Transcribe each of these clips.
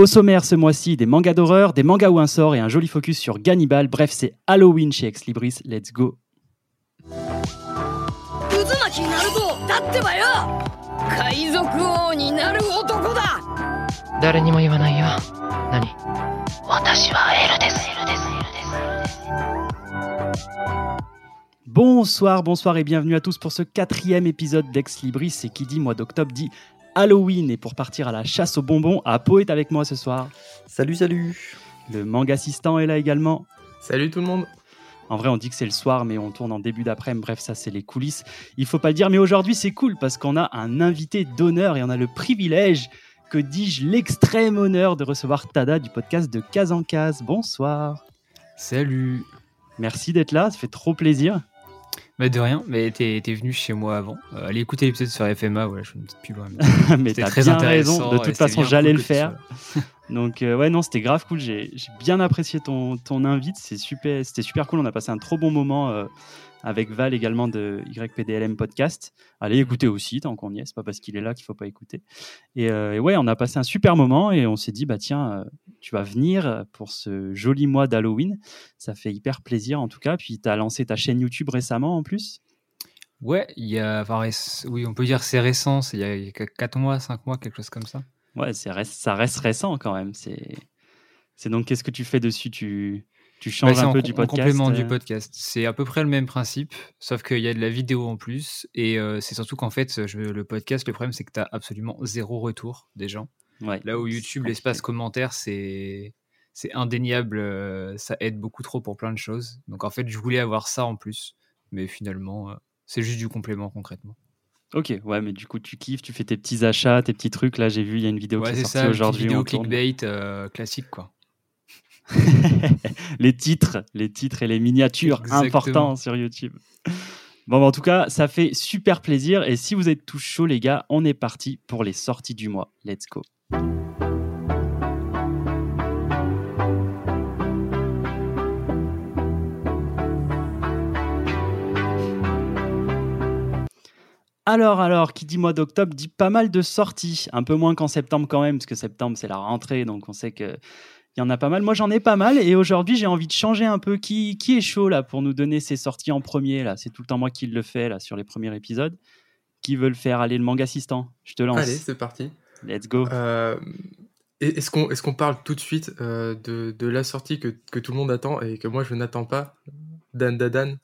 Au sommaire ce mois-ci, des mangas d'horreur, des mangas où un sort et un joli focus sur Gannibal. Bref, c'est Halloween chez Ex Libris. Let's go. Bonsoir, bonsoir et bienvenue à tous pour ce quatrième épisode d'Ex Libris. Et qui dit mois d'octobre dit Halloween. Et pour partir à la chasse aux bonbons, Apo est avec moi ce soir. Salut, salut Le manga assistant est là également. Salut tout le monde. En vrai, on dit que c'est le soir, mais on tourne en début d'après-midi. Bref, ça, c'est les coulisses. Il faut pas le dire, mais aujourd'hui, c'est cool parce qu'on a un invité d'honneur et on a le privilège, que dis-je, l'extrême honneur de recevoir Tada du podcast de Case en Case. Bonsoir. Salut. Merci d'être là, ça fait trop plaisir. Bah de rien, mais t'es venu chez moi avant. Euh, allez écouter l'épisode sur FMA, voilà, je fais une petite pub. mais mais C'était t'as très bien intéressant raison. De toute c'était façon, j'allais cool le faire. Donc euh, ouais, non, c'était grave cool. J'ai bien apprécié ton, ton invite. C'est super, c'était super cool. On a passé un trop bon moment euh, avec Val également de YPDLM Podcast. Allez écouter aussi tant qu'on y est. C'est pas parce qu'il est là qu'il faut pas écouter. Et, euh, et ouais, on a passé un super moment et on s'est dit bah tiens, euh, tu vas venir pour ce joli mois d'Halloween. Ça fait hyper plaisir en tout cas. Puis tu as lancé ta chaîne YouTube récemment en plus. Ouais, il y a, enfin, oui, on peut dire que c'est récent, il y a, il y a 4 mois, 5 mois, quelque chose comme ça. Ouais, c'est reste- ça reste récent quand même. C'est c'est donc qu'est-ce que tu fais dessus? Tu tu Bah, changes c'est un en, peu du en podcast. complément du euh, podcast. C'est à peu près le même principe, sauf qu'il y a de la vidéo en plus. Et euh, c'est surtout qu'en fait, je- le podcast, le problème, c'est que tu as absolument zéro retour des gens. ouais, Là où YouTube, l'espace commentaire, c'est c'est indéniable, euh, ça aide beaucoup trop pour plein de choses. Donc en fait, je voulais avoir ça en plus, mais finalement, c'est juste du complément concrètement. Ok, ouais, mais du coup, tu kiffes, tu fais tes petits achats, tes petits trucs. Là, j'ai vu, il y a une vidéo Ouais, qui est c'est sortie aujourd'hui. vidéo clickbait classique quoi. les titres, les titres et les miniatures Exactement. importants sur YouTube. Bon, bah, en tout cas, ça fait super plaisir. Et si vous êtes tous chauds, les gars, on est parti pour les sorties du mois. Let's go. Alors, alors, qui dit mois d'octobre dit pas mal de sorties. Un peu moins qu'en septembre quand même, parce que septembre, c'est la rentrée, donc on sait que il y en a pas mal. Moi, j'en ai pas mal. Et aujourd'hui, j'ai envie de changer un peu. Qui, qui est chaud là pour nous donner ses sorties en premier là? C'est tout le temps moi qui le fais là sur les premiers épisodes. Qui veut le faire Allez, le manga assistant? Je te lance. Allez, c'est parti. Let's go. Euh, et- Est-ce qu'on est qu'on parle tout de suite euh, de, de la sortie que, que tout le monde attend et que moi je n'attends pas? Dan Dadan?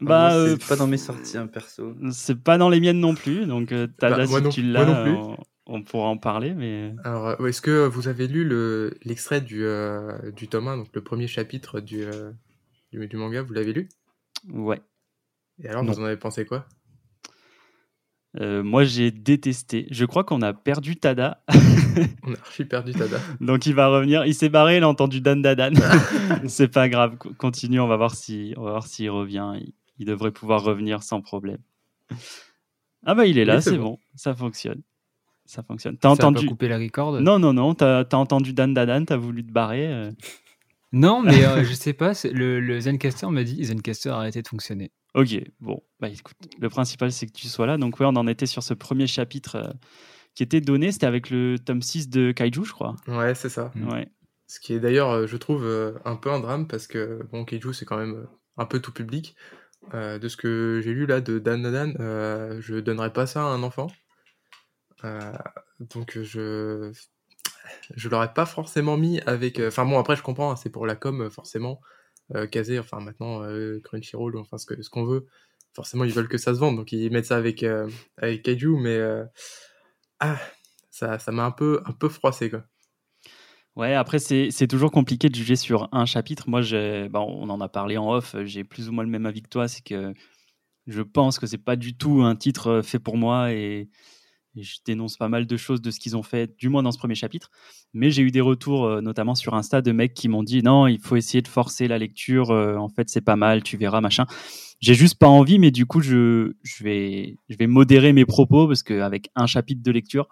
Bah, Moi, euh, pas dans mes sorties, hein, perso. c'est pas dans les miennes non plus. Donc, euh, Tada, Bah, moi si non- tu moi l'as, non plus. on, on pourra en parler. Mais Alors, euh, est-ce que vous avez lu le- l'extrait du, euh, du tome 1, donc le premier chapitre du, euh, du, du manga Vous l'avez lu? Ouais. Et alors, Non. vous en avez pensé quoi? Euh, moi, j'ai détesté. Je crois qu'on a perdu Tada. On a archi perdu Tada. Donc il va revenir. Il s'est barré, il a entendu Dan Dadan. c'est pas grave. co- Continue, on va voir si, on va voir s'il revient. Il, il devrait pouvoir revenir sans problème. Ah bah il est là, Oui, c'est c'est bon. bon. ça fonctionne. Ça fonctionne. T'as entendu coupé la record Non non non, t'as as entendu Dan Dadan, t'as voulu te barrer. euh. Non, mais euh, je sais pas, le, le Zencaster m'a dit Zencaster a arrêté de fonctionner. Ok, bon, bah écoute, le principal c'est que tu sois là. Donc ouais, on en était sur ce premier chapitre euh, qui était donné. C'était avec le tome 6 de Kaiju, je crois. Ouais, c'est ça. Mm. Ouais. Ce qui est d'ailleurs, euh, je trouve, euh, un peu un drame parce que, bon, Keiju, c'est quand même un peu tout public. Euh, de ce que j'ai lu là de Dan Dadan, euh, je donnerais pas ça à un enfant. Euh, donc je je l'aurais pas forcément mis avec. euh, Enfin bon, après je comprends, hein, c'est pour la com euh, forcément. Euh, Kazé, enfin maintenant euh, Crunchyroll, enfin ce que ce qu'on veut. Forcément, ils veulent que ça se vende, donc ils mettent ça avec euh, avec Kaiju, mais euh, ah, ça ça m'a un peu un peu froissé quoi. Ouais, après, c'est toujours compliqué de juger sur un chapitre. Moi, bah, on en a parlé en off, j'ai plus ou moins le même avis que toi. C'est que je pense que c'est pas du tout un titre euh, fait pour moi et, et je dénonce pas mal de choses de ce qu'ils ont fait, du moins dans ce premier chapitre. Mais j'ai eu des retours, euh, notamment sur Insta, de mecs qui m'ont dit non, il faut essayer de forcer la lecture. euh, en fait, c'est pas mal, tu verras, machin. J'ai juste pas envie, mais du coup, je, je, vais, je vais modérer mes propos parce qu'avec un chapitre de lecture,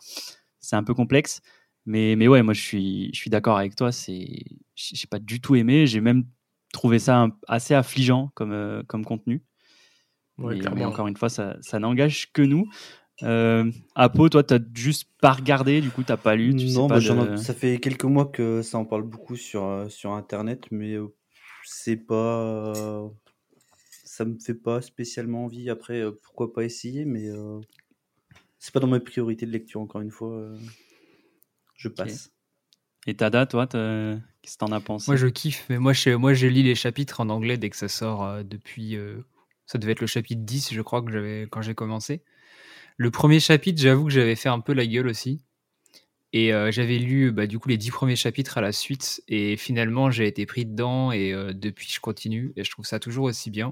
c'est un peu complexe. Mais, mais ouais, moi je suis, je suis d'accord avec toi. C'est, j'ai pas du tout aimé. J'ai même trouvé ça un- assez affligeant comme, euh, comme contenu. Ouais, mais, mais encore une fois, ça, ça n'engage que nous. Euh, Apo, toi, t'as juste pas regardé, du coup, t'as pas lu. Tu non, pas bah, de- ça fait quelques mois que ça en parle beaucoup sur, euh, sur Internet, mais euh, c'est pas. euh, ça me fait pas spécialement envie. Après, pourquoi pas essayer, mais euh, c'est pas dans mes priorités de lecture, encore une fois. euh, je passe. Et Tada, toi, t'as- qu'est-ce que t'en as pensé? Moi, je kiffe, mais moi, je, moi, je lis les chapitres en anglais dès que ça sort euh, depuis. euh, ça devait être le chapitre 10, je crois, que j'avais quand j'ai commencé. Le premier chapitre, j'avoue que j'avais fait un peu la gueule aussi. Et euh, j'avais lu bah, du coup les dix premiers chapitres à la suite. Et finalement, j'ai été pris dedans. Et euh, depuis, je continue. Et je trouve ça toujours aussi bien.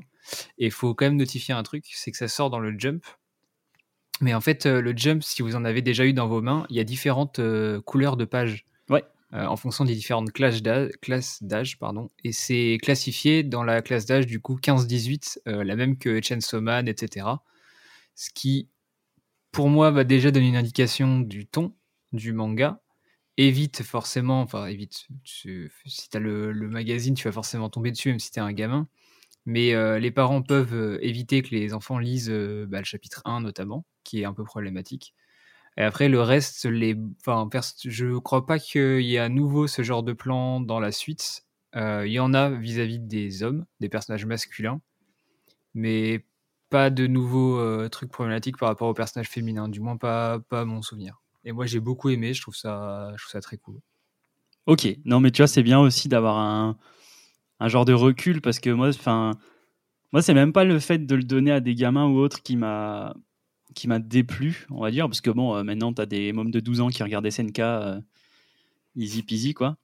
Et il faut quand même notifier un truc c'est que ça sort dans le jump. Mais en fait, euh, le jump, si vous en avez déjà eu dans vos mains, il y a différentes couleurs de pages. Ouais. En fonction des différentes classes d'âge, pardon, et c'est classifié dans la classe d'âge du coup 15-18, euh, la même que Chainsaw Man, etc. Ce qui, pour moi, va déjà donner une indication du ton du manga. Évite forcément, enfin évite, si tu as le, magazine, tu vas forcément tomber dessus, même si tu es un gamin. Mais euh, les parents peuvent euh, éviter que les enfants lisent euh, bah, le chapitre 1 notamment, qui est un peu problématique. Et après, le reste, les... enfin, je crois pas qu'il y ait à nouveau ce genre de plan dans la suite. Il y en a vis-à-vis des hommes, des personnages masculins, mais pas de nouveaux euh, trucs problématiques par rapport aux personnages féminins, du moins pas, pas mon souvenir. Et moi, j'ai beaucoup aimé, je trouve ça, très cool. Ok, non mais tu vois, c'est bien aussi d'avoir un, genre de recul parce que moi, c'est même pas le fait de le donner à des gamins ou autres qui m'a déplu, on va dire, parce que bon, euh, maintenant t'as des mômes de 12 ans qui regardent SNK, euh, easy peasy quoi.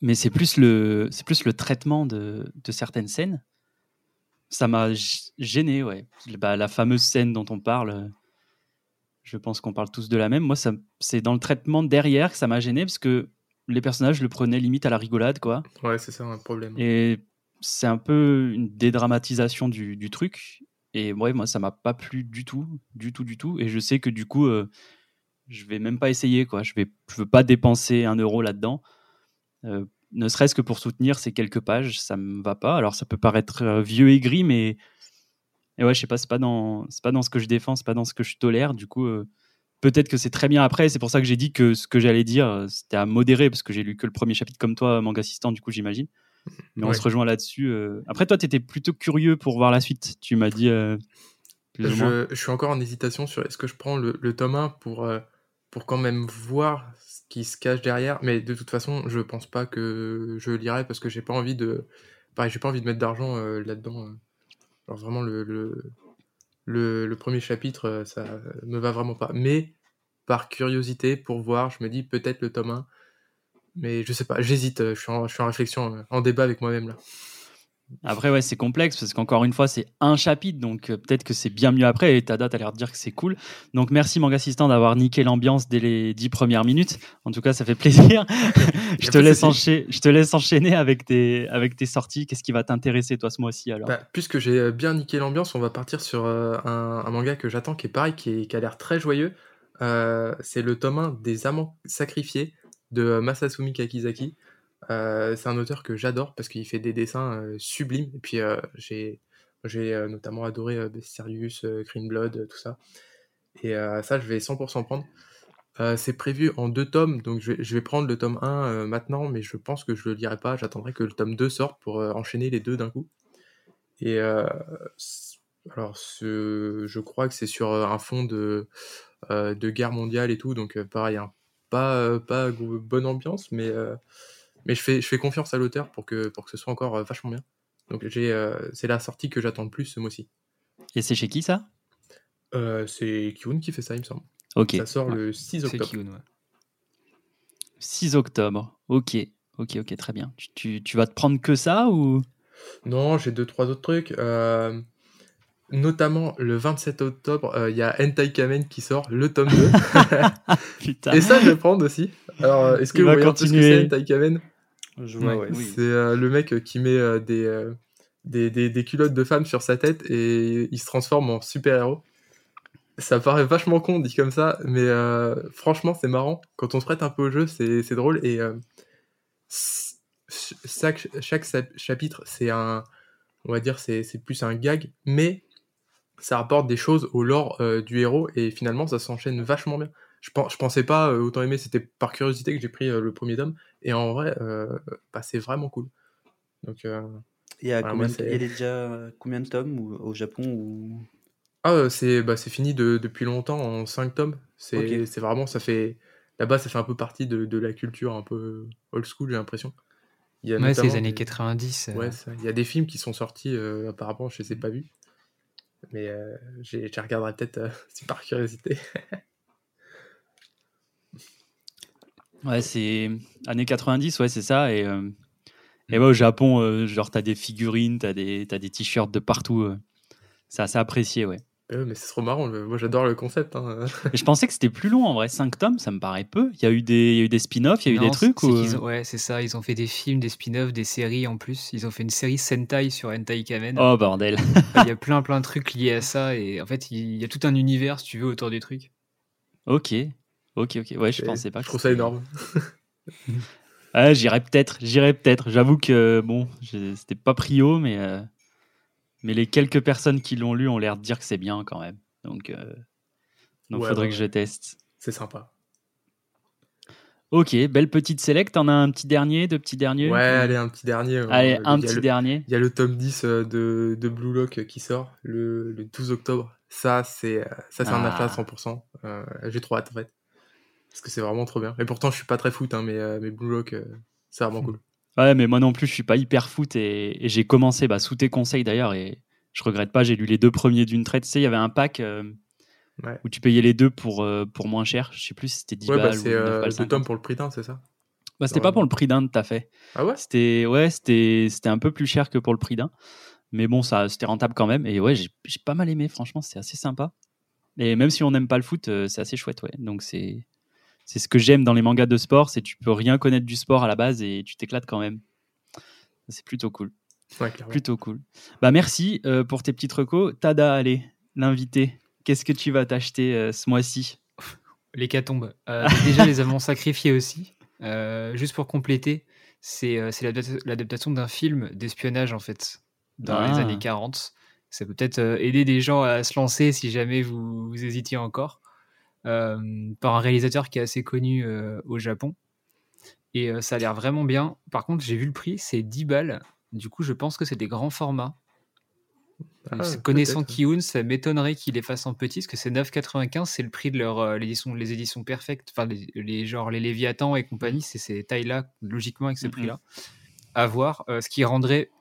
Mais c'est plus le plus le traitement de, de certaines scènes. Ça m'a gêné, ouais. Bah, la fameuse scène dont on parle. euh, je pense qu'on parle tous de la même. Moi, c'est dans le traitement derrière que ça m'a gêné parce que les personnages le prenaient limite à la rigolade, quoi. Ouais, c'est ça un problème. Et c'est un peu une dédramatisation du, du truc. Et ouais, moi, ça m'a pas plu du tout, du tout, du tout. Et je sais que du coup, euh, je vais même pas essayer, quoi. Je vais, je veux pas dépenser un euro là-dedans. Euh, ne serait-ce que pour soutenir ces quelques pages, ça me va pas. Alors, ça peut paraître euh, vieux et gris, mais et ouais, je sais pas, c'est pas dans, c'est pas dans ce que je défends, c'est pas dans ce que je tolère. Du coup, euh, peut-être que c'est très bien après. C'est pour ça que j'ai dit que ce que j'allais dire, euh, c'était à modérer parce que j'ai lu que le premier chapitre comme toi, manga assistant. Du coup, j'imagine. Mais on se rejoint là-dessus. euh. Après, toi, tu étais plutôt curieux pour voir la suite. Tu m'as dit euh. Je, je suis encore en hésitation sur est-ce que je prends le, le tome 1 pour, pour quand même voir qui se cache derrière. Mais de toute façon, je pense pas que je lirai parce que j'ai pas envie de. Pareil, j'ai pas envie de mettre d'argent euh, là-dedans. euh. Alors vraiment, le, le, le, premier chapitre, euh, ça me va vraiment pas. Mais par curiosité, pour voir, je me dis peut-être le tome 1. Mais je sais pas, j'hésite, je suis en, je suis en réflexion, en débat avec moi-même là. Après, ouais, c'est complexe parce qu'encore une fois, c'est un chapitre, donc euh, peut-être que c'est bien mieux après. Et Tada, t'as l'air de dire que c'est cool. Donc merci, Manga Assistant, d'avoir niqué l'ambiance dès les dix premières minutes. En tout cas, ça fait plaisir. je, a te laisse enchaîner, je te laisse enchaîner avec tes, avec tes sorties. Qu'est-ce qui va t'intéresser, toi, ce mois-ci alors? Bah, puisque j'ai euh, bien niqué l'ambiance, on va partir sur euh, un, un manga que j'attends qui est pareil, qui, est- qui a l'air très joyeux. Euh, c'est le tome 1 des Amants Sacrifiés de Masasumi Kakizaki. Euh, c'est un auteur que j'adore parce qu'il fait des dessins euh, sublimes. Et puis euh, j'ai j'ai notamment adoré euh, Green Blood, tout ça. Et ça, je vais 100% prendre. C'est prévu en deux tomes, donc je vais, prendre le tome 1 euh, maintenant, mais je pense que je le lirai pas. J'attendrai que le tome 2 sorte pour enchaîner les deux d'un coup. Et alors, je crois que c'est sur un fond de, de guerre mondiale et tout, donc pareil, hein, pas, pas bonne ambiance, mais, mais je, fais, je fais confiance à l'auteur pour que, pour que ce soit encore euh, vachement bien. Donc j'ai, euh, c'est la sortie que j'attends le plus ce mois-ci. Et c'est chez qui ça? Euh, c'est Kyun qui fait ça, il me semble. Ok. Ça sort Ouais. le 6 C'est octobre. Kyun, ouais. 6 octobre. Ok. Ok, ok, très bien. Tu, tu, tu vas te prendre que ça ou? Non, j'ai deux, trois autres trucs. euh, notamment le 27 octobre, euh, il y a Hentai Kamen qui sort, le tome 2. Putain. Et ça, je vais prendre aussi. Alors, est-ce que vous voyez ce que continuer. c'est Hentai Kamen? Je vois, Ouais, ouais. oui. C'est euh, le mec euh, qui met euh, des, euh, des, des, des culottes de femme sur sa tête et il se transforme en super-héros. Ça paraît vachement con dit comme ça, mais euh, franchement c'est marrant. Quand on se prête un peu au jeu, c'est c'est drôle. Et euh, chaque, chaque chapitre, c'est un, on va dire, c'est c'est plus un gag, mais ça apporte des choses au lore euh, du héros et finalement ça s'enchaîne vachement bien. Je, pen- je pensais pas euh, autant aimer, c'était par curiosité que j'ai pris euh, le premier tome et en vrai, euh, bah, c'est vraiment cool. Donc, euh, Il y a, Voilà, combien, moi, il y a déjà combien de tomes ou- au Japon ou... ah, euh, c'est bah, c'est fini de- depuis longtemps en 5 tomes. C'est Ok. c'est vraiment, ça fait. Là-bas, ça fait un peu partie de, de la culture un peu old school, j'ai l'impression. Ouais, c'est les années des- 90. euh, Ouais, ça. il y a des films qui sont sortis, euh, apparemment, je les ai pas vus. Mais euh, j'ai- je regarderai peut-être euh, si par curiosité. Ouais, c'est années 90, ouais, c'est ça. Et, euh, et ouais, au Japon, euh, genre, t'as des figurines, t'as des, t'as des t-shirts de partout. euh. C'est assez apprécié, ouais. Ouais, mais c'est trop marrant, moi j'adore le concept. hein. Et je pensais que c'était plus long en vrai, 5 tomes, ça me paraît peu. Il y a eu des, il y a eu des spin-offs, il y a eu des trucs c'est ou... qu'ils ont- Ouais, c'est ça. Ils ont fait des films, des spin-offs, des séries en plus. Ils ont fait une série Sentai sur Hentai Kamen. Oh bordel. Il y a plein plein de trucs liés à ça et en fait il y a tout un univers si tu veux autour du truc. ok, ok, ok. Ouais, je pensais pas. Je trouve ça énorme. J'irais peut-être, j'irais peut-être. J'avoue que bon, c'était pas prio, mais euh, mais les quelques personnes qui l'ont lu ont l'air de dire que c'est bien quand même. Donc euh, donc Ouais, faudrait ouais, que je teste. C'est sympa. Ok, belle petite select. T'en as un petit dernier, deux petits derniers. Ouais, allez, un petit dernier. euh, Allez, le- un petit le- dernier. Il y a le tome 10 euh, de, de Blue Lock qui sort le, le 12 octobre. Ça, c'est euh, ça c'est un Ah. achat à 100%. Euh, J'ai trop hâte en fait. Parce que c'est vraiment trop bien. Et pourtant, je suis pas très foot, hein, mais, euh, mais Blue Lock, euh, c'est vraiment cool. Ouais, mais moi non plus, je suis pas hyper foot et, et j'ai commencé bah, sous tes conseils d'ailleurs et je regrette pas. J'ai lu les deux premiers d'une traite. Tu sais, il y avait un pack euh, Ouais. où tu payais les deux pour euh, pour moins cher. Je sais plus si c'était 10 Ouais, bah, balles ou c'est 9 euh, balles deux 50. tomes pour le prix d'un, c'est ça? Bah, c'était pas pour le prix d'un, t'as fait. Ah ouais? C'était ouais, c'était un peu plus cher que pour le prix d'un, mais bon, ça c'était rentable quand même. Et ouais, j'ai pas mal aimé. Franchement, c'est assez sympa. Et même si on n'aime pas le foot, c'est assez chouette, ouais. Donc c'est c'est ce que j'aime dans les mangas de sport, c'est tu peux rien connaître du sport à la base et tu t'éclates quand même. C'est plutôt cool, Ouais, plutôt cool. Bah merci euh, pour tes petites recos. Tada, allez, l'invité. Qu'est-ce que tu vas t'acheter euh, ce mois-ci? L'hécatombe. Euh, déjà les avons sacrifiés aussi. Euh, juste pour compléter, c'est euh, c'est l'adapta- l'adaptation d'un film d'espionnage en fait dans les Ah. années 40. Ça peut peut-être euh, aider des gens à se lancer si jamais vous, vous hésitiez encore. Euh, par un réalisateur qui est assez connu euh, au Japon. Et euh, ça a l'air vraiment bien. Par contre, j'ai vu le prix, c'est 10 balles. Du coup, je pense que c'est des grands formats. Ah, connaissant. Kiun, ça m'étonnerait qu'il les fasse en petit, parce que c'est 9,95, c'est le prix de leur euh, l'édition, les éditions perfectes, enfin les, les- genre les Léviathans et compagnie, c'est ces tailles-là, logiquement avec ces Mhm. prix-là. À voir, euh, ce qui rendrait,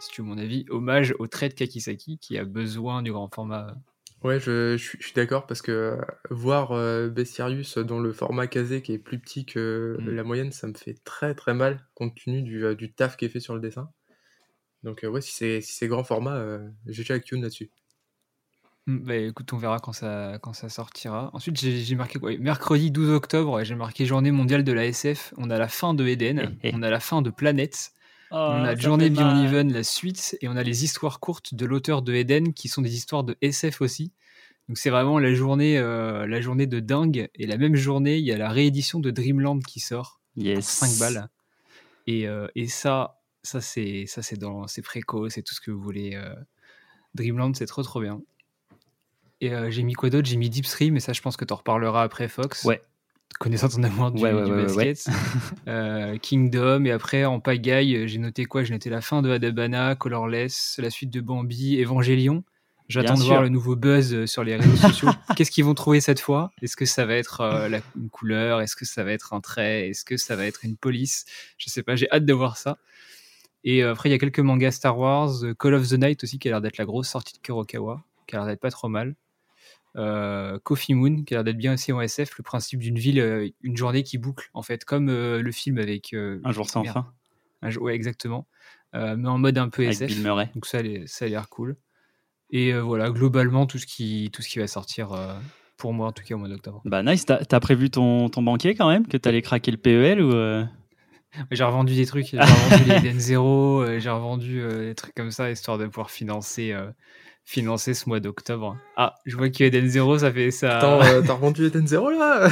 si tu veux mon avis, hommage au trait de Kakisaki qui a besoin du grand format. Ouais, je, je suis, je suis d'accord parce que euh, voir euh, Bestiarius dans le format casé qui est plus petit que Mm. la moyenne, ça me fait très très mal compte tenu du, euh, du taf qui est fait sur le dessin. Donc euh, ouais, si c'est si grand format, j'ai déjà Kyun là-dessus. Hmm, Bah, écoute, on verra quand ça, quand ça sortira. Ensuite, j'ai marqué quoi? Mercredi 12 octobre, j'ai marqué journée mondiale de la SF. On a la fin de Eden, on a la fin de Planète, On a Journée Beyond Even, la suite, et on a les histoires courtes de l'auteur de Eden, qui sont des histoires de SF aussi. Donc c'est vraiment la journée, euh, la journée de dingue. Et la même journée, il y a la réédition de Dreamland qui sort Yes. pour 5 balles. Et, euh, et ça, ça c'est ça c'est dans c'est préco, c'est tout ce que vous voulez. euh. Dreamland, c'est trop trop bien. Et euh, j'ai mis quoi d'autre? J'ai mis Deep Stream, mais ça je pense que tu en reparleras après Fox. Ouais. Connaissant ton amour du, Ouais, du basket. Euh, Kingdom, et après en pagaille, j'ai noté quoi? J'ai noté la fin de Adabana, Colorless, la suite de Bambi, Evangelion. J'attends de voir le nouveau buzz euh, sur les réseaux sociaux. Qu'est-ce qu'ils vont trouver cette fois? Est-ce que ça va être euh, la, une couleur? Est-ce que ça va être un trait? Est-ce que ça va être une police? Je sais pas, j'ai hâte de voir ça. Et après, il y a quelques mangas Star Wars, Call of the Night aussi, qui a l'air d'être la grosse sortie de Kurokawa, qui a l'air d'être pas trop mal. Euh, Coffee Moon, qui a l'air d'être bien aussi en SF, le principe d'une ville, euh, une journée qui boucle, en fait, comme euh, le film avec. Un jour sans merde, fin un jour- ouais, exactement. Mais en mode un peu avec SF. Bill Murray. Donc ça, a l'air- ça a l'air cool. Et voilà, globalement, tout ce qui, tout ce qui va sortir, pour moi en tout cas, au mois d'octobre. Bah nice, t'as prévu ton, ton banquier quand même? Que t'allais craquer le PEL ou euh? J'ai revendu des trucs, j'ai revendu les Eden Zero, euh, j'ai revendu euh, des trucs comme ça, histoire de pouvoir financer, euh, financer ce mois d'octobre. Ah, je vois que Eden Zero, ça fait ça. Attends, euh, t'as revendu Eden Zero là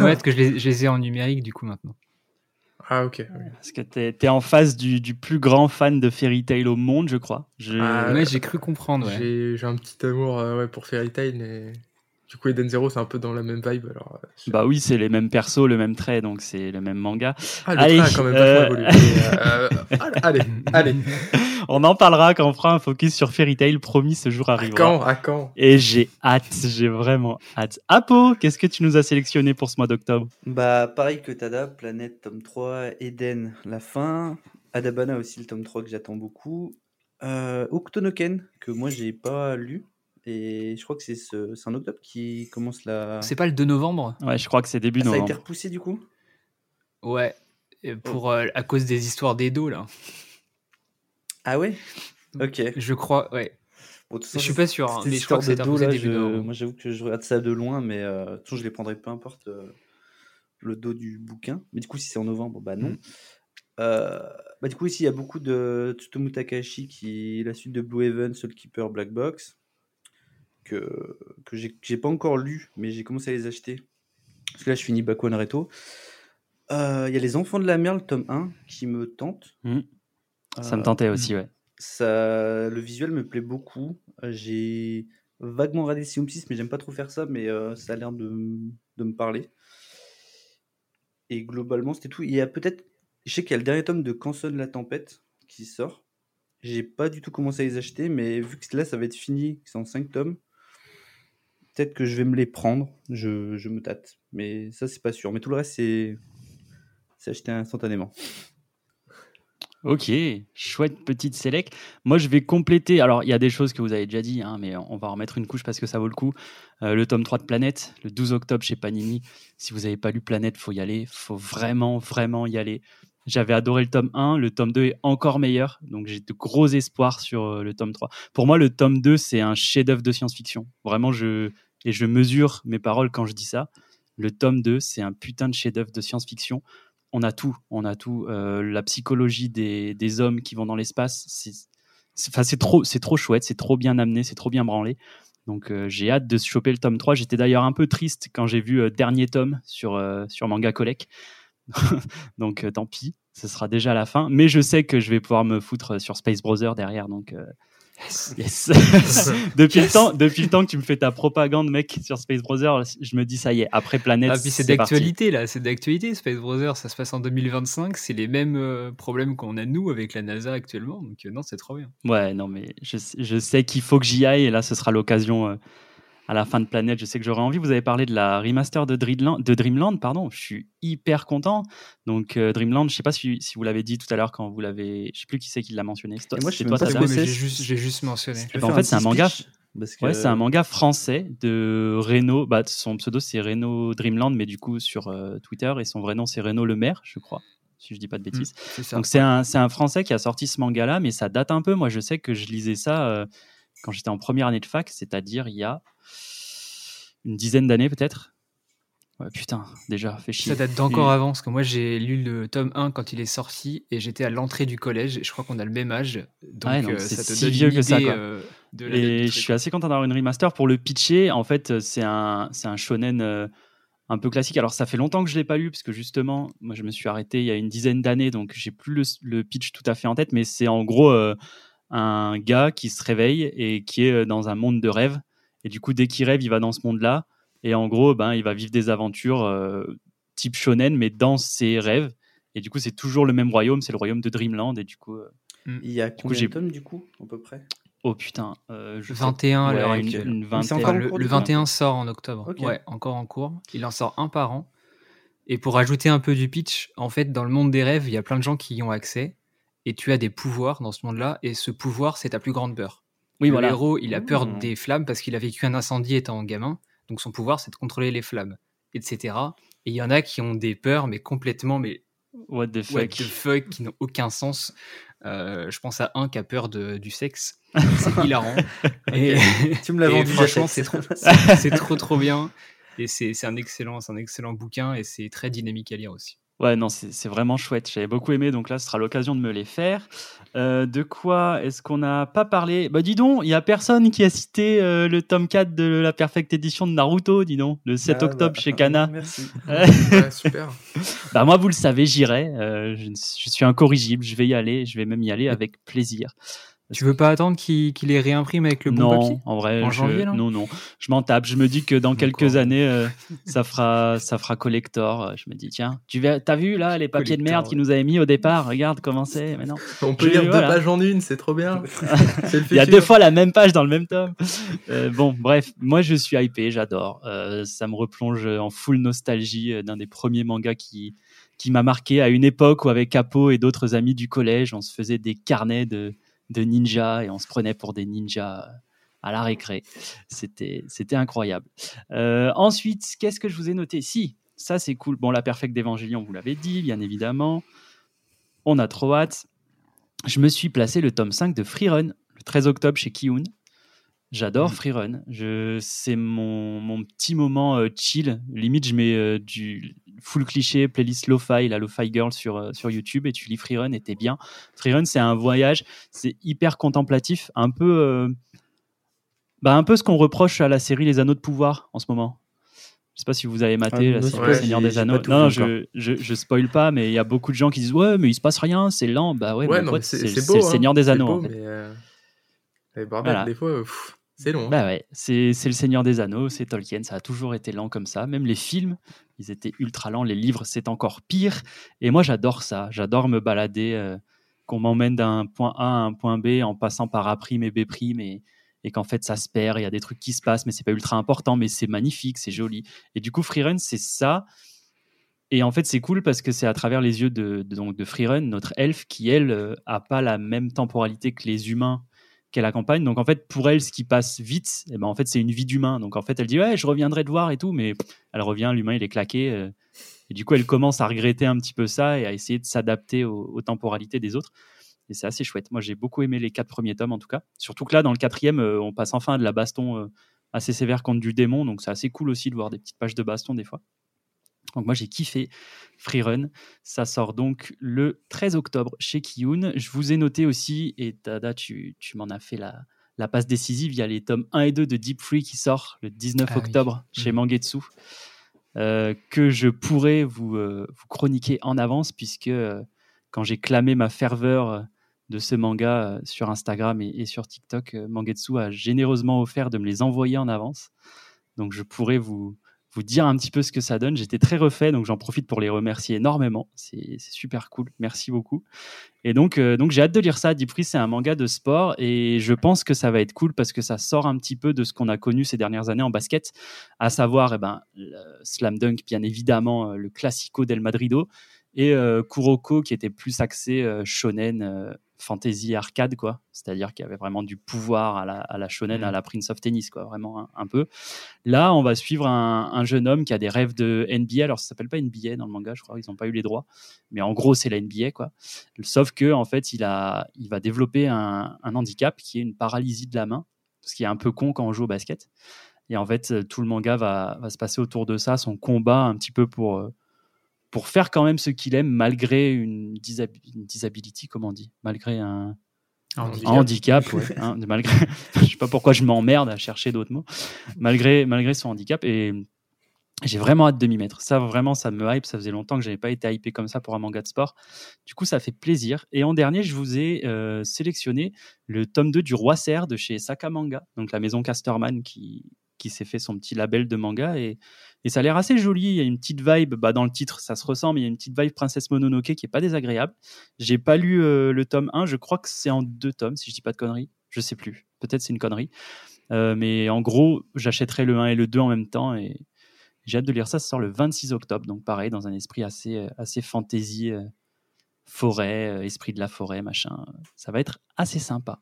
Ouais, parce que je les, je les ai en numérique du coup maintenant. Ah, ok. Parce que t'es es en face du, du plus grand fan de Fairy Tail au monde, je crois. Je... Ah, Ouais, j'ai cru comprendre. Ouais. J'ai j'ai un petit amour euh, ouais, pour Fairy Tail, mais du coup, Eden Zero, c'est un peu dans la même vibe. Alors, euh, Bah oui, c'est les mêmes persos, le même trait, donc c'est le même manga. ah, le allez, trait a quand même euh, évolué. Euh, allez, allez. On en parlera quand on fera un focus sur Fairy Tail, promis, ce jour À arrivera. quand À quand? Et j'ai hâte, j'ai vraiment hâte. Apo, qu'est-ce que tu nous as sélectionné pour ce mois d'octobre? Bah, pareil que Tada, Planète, tome 3, Eden, la fin. Adabana aussi, le tome 3 que j'attends beaucoup. Euh, Octonoken, que moi j'ai pas lu. Et je crois que c'est ce, c'est en octobre qui commence la. C'est pas le 2 novembre? Ouais, je crois que c'est début Ah, ça a été novembre. repoussé du coup? Ouais. Et pour, euh, à cause des histoires d'Edo, là. Ah ouais? Ok. Je crois, ouais. Bon, Je suis pas sûr, hein, mais je crois que c'est de dos, repoussé là, début je- novembre. Moi j'avoue que je regarde ça de loin, mais euh, de toute façon je les prendrai peu importe euh, le dos du bouquin. Mais du coup, si c'est en novembre, bah non. Mm. Euh, bah, du coup, ici il y a beaucoup de Tsutomu Takahashi qui est la suite de Blue Heaven, Soul Keeper, Black Box, que, que j'ai pas encore lu, mais j'ai commencé à les acheter. Parce que là, je finis Bakuan Reto. Euh, Il y a Les Enfants de la mer, le tome 1, qui me tente. Mm. Ça me Euh, tentait aussi, ouais. ça, le visuel me plaît beaucoup. Euh, J'ai vaguement regardé Sium 6, mais j'aime pas trop faire ça, mais euh, ça a l'air de, de me parler. Et globalement, c'était tout. Il y a peut-être. Je sais qu'il y a le dernier tome de Canson la Tempête qui sort. J'ai pas du tout commencé à les acheter, mais vu que là, ça va être fini, que c'est en 5 tomes, que je vais me les prendre. Je, je me tâte. Mais ça, c'est pas sûr. Mais tout le reste, c'est. Acheté instantanément. Ok, chouette petite sélect. Moi, je vais compléter. Alors, il y a des choses que vous avez déjà dit, hein, mais on va en remettre une couche parce que ça vaut le coup. Euh, le tome 3 de Planète, le 12 octobre chez Panini. Si vous n'avez pas lu Planète, faut y aller. faut vraiment, vraiment y aller. J'avais adoré le tome 1. Le tome 2 est encore meilleur. Donc, j'ai de gros espoirs sur euh, le tome 3. Pour moi, le tome 2, c'est un chef-d'œuvre de science-fiction. Vraiment, je, et je mesure mes paroles quand je dis ça. Le tome 2, c'est un putain de chef-d'œuvre de science-fiction on a tout, on a tout. Euh, la psychologie des, hommes qui vont dans l'espace, c'est, trop, trop chouette, c'est trop bien amené, c'est trop bien branlé. Donc euh, j'ai hâte de choper le tome 3. J'étais d'ailleurs un peu triste quand j'ai vu euh, dernier tome sur, euh, sur Manga Collect. donc tant pis, ce sera déjà la fin. Mais je sais que je vais pouvoir me foutre sur Space Brother derrière. Donc yes. depuis, le temps, depuis le temps que tu me fais ta propagande, mec, sur Space Brother, je me dis ça y est, après Planète. Ah, puis c'est d'actualité là, c'est d'actualité. Space Brothers, ça se passe en 2025, c'est les mêmes euh, problèmes qu'on a nous avec la NASA actuellement. Donc euh, non, c'est trop bien. Ouais, non, mais je, sais- je sais qu'il faut que j'y aille et là, ce sera l'occasion euh, à la fin de Planète. Je sais que j'aurai envie. Vous avez parlé de la remaster de Dreamland, de Dreamland pardon. Je suis hyper content. Donc, euh, Dreamland, je sais pas si, si vous l'avez dit tout à l'heure quand vous l'avez. Je sais plus qui c'est qui l'a mentionné. C'est toi, moi, je c'est sais toi, pas que mais c'est. j'ai juste, j'ai juste mentionné. Eh ben, en fait, c'est un manga. speech, parce que- Ouais, c'est un manga français de Reno. Bah, son pseudo, c'est Reno Dreamland, mais du coup, sur euh, Twitter. Et son vrai nom, c'est Reno Le Maire, je crois, si je dis pas de bêtises. C'est ça. Donc c'est un, c'est un Français qui a sorti ce manga-là, mais ça date un peu. Moi, je sais que je lisais ça euh, quand j'étais en première année de fac, c'est-à-dire il y a une dizaine d'années peut-être. Ouais, putain, déjà, fait chier. Ça date d'encore avant, parce que moi j'ai lu le tome 1 quand il est sorti et j'étais à l'entrée du collège et je crois qu'on a le même âge. Donc Ouais, donc euh, c'est ça te si donne vieux une que ça, quoi. euh, de la Et je suis assez content d'avoir une remaster pour le pitcher. En fait, euh, c'est un, c'est un shonen euh, un peu classique. Alors, ça fait longtemps que je l'ai pas lu parce que justement, moi, je me suis arrêté il y a une dizaine d'années, donc j'ai plus le, le pitch tout à fait en tête. Mais c'est en gros un gars qui se réveille et qui est dans un monde de rêve. Et du coup, dès qu'il rêve, il va dans ce monde-là. Et en gros, ben, il va vivre des aventures euh, type shonen, mais dans ses rêves. Et du coup, c'est toujours le même royaume, c'est le royaume de Dreamland. Et du coup, euh, Il y a combien j'ai- de tomes du coup, à peu près? Oh putain, euh, je sais- 21 à ouais, l'heure une- actuelle. une Mais c'est vingtaine. encore Enfin, en le, cours, le du coup 21 sort en octobre. Ouais, encore en cours. Il en sort un par an. Et pour ajouter un peu du pitch, en fait, dans le monde des rêves, il y a plein de gens qui y ont accès. Et tu as des pouvoirs dans ce monde-là. Et ce pouvoir, c'est ta plus grande peur. Oui, le voilà. héros, il a peur Mmh. des flammes parce qu'il a vécu un incendie étant gamin. Donc son pouvoir, c'est de contrôler les flammes, etc. Et il y en a qui ont des peurs, mais complètement, mais What the fuck? what the fuck, qui n'ont aucun sens. Euh, je pense à un qui a peur de, du sexe. C'est hilarant. Et, Tu me l'as vendu. franchement, c'est trop, trop trop bien. Et c'est c'est un excellent, c'est un excellent bouquin et c'est très dynamique à lire aussi. Ouais, non, c'est vraiment chouette. J'avais beaucoup aimé, donc là, ce sera l'occasion de me les faire. Euh, de quoi est-ce qu'on n'a pas parlé? Bah, dis donc, il y a personne qui a cité euh, le tome 4 de la Perfect Edition de Naruto, dis donc, le 7 Ah, octobre bah, chez Kana. Merci. Ouais, super. Bah, moi, vous le savez, j'irai. Euh, je suis incorrigible, je vais y aller, je vais même y aller avec plaisir. Tu veux pas attendre qu'il qu'il les réimprime avec le bon non, papier en vrai, En je- janvier, non, non. Je m'en tape. Je me dis que dans quelques années, euh, ça fera, ça fera collector. Je me dis, tiens, tu t'as vu là les papiers de merde qu'ils nous avaient mis au départ? Regarde comment c'est. Mais non. On peut Je- lire voilà. deux pages en une, c'est trop bien. Il y a deux fois la même page dans le même tome. Euh, bon, bref, moi je suis hypé, j'adore. Euh, ça me replonge en full nostalgie euh, d'un des premiers mangas qui, qui m'a marqué à une époque où avec Capo et d'autres amis du collège, on se faisait des carnets de, de ninjas et on se prenait pour des ninjas euh, à la récré. C'était, c'était incroyable. Euh, ensuite, qu'est-ce que je vous ai noté? Si, ça c'est cool. Bon, la Perfect d'Evangélion, vous l'avez dit, bien évidemment. On a trop hâte. Je me suis placé le tome 5 de Freerun le 13 octobre chez Kiun. J'adore Freerun. Je, c'est mon, mon petit moment euh, chill. Limite, je mets euh, du full cliché, playlist Lo-Fi, la Lo-Fi Girl sur, euh, sur YouTube et tu lis Freerun et t'es bien. Freerun, c'est un voyage, c'est hyper contemplatif, un peu, euh, bah, un peu ce qu'on reproche à la série Les Anneaux de Pouvoir en ce moment. Je sais pas si vous avez maté Ah, la série ouais, Le Seigneur des Anneaux. Non, je, je, je spoil pas, mais il y a beaucoup de gens qui disent Ouais, mais il se passe rien, c'est lent. Bah ouais, c'est le hein. Seigneur des Anneaux. beau, en fait. mais, euh, Voilà. des fois, c'est long. hein. Bah ouais, c'est le Seigneur des Anneaux, c'est Tolkien, ça a toujours été lent comme ça. Même les films, ils étaient ultra lents. Les livres, c'est encore pire. Et moi, j'adore ça. J'adore me balader, euh, qu'on m'emmène d'un point A à un point B en passant par A' et B', et, et qu'en fait, ça se perd. Il y a des trucs qui se passent, mais c'est pas ultra important, mais c'est magnifique, c'est joli. Et du coup, Freerun, c'est ça. Et en fait, c'est cool parce que c'est à travers les yeux de, de, de Freerun, notre elfe, qui, elle, euh, a pas la même temporalité que les humains qu'elle accompagne. Donc en fait, pour elle, ce qui passe vite, eh ben, en fait, c'est une vie d'humain. Donc en fait, elle dit ouais, je reviendrai te voir et tout, mais elle revient, l'humain il est claqué. euh, et du coup, elle commence à regretter un petit peu ça et à essayer de s'adapter aux, aux temporalités des autres. Et c'est assez chouette. Moi, j'ai beaucoup aimé les quatre premiers tomes en tout cas. Surtout que là, dans le quatrième, euh, on passe enfin à de la baston euh, assez sévère contre du démon. Donc c'est assez cool aussi de voir des petites pages de baston des fois. Donc moi j'ai kiffé Freerun. Ça sort donc le 13 octobre chez Kiyun. Je vous ai noté aussi, et Tada, tu, tu m'en as fait la, la passe décisive, il y a les tomes 1 et 2 de Deep Free qui sort le 19 Ah oui. octobre chez Mhm. Mangetsu. euh, que je pourrais vous, euh, vous chroniquer en avance, puisque euh, quand j'ai clamé ma ferveur de ce manga sur Instagram et, et sur TikTok, Mangetsu a généreusement offert de me les envoyer en avance. Donc je pourrais vous, vous dire un petit peu ce que ça donne. J'étais très refait, donc j'en profite pour les remercier énormément. C'est super cool. Merci beaucoup. Et donc, euh, donc j'ai hâte de lire ça. Deep c'est un manga de sport et je pense que ça va être cool parce que ça sort un petit peu de ce qu'on a connu ces dernières années en basket, à savoir eh ben, Slam Dunk, bien évidemment, euh, le Classico del Madrido et euh, Kuroko qui était plus axé shonen, fantasy, arcade, quoi. C'est-à-dire qu'il y avait vraiment du pouvoir à la, à la shonen, Mhm. à la Prince of Tennis, quoi, vraiment un, un peu. Là, on va suivre un, un jeune homme qui a des rêves de NBA. Alors, ça s'appelle pas NBA dans le manga, je crois, ils n'ont pas eu les droits. Mais en gros, c'est la NBA, quoi. Sauf que, en fait, il, a, il va développer un, un handicap qui est une paralysie de la main, ce qui est un peu con quand on joue au basket. Et en fait, euh, tout le manga va, va se passer autour de ça, son combat un petit peu pour, euh, pour faire quand même ce qu'il aime malgré une, disab- une disability, comment on dit Malgré un, Un un handicap. handicap, ouais, hein, malgré, je sais pas pourquoi je m'emmerde à chercher d'autres mots, malgré, malgré son handicap. Et j'ai vraiment hâte de m'y mettre. Ça, vraiment, ça me hype. Ça faisait longtemps que j'avais pas été hypé comme ça pour un manga de sport. Du coup, ça fait plaisir. Et en dernier, je vous ai euh, sélectionné le tome 2 du Roi Serre de chez Sakamanga, donc la maison Casterman qui, qui s'est fait son petit label de manga. Et, et ça a l'air assez joli. Il y a une petite vibe, bah, dans le titre, ça se ressent, mais il y a une petite vibe Princesse Mononoke qui est pas désagréable. J'ai pas lu euh, le tome 1. Je crois que c'est en deux tomes, si je dis pas de conneries. Je sais plus. Peut-être c'est une connerie. Euh, mais en gros, j'achèterai le 1 et le 2 en même temps. Et j'ai hâte de lire ça. Ça sort le 26 octobre. Donc pareil, dans un esprit assez, euh, assez fantasy, forêt, esprit de la forêt, machin. Ça va être assez sympa.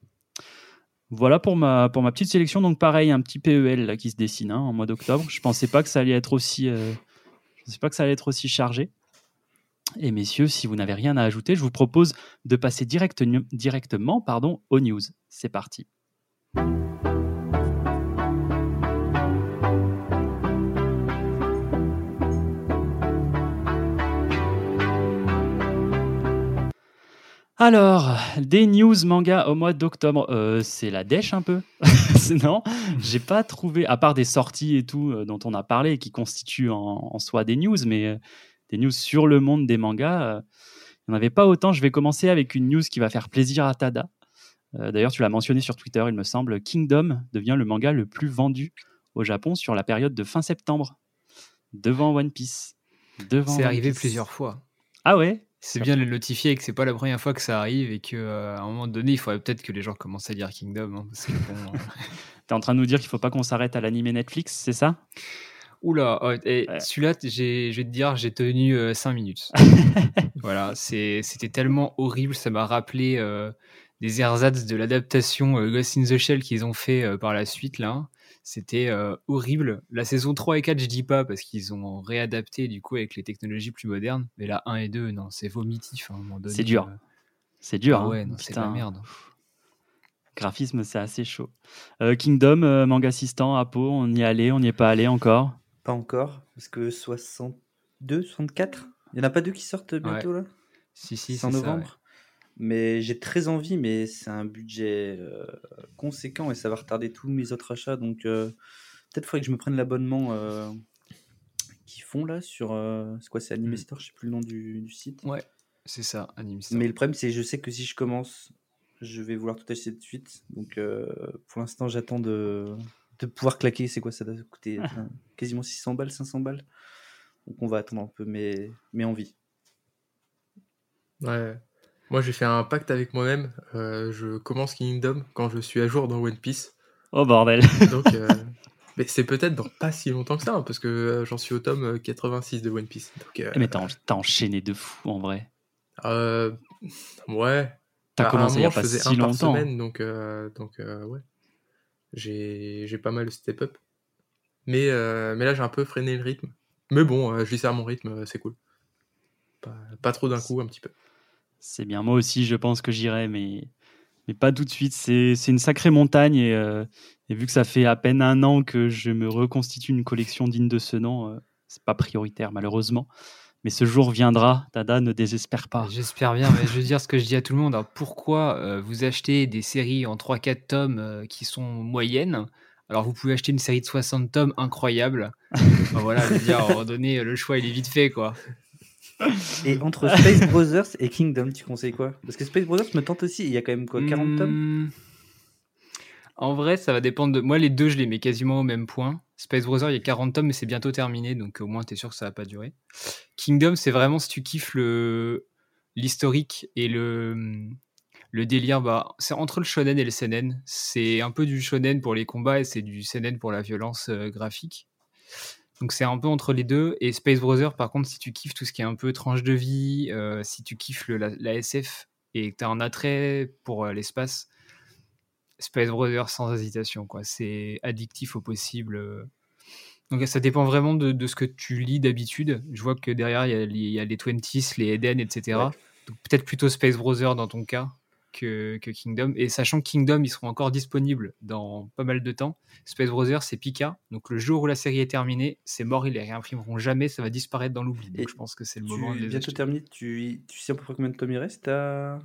Voilà pour ma, petite sélection. Donc pareil, un petit PEL qui se dessine hein, en mois d'octobre. Je pensais euh, pensais pas que ça allait être aussi chargé. Et messieurs, si vous n'avez rien à ajouter, je vous propose de passer direct- directement pardon, aux news. C'est parti. Alors, des news manga au mois d'octobre, euh, c'est la dèche un peu. Non, j'ai pas trouvé, à part des sorties et tout euh, dont on a parlé, et qui constituent en, en soi des news, mais euh, des news sur le monde des mangas, il n'y en avait pas autant. Je vais commencer avec une news qui va faire plaisir à Tada. D'ailleurs, tu l'as mentionné sur Twitter, il me semble. Kingdom devient le manga le plus vendu au Japon sur la période de fin septembre, devant One Piece. Devant C'est arrivé Piece. plusieurs fois. Ah ouais? C'est bien de le notifier et que c'est pas la première fois que ça arrive et qu'à un moment donné, il faudrait peut-être que les gens commencent à lire Kingdom. hein, parce que bon, euh, T'es en train de nous dire qu'il faut pas qu'on s'arrête à l'animé Netflix, c'est ça? Oula, oh, Ouais. celui-là, je vais te dire, j'ai tenu 5 minutes. voilà, c'était tellement horrible, ça m'a rappelé euh, des ersatz de l'adaptation euh, Ghost in the Shell qu'ils ont fait euh, par la suite là. C'était euh, horrible. La saison 3 et 4, je dis pas parce qu'ils ont réadapté du coup avec les technologies plus modernes. Mais la 1 et 2, non, c'est vomitif hein, à un moment donné. C'est dur. euh. C'est dur. Ah hein. ouais, non, c'est la merde. Graphisme, c'est assez chaud. Euh, Kingdom, euh, manga assistant, Apo, on y est allé, on n'y est pas allé encore? Pas encore, parce que 62, 64 Il n'y en a pas deux qui sortent bientôt là? Si, si, C'est en c'est ça, ouais. Mais j'ai très envie, mais c'est un budget euh, conséquent et ça va retarder tous mes autres achats. Donc euh, peut-être faudrait que je me prenne l'abonnement euh, qu'ils font là sur. euh, c'est quoi C'est Anime Mm. Store, je sais plus le nom du, du site. Ouais, c'est ça, Anime Store. Mais le problème, c'est que je sais que si je commence, je vais vouloir tout acheter de suite. Donc euh, pour l'instant, j'attends de, de pouvoir claquer. C'est quoi Ça doit coûter quasiment 600 balles, 500 balles. Donc on va attendre un peu, mais, mais envie. Ouais. Moi, j'ai fait un pacte avec moi-même. euh, je commence Kingdom quand je suis à jour dans One Piece. Oh bordel. Donc, euh, mais c'est peut-être dans pas si longtemps que ça, hein, parce que euh, j'en suis au tome euh, 86 de One Piece. Donc, euh, Mais t'as en- t'as enchaîné de fou en vrai. euh, ouais. T'as Bah, à un commencé il y a moment, pas je faisais si un par semaine, donc, donc ouais. J'ai j'ai pas mal step up. Mais, mais là, j'ai un peu freiné le rythme. Mais bon, je ça à mon rythme, c'est cool. Pas, pas trop d'un coup, un petit peu. C'est bien, moi aussi je pense que j'irai, mais, mais pas tout de suite. C'est une sacrée montagne et, euh, et vu que ça fait à peine un an que je me reconstitue une collection digne de ce nom, euh, c'est pas prioritaire malheureusement. Mais ce jour viendra, Tada, ne désespère pas. J'espère bien, mais je veux dire ce que je dis à tout le monde. Pourquoi euh, vous achetez des séries en 3-4 tomes qui sont moyennes? Alors vous pouvez acheter une série de 60 tomes incroyable. Voilà, je veux dire, à un moment donné, le choix il est vite fait quoi. Et entre Space Brothers et Kingdom, tu conseilles quoi? Parce que Space Brothers me tente aussi. Il y a quand même quoi 40 tomes? Hmm, En vrai, ça va dépendre de. Moi, les deux, je les mets quasiment au même point. Space Brothers, il y a 40 tomes, mais c'est bientôt terminé, donc au moins, t'es sûr que ça va pas durer. Kingdom, c'est vraiment si tu kiffes le l'historique et le le délire, bah, c'est entre le shonen et le seinen. C'est un peu du shonen pour les combats et c'est du seinen pour la violence euh, graphique. Donc c'est un peu entre les deux. Et Space Brothers, par contre, si tu kiffes tout ce qui est un peu tranche de vie, euh, si tu kiffes le- la, la SF et que tu as un attrait pour euh, l'espace, Space Brothers sans hésitation. quoi. C'est addictif au possible. euh. Donc ça dépend vraiment de, de ce que tu lis d'habitude. Je vois que derrière, il y a les- il y, a les 20s, les Eden, etc. Ouais. Donc peut-être plutôt Space Brothers dans ton cas que, que Kingdom. Et sachant que Kingdom, ils seront encore disponibles dans pas mal de temps. Space Brothers, c'est Pika. Donc le jour où la série est terminée, c'est mort, ils les réimprimeront jamais, ça va disparaître dans l'oubli. Donc Et je pense que c'est le moment de les bientôt acheter. terminé. Tu, tu sais à peu près combien de tomes il reste à...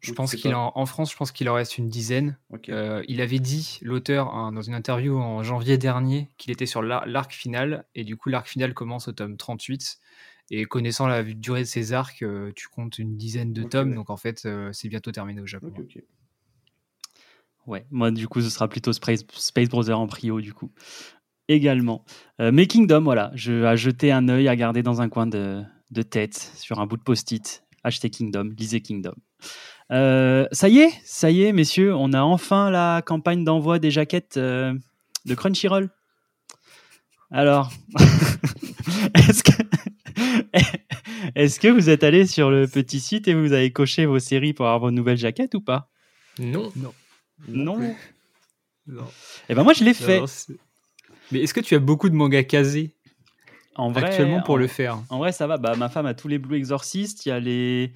Je Ou pense qu'il en, en France, je pense qu'il en reste une dizaine. Euh, il avait dit, l'auteur, hein, dans une interview en janvier dernier, qu'il était sur l'ar- l'arc final, et du coup, l'arc final commence au tome 38. Et connaissant la durée de ces arcs, euh, tu comptes une dizaine de tomes, ouais. donc en fait, euh, c'est bientôt terminé au Japon. Ok, ok. Ouais, moi du coup ce sera plutôt Space, Space Brother en prio du coup. Également. Euh, mais Kingdom, voilà, je, à jeter un œil, à garder dans un coin de, de tête, sur un bout de post-it. Achetez Kingdom, lisez Kingdom. Euh, ça y est, ça y est, messieurs, on a enfin la campagne d'envoi des jaquettes euh, de Crunchyroll. Alors, est-ce que, est-ce que vous êtes allé sur le petit site et vous avez coché vos séries pour avoir vos nouvelles jaquettes ou pas Non. Non. Non. Eh ben moi je l'ai fait. Non, Mais est-ce que tu as beaucoup de mangas casés En vrai, actuellement pour en, le faire? En vrai, ça va. Bah, ma femme a tous les Blue Exorcist. Il y a les,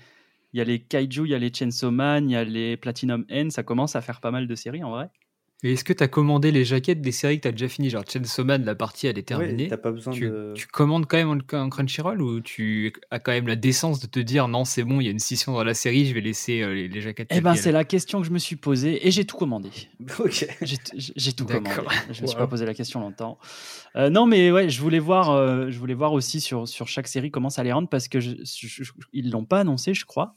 il y a les Kaiju, il y a les Chainsaw Man, il y a les Platinum N. Ça commence à faire pas mal de séries en vrai. Et est-ce que tu as commandé les jaquettes des séries que tu as déjà fini Genre Chainsaw Man, la partie elle est Ouais, terminée. t'as pas besoin tu, de. tu commandes quand même en, en Crunchyroll ou tu as quand même la décence de te dire non, c'est bon, il y a une scission dans la série, je vais laisser euh, les, les jaquettes. Eh ben, c'est la question que je me suis posée et j'ai tout commandé. Ok. J'ai tout commandé. Je me suis Wow. pas posé la question longtemps. Euh, non, mais ouais, je voulais voir, euh, je voulais voir aussi sur, sur chaque série comment ça allait rendre parce que je, je- je- ils l'ont pas annoncé, je crois.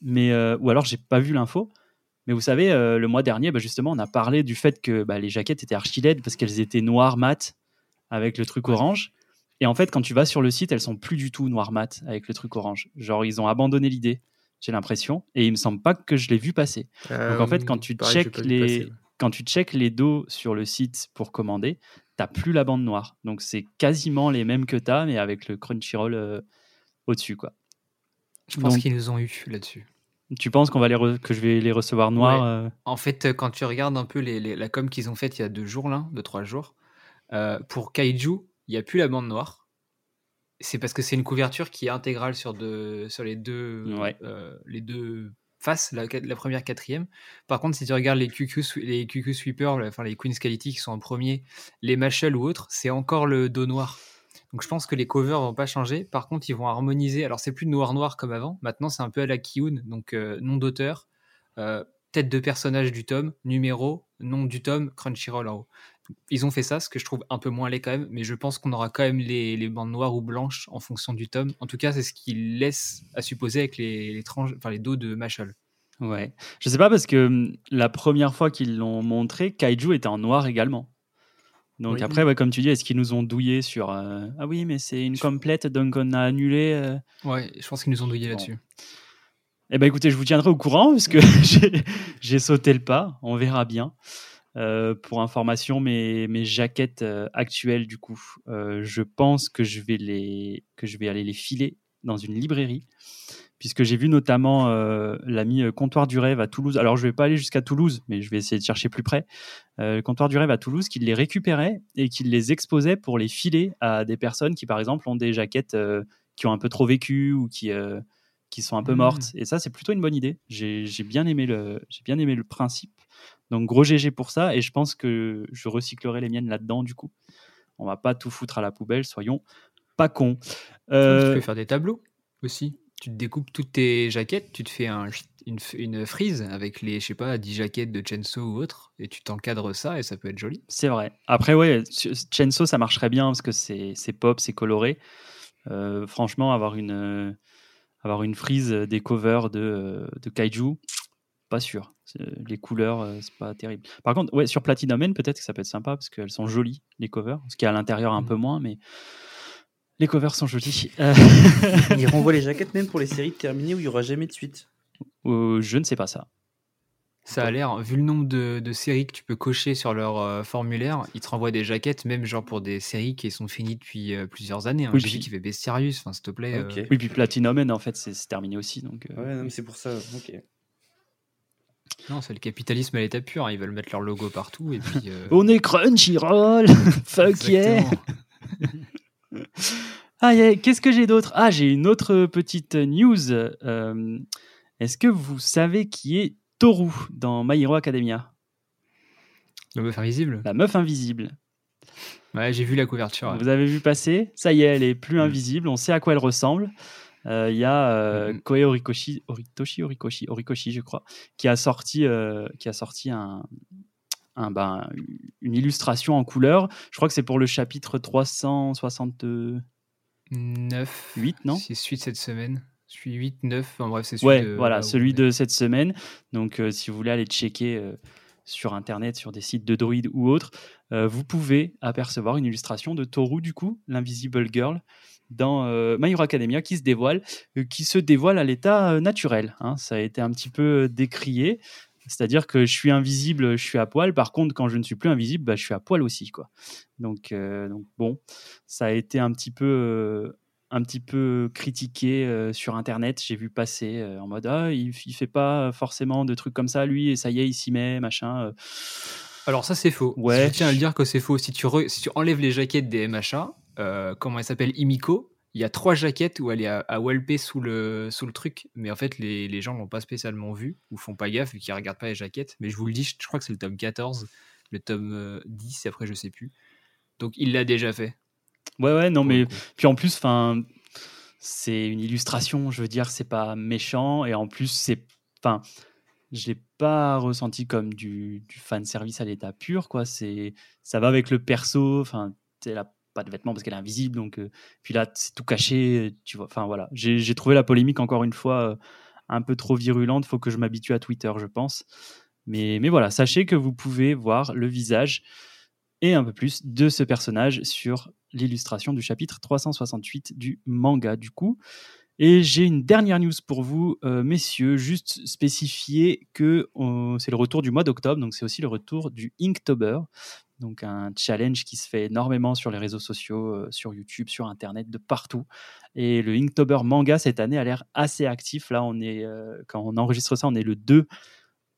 Mais euh, ou alors j'ai pas vu l'info. Mais vous savez, euh, le mois dernier, bah, justement, on a parlé du fait que bah, les jaquettes étaient archi laides parce qu'elles étaient noires mat avec le truc orange. Et en fait, quand tu vas sur le site, elles sont plus du tout noires mat avec le truc orange. Genre, ils ont abandonné l'idée, j'ai l'impression. Et il me semble pas que je l'ai vu passer. Donc en fait, quand tu pareil, check les, passer. quand tu check les dos sur le site pour commander, t'as plus la bande noire. Donc c'est quasiment les mêmes que t'as, mais avec le Crunchyroll euh, au-dessus, quoi. Je pense donc- qu'ils nous ont eu là-dessus. Tu penses qu'on va les re- que je vais les recevoir noirs Ouais. euh, En fait, euh, quand tu regardes un peu les, les- la com qu'ils ont faite il y a deux jours, là, deux, trois jours, euh, pour Kaiju, il n'y a plus la bande noire. C'est parce que c'est une couverture qui est intégrale sur, deux, sur les, deux, Ouais. euh, les deux faces, la, la première, quatrième. Par contre, si tu regardes les QQ, les QQ Sweeper, enfin les Queen's Quality qui sont en premier, les Mashal ou autres, c'est encore le dos noir. Donc je pense que les covers vont pas changer. Par contre, ils vont harmoniser. Alors c'est plus noir-noir comme avant. Maintenant, c'est un peu à la Kiyun, donc euh, nom d'auteur, euh, tête de personnage du tome, numéro, nom du tome, Crunchyroll en haut. Ils ont fait ça, ce que je trouve un peu moins laid quand même, mais je pense qu'on aura quand même les, bandes noires ou blanches en fonction du tome. En tout cas, c'est ce qu'ils laissent à supposer avec les, tranches, enfin, les dos de Mashal. Ouais. Je sais pas parce que hum, la première fois qu'ils l'ont montré, Kaiju était en noir également. Donc Oui. après, ouais, comme tu dis, est-ce qu'ils nous ont douillé sur euh, ah oui, mais c'est une complète, donc on a annulé. euh. Ouais, je pense qu'ils nous ont douillé Bon. là-dessus. Eh ben écoutez, je vous tiendrai au courant parce que j'ai- sauté le pas. On verra bien. Euh, pour information, mes, mes jaquettes euh, actuelles, du coup, je pense que je vais les que je vais aller les filer dans une librairie, puisque j'ai vu notamment euh, l'ami euh, Comptoir du Rêve à Toulouse. Alors, je vais pas aller jusqu'à Toulouse, mais je vais essayer de chercher plus près. Euh, Comptoir du Rêve à Toulouse, qui les récupérait et qui les exposait pour les filer à des personnes qui, par exemple, ont des jaquettes euh, qui ont un peu trop vécu ou qui qui sont un peu Mhm. mortes. Et ça, c'est plutôt une bonne idée. J'ai bien aimé le j'ai bien aimé le principe. Donc gros GG pour ça et je pense que je recyclerai les miennes là-dedans du coup. On va pas tout foutre à la poubelle, soyons pas cons. Tu peux faire des tableaux aussi. Tu te découpes toutes tes jaquettes, tu te fais un, une, une frise avec les, je sais pas, 10 jaquettes de Chenso ou autre, et tu t'encadres ça et ça peut être joli. C'est vrai. Après, ouais, Chainsaw, ça marcherait bien parce que c'est pop, c'est coloré. Euh, franchement, avoir une, euh, avoir une frise des covers de, euh, de Kaiju, pas sûr. Les couleurs, euh, c'est pas terrible. Par contre, ouais, sur Platinum peut-être que ça peut être sympa parce qu'elles sont jolies, les covers. Ce qui est à l'intérieur un Mhm. peu moins, mais les covers sont jolis. Euh, Ils renvoient les jaquettes même pour les séries terminées où il y aura jamais de suite. euh, je ne sais pas ça. Ça a l'air, vu le nombre de, de séries que tu peux cocher sur leur euh, formulaire, ils te renvoient des jaquettes, même genre pour des séries qui sont finies depuis euh, plusieurs années. Hein. Oui, J'ai puis- vu qu'il fait Bestiarius, enfin s'il te plaît. Euh, Oui, puis Platinum en fait, c'est terminé aussi. Donc, euh, Ouais, non, mais c'est pour ça. Ok. Non, c'est le capitalisme à l'état pur. hein. Ils veulent mettre leur logo partout et puis. euh, On est Crunchyroll Fuck yeah. Ah, qu'est-ce que j'ai d'autre? Ah, j'ai une autre petite news. Euh, Est-ce que vous savez qui est Toru dans My Hero Academia? Le meuf invisible? La meuf invisible. Ouais, j'ai vu la couverture. ouais. Vous avez vu passer? Ça y est, elle est plus Mm. invisible. On sait à quoi elle ressemble. Euh, Il y a euh, Mhm. Koei Horikoshi, Horitoshi, Horikoshi, Horikoshi, je crois, qui a sorti, euh, qui a sorti un, un, ben, une illustration en couleur. Je crois que c'est pour le chapitre 368, 9. non C'est celui de cette semaine. Celui 8, 9. Enfin bref, c'est celui Ouais, de. voilà, celui cette semaine. Donc, euh, si vous voulez aller checker euh, sur Internet, sur des sites de Droid ou autres, euh, vous pouvez apercevoir une illustration de Toru, du coup, l'Invisible Girl, dans My Hero Academia, qui se dévoile, qui se dévoile à l'état naturel. hein. Ça a été un petit peu décrié. C'est-à-dire que je suis invisible, je suis à poil. Par contre, quand je ne suis plus invisible, bah, je suis à poil aussi. Quoi. Donc, euh, donc, bon, ça a été un petit peu, euh, un petit peu critiqué euh, sur Internet. J'ai vu passer en mode ah, il, il fait pas forcément de trucs comme ça, lui, et ça y est, il s'y met, machin. Alors ça c'est faux. Ouais. Je tiens à le dire que c'est faux. Si tu, re- si tu enlèves les jaquettes des MHA, comment elle s'appelle Imiko, il y a trois jaquettes où elle est à, à walper sous le, sous le truc, mais en fait les, les gens l'ont pas spécialement vu ou font pas gaffe vu qu'ils regardent pas les jaquettes. Mais je vous le dis, je, je crois que c'est le tome 14. le tome euh, 10, et après je sais plus. Donc il l'a déjà fait. Ouais, ouais, non, mais puis en plus, enfin, c'est une illustration. Je veux dire, c'est pas méchant et en plus, c'est, enfin, je l'ai pas ressenti comme du, du fan service à l'état pur, quoi. C'est, ça va avec le perso. Enfin, elle a pas de vêtements parce qu'elle est invisible, donc euh, puis là, c'est tout caché. Tu vois, enfin voilà. J'ai trouvé la polémique encore une fois euh, un peu trop virulente. Faut que je m'habitue à Twitter, je pense. Mais, mais voilà, sachez que vous pouvez voir le visage et un peu plus de ce personnage sur l'illustration du chapitre 368 du manga du coup. Et j'ai une dernière news pour vous, euh, messieurs, juste spécifier que c'est le retour du mois d'octobre, donc c'est aussi le retour du Inktober, donc un challenge qui se fait énormément sur les réseaux sociaux, euh, sur YouTube, sur Internet, de partout. Et le Inktober manga cette année a l'air assez actif. Là, on est, euh, quand on enregistre ça, on est le 2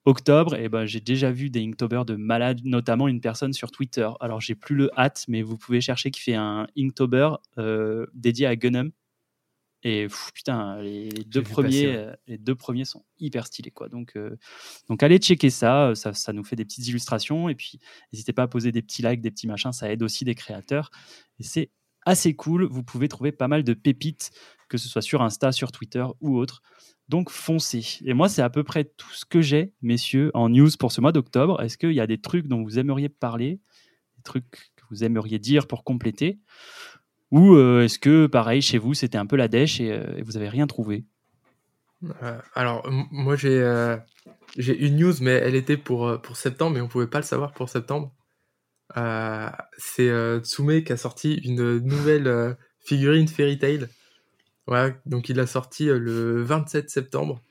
octobre, et ben j'ai déjà vu des Inktober de malades, notamment une personne sur Twitter. Alors j'ai plus le hâte, mais vous pouvez chercher qui fait un Inktober euh, dédié à Gunnum. Et pff, putain, les, les deux passer, premiers, ouais. euh, les deux premiers sont hyper stylés quoi. Donc, euh, donc allez checker ça, ça, ça nous fait des petites illustrations et puis n'hésitez pas à poser des petits likes, des petits machins, ça aide aussi des créateurs et c'est assez cool. Vous pouvez trouver pas mal de pépites, que ce soit sur Insta, sur Twitter ou autre. Donc foncez. Et moi, c'est à peu près tout ce que j'ai, messieurs, en news pour ce mois d'octobre. Est-ce qu'il y a des trucs dont vous aimeriez parler, des trucs que vous aimeriez dire pour compléter? Ou euh, est-ce que, pareil, chez vous, c'était un peu la dèche et, euh, vous avez rien trouvé? Euh, alors, moi, j'ai j'ai une news, mais elle était pour, pour septembre, mais on pouvait pas le savoir pour septembre. C'est euh, Tsume qui a sorti une nouvelle figurine Fairy Tail. Voilà, donc il l'a sorti le 27 septembre.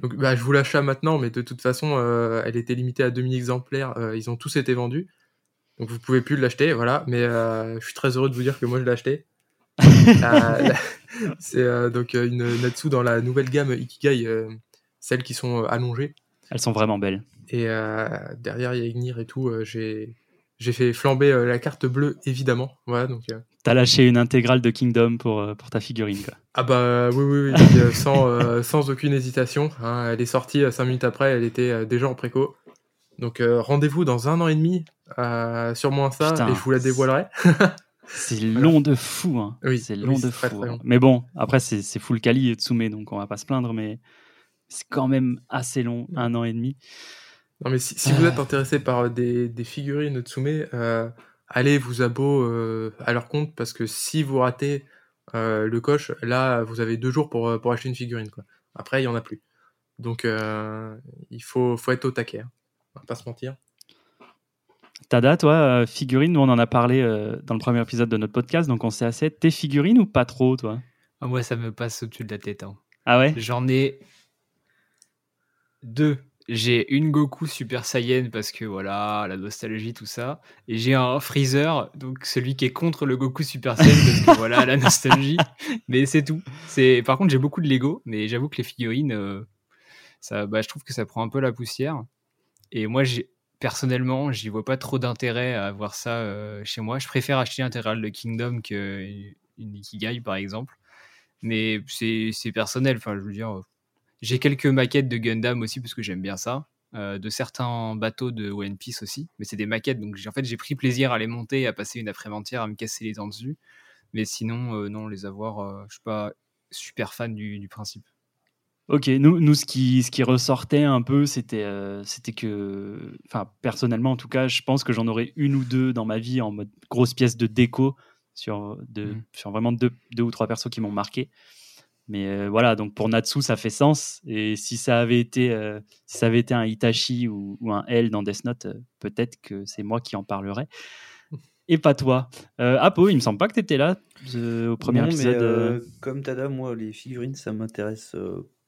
Donc, bah, je vous l'achat maintenant, mais de toute façon, elle était limitée à 2000 exemplaires. ils ont tous été vendus. Donc, vous pouvez plus l'acheter, voilà. Mais euh, je suis très heureux de vous dire que moi, je l'ai acheté. Euh, c'est euh, donc une Natsu dans la nouvelle gamme Ikigai, celles qui sont allongées. Elles sont vraiment belles. Et derrière, il y a Ignir et tout. j'ai j'ai fait flamber la carte bleue, évidemment. Voilà, donc. euh, T'as lâché une intégrale de Kingdom pour, pour ta figurine. Quoi. Ah bah oui, oui, oui, sans, euh, sans aucune hésitation. hein. elle est sortie 5 minutes après, elle était déjà en préco. Donc euh, rendez-vous dans un an et demi euh, Insta Putain. et je vous la dévoilerai. C'est long de fou. Hein. Oui, c'est long de fou. très hein. long. Mais bon, après, c'est c'est full Kali et Tsume, donc on va pas se plaindre, mais c'est quand même assez long, un an et demi. Non mais si, si vous êtes intéressé par euh, des, des figurines Tsume, euh, allez vous abo euh, à leur compte parce que si vous ratez euh, le coche, là vous avez deux jours pour, euh, pour acheter une figurine. Quoi. Après il y en a plus. Donc euh, il faut, faut être au taquet. hein. On va pas se mentir. Tada, toi, euh, figurine, nous on en a parlé euh, dans le premier épisode de notre podcast, donc on sait assez. T'es figurine ou pas trop, toi? Ah, moi, ça me passe au-dessus de la tête. hein. Ah ouais? J'en ai deux. J'ai une Goku Super Saiyan parce que voilà, la nostalgie, tout ça. Et j'ai un Freezer, donc celui qui est contre le Goku Super Saiyan parce que voilà, la nostalgie. Mais c'est tout. C'est Par contre, j'ai beaucoup de Lego, mais j'avoue que les figurines, euh, ça, bah, je trouve que ça prend un peu la poussière. Et moi, j'ai personnellement, j'y vois pas trop d'intérêt à avoir ça euh, chez moi. Je préfère acheter l'intégrale de Kingdom qu'une Ikigai, par exemple. Mais c'est personnel. Enfin, je veux dire, j'ai quelques maquettes de Gundam aussi parce que j'aime bien ça. euh, de certains bateaux de One Piece aussi, mais c'est des maquettes, donc en fait j'ai pris plaisir à les monter à passer une après-midi à me casser les dents dessus. Mais sinon, euh, non, les avoir, je suis pas super fan du principe. Ok, nous, nous ce, qui, ce qui ressortait un peu, c'était euh, c'était que, enfin, personnellement en tout cas, je pense que j'en aurais une ou deux dans ma vie en mode grosse pièce de déco sur, de, Mhm. sur vraiment deux, deux ou trois persos qui m'ont marqué. Mais euh, voilà, donc pour Natsu, ça fait sens. Et si ça avait été, euh, si ça avait été un Itachi ou, ou un L dans Death Note, peut-être que c'est moi qui en parlerais. Et pas toi. Euh, Apo, il me semble pas que tu étais là euh, au premier Non, mais, épisode. euh, comme Tada, moi, les figurines, ça m'intéresse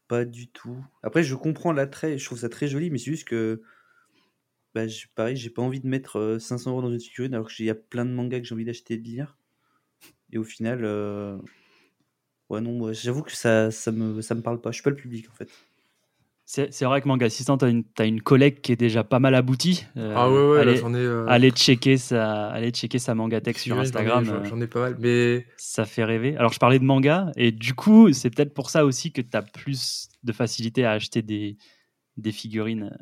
pas du tout. Après, je comprends l'attrait, je trouve ça très joli, mais c'est juste que, bah, j'ai- pareil, j'ai pas envie de mettre euh, 500 euros dans une figurine alors qu'il y a plein de mangas que j'ai envie d'acheter et de lire. Et au final, euh, ouais, non, moi, j'avoue que ça, ça, me, ça me parle pas. Je suis pas le public, en fait. C'est vrai que Manga Assistant, tu as, une une collègue qui est déjà pas mal aboutie. Euh, ah ouais, ouais, là, allez, j'en ai. euh, allez checker sa, allez checker sa manga tech sur figurines, j'en ai- Instagram. J'en euh, ai pas mal, mais ça fait rêver. Alors, je parlais de manga, et du coup, c'est peut-être pour ça aussi que tu as plus de facilité à acheter des, des figurines.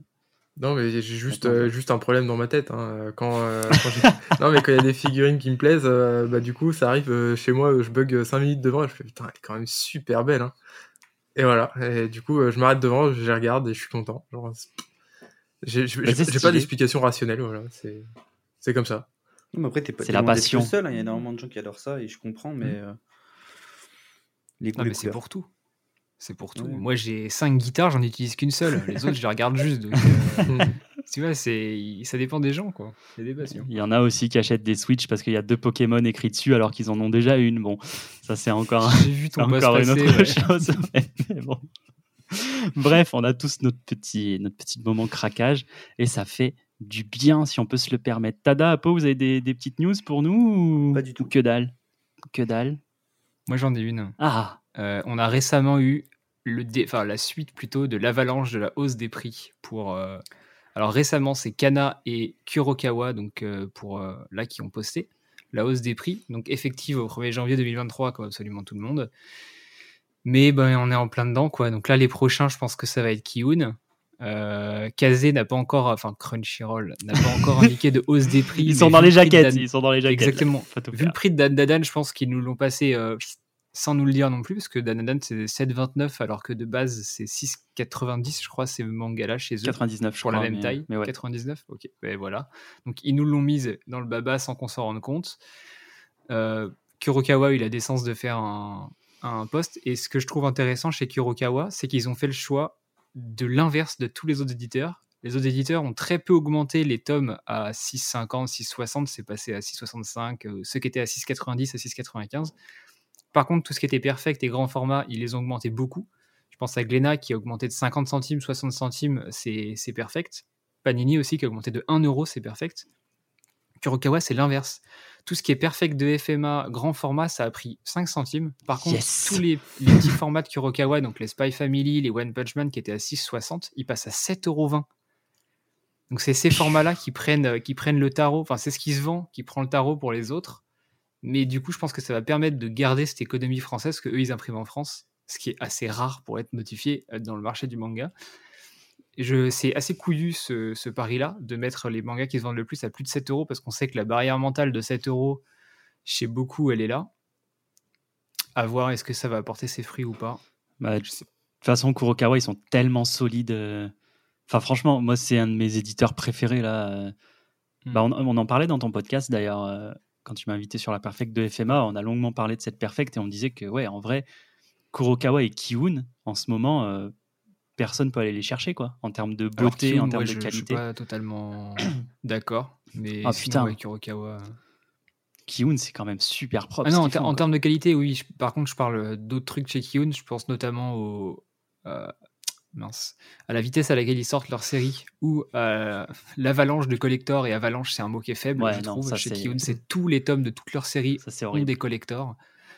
Non, mais j'ai juste, euh, juste un problème dans ma tête. hein. Quand, euh, non, mais quand il y a des figurines qui me plaisent, euh, bah, du coup, ça arrive euh, chez moi, je bug 5 minutes devant et je fais putain, elle est quand même super belle. Hein. Et voilà. Et du coup, euh, je m'arrête devant, je les regarde et je suis content. Genre, j'ai pas d'explication rationnelle. Voilà. C'est c'est comme ça. Non, mais après, t'es pas C'est t'es la passion. seul. hein. Il y a énormément de gens qui adorent ça et je comprends, mais. Mm. euh, les goûts, Non, mais c'est pour tout. C'est pour tout. Ouais. Moi, j'ai cinq guitares, j'en utilise qu'une seule. Les autres, je les regarde juste. donc, euh, tu vois, c'est, ça dépend des gens, quoi. C'est des passions. Il y en a aussi qui achètent des Switch parce qu'il y a deux Pokémon écrits dessus alors qu'ils en ont déjà une. Bon, ça c'est encore, J'ai vu ton encore une autre ouais. chose. mais bon. Bref, on a tous notre petit, notre petit moment craquage et ça fait du bien si on peut se le permettre. Tada, Apo, vous avez des, des petites news pour nous ou, Pas du tout. ou que dalle? Que dalle? Moi, j'en ai une. Ah, Euh, on a récemment eu le dé- enfin, la suite plutôt de l'avalanche de la hausse des prix pour. euh, Alors récemment, c'est Kana et Kurokawa, donc euh, pour euh, là qui ont posté la hausse des prix, donc effective au 1er janvier 2023 comme absolument tout le monde. Mais ben on est en plein dedans quoi. Donc là les prochains, je pense que ça va être Kiun. Euh, Kazé n'a pas encore, enfin Crunchyroll n'a pas encore indiqué de hausse des prix. ils sont dans les jaquettes. Dan- Ils sont dans les jaquettes. Exactement. Vu le prix de Dan Dadan, je pense qu'ils nous l'ont passé euh, sans nous le dire non plus, parce que Dan Dadan c'est 7,29 alors que de base c'est 6,90 je crois ces mangas-là chez eux 99, je pour crois. la même mais- taille. Mais ouais. 99 Ok, ben voilà. Donc ils nous l'ont mise dans le baba sans qu'on s'en rende compte. Euh, Kurokawa a eu la décence de faire un, un post. Et ce que je trouve intéressant chez Kurokawa, c'est qu'ils ont fait le choix de l'inverse de tous les autres éditeurs. Les autres éditeurs ont très peu augmenté les tomes à 6,50, 6,60, c'est passé à 6,65. euh, ceux qui étaient à 6,90 à 6,95. Par contre, tout ce qui était perfect et grand format, ils les ont augmentés beaucoup. Je pense à Glénat qui a augmenté de 50 centimes, 60 centimes, c'est perfect. Panini aussi qui a augmenté de 1 euro, c'est perfect. Kurokawa, c'est l'inverse. Tout ce qui est perfect de FMA, grand format, ça a pris 5 centimes. Par contre, Yes. tous les, les petits formats de Kurokawa, donc les Spy Family, les One Punch Man qui étaient à 6,60, ils passent à 7,20 euros. Donc c'est ces formats-là qui prennent, euh, qui prennent le tarot, enfin c'est ce qui se vend, qui prend le tarot pour les autres. Mais du coup, je pense que ça va permettre de garder cette économie française que eux ils impriment en France, ce qui est assez rare pour être notifié euh, dans le marché du manga. Je, c'est assez couillu ce, ce pari-là, de mettre les mangas qui se vendent le plus à plus de 7 euros, parce qu'on sait que la barrière mentale de 7 euros, chez beaucoup, elle est là. À voir est-ce que ça va apporter ses fruits ou pas? Bah, De toute façon, Kurokawa, ils sont tellement solides. euh. Enfin, franchement, moi, c'est un de mes éditeurs préférés. Là. euh. Hmm. Bah, on, on en parlait dans ton podcast, d'ailleurs, quand tu m'as invité sur la Perfect de FMA. On a longuement parlé de cette Perfect et on me disait que, ouais, en vrai, Kurokawa et Kiun, en ce moment, euh, personne peut aller les chercher, quoi, en termes de beauté, en termes ouais, de je, je suis qualité. pas totalement d'accord. Mais Ah, sinon, putain. ouais, Kurokawa. Kiun, c'est quand même super propre. Ah non, en, qu'ils ter- font, en quoi. termes de qualité, oui. je- par contre, je parle d'autres trucs chez Kiyun. Je pense notamment au, euh, mince, à la vitesse à laquelle ils sortent leur série ou euh, l'avalanche de collector. Et avalanche, c'est un mot qui est faible, Ouais, je non, trouve. ça, chez c'est- Kiyun, c'est tous les tomes de toute leur série Ça, ont des collectors.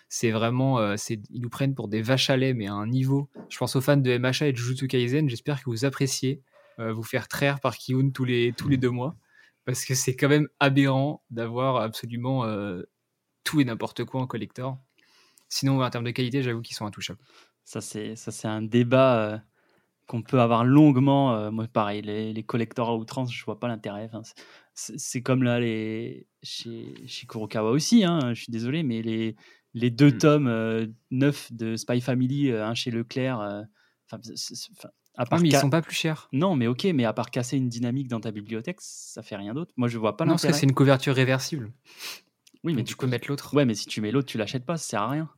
C'est vraiment, euh, c'est, ils nous prennent pour des vaches à lait, mais à un niveau. Je pense aux fans de MHA et de Jujutsu Kaisen. J'espère que vous appréciez euh, vous faire traire par Kiyun tous les, tous les deux mois. Parce que c'est quand même aberrant d'avoir absolument tout et n'importe quoi en collector. Sinon, en termes de qualité, j'avoue qu'ils sont intouchables. Ça, c'est ça, c'est un débat qu'on peut avoir longuement. euh, moi, pareil, les, les collecteurs à outrance, je vois pas l'intérêt. Enfin, c'est comme là, les, chez, chez Kurokawa aussi, hein, je suis désolé, mais les, les deux Mm. tomes euh, neufs de Spy Family, euh, un chez Leclerc, euh, enfin, à part mais ils sont pas plus chers. Non, mais ok, mais à part casser une dynamique dans ta bibliothèque, ça fait rien d'autre. Moi, je vois pas non, parce que l'intérêt. c'est une couverture réversible. Oui, mais Donc, tu peux mettre l'autre. Ouais, mais si tu mets l'autre, tu l'achètes pas, ça sert à rien.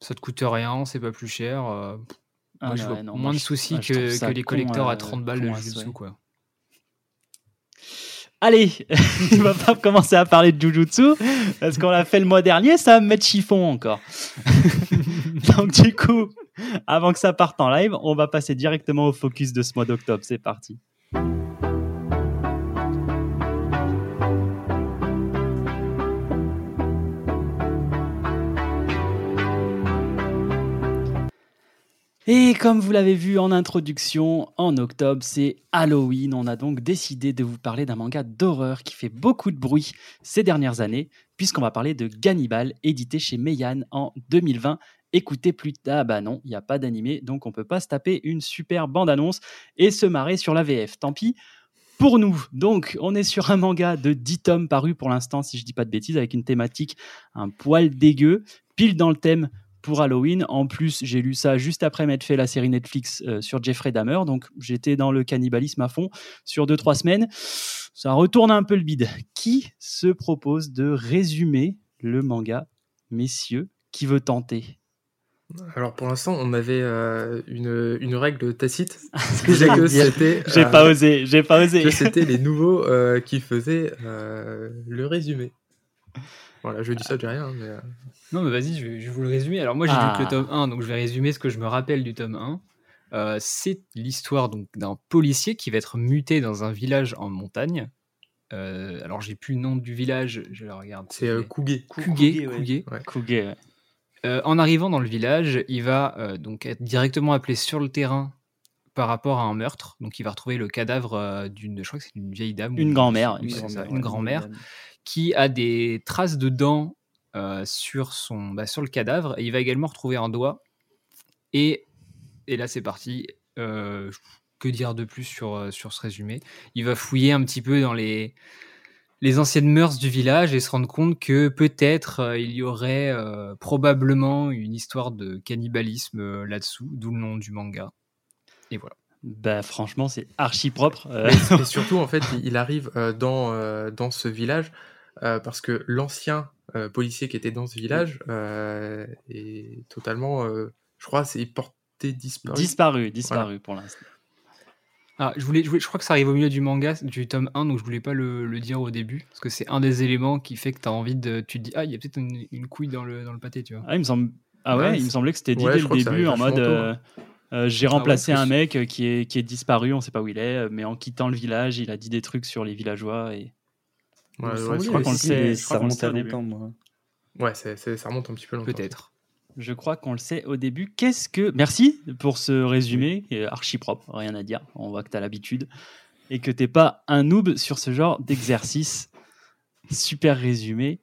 Ça te coûte rien, c'est pas plus cher. euh, Ah, moi, je ouais, vois non, moins moi, de soucis ouais, que, que les collecteurs euh, à 30 balles de Jujutsu, souhait. quoi. Allez, on va pas commencer à parler de Jujutsu parce qu'on l'a fait le mois dernier, ça va me mettre chiffon encore. Donc du coup, avant que ça parte en live, on va passer directement au focus de ce mois d'octobre. C'est parti. Et comme vous l'avez vu en introduction, en octobre, c'est Halloween. On a donc décidé de vous parler d'un manga d'horreur qui fait beaucoup de bruit ces dernières années, puisqu'on va parler de Gannibal, édité chez Meian en 2020 écouter plus tard. Ah bah non, il n'y a pas d'animé, donc on peut pas se taper une super bande-annonce et se marrer sur la VF. Tant pis pour nous. Donc, on est sur un manga de 10 tomes paru pour l'instant, si je dis pas de bêtises, avec une thématique un poil dégueu, pile dans le thème pour Halloween. En plus, j'ai lu ça juste après m'être fait la série Netflix euh, sur Jeffrey Dahmer, donc j'étais dans le cannibalisme à fond sur 2-3 semaines. Ça retourne un peu le bide. Qui se propose de résumer le manga, messieurs? Qui veut tenter? Alors pour l'instant, on avait euh, une, une règle tacite. C'était J'ai euh, pas osé, j'ai pas osé. c'était les nouveaux euh, qui faisaient euh, le résumé. Voilà, je dis ça, rien, mais euh, Non, mais vas-y, je vais, je vais vous le résumer. Alors, moi, j'ai Ah. lu que le tome 1, donc je vais résumer ce que je me rappelle du tome 1. Euh, c'est l'histoire donc d'un policier qui va être muté dans un village en montagne. Euh, alors, j'ai plus le nom du village, je le regarde. c'est euh, ouais. Kuge, ouais. Euh, en arrivant dans le village, il va euh, donc être directement appelé sur le terrain par rapport à un meurtre. Donc, il va retrouver le cadavre euh, d'une, je crois que c'est une vieille dame. Une grand-mère, une grand-mère, une. Qui a des traces de dents euh, sur, son, bah, sur le cadavre. Et il va également retrouver un doigt. Et, et là, c'est parti. Euh, que dire de plus sur, euh, sur ce résumé? Il va fouiller un petit peu dans les, les anciennes mœurs du village et se rendre compte que peut-être il y aurait probablement une histoire de cannibalisme là-dessous, d'où le nom du manga. Et voilà. Bah franchement, c'est archi propre. Euh, Et surtout, en fait, il- arrive euh, dans, euh, dans ce village euh, parce que l'ancien euh, policier qui était dans ce village euh, est totalement, euh, je crois, c'est porté disparu. disparu, disparu pour l'instant. Ah, je, voulais, je, voulais- je crois que ça arrive au milieu du manga, du tome 1, donc je voulais pas le, le dire au début, parce que c'est un des éléments qui fait que tu as envie de. Tu te dis, ah, il y a peut-être une, une couille dans le, dans le pâté, tu vois. Ah, il me semble. Ah ouais, Ouais, il me semblait que c'était dit ouais, dès le début en mode. euh, euh, J'ai Ah ouais, remplacé un mec euh, qui est, qui est disparu, on sait pas où il est, euh, mais en quittant le village, il a dit des trucs sur les villageois et Ouais, ouais, je crois qu'on le sait, Ça remonte à longtemps, moi. Ouais, c'est- ça remonte un petit peu longtemps. Peut-être. je crois qu'on le sait au début. Qu'est-ce que. Merci pour ce résumé, qui est archi propre, rien à dire. On voit que tu as l'habitude et que t'es pas un noob sur ce genre d'exercice. Super résumé.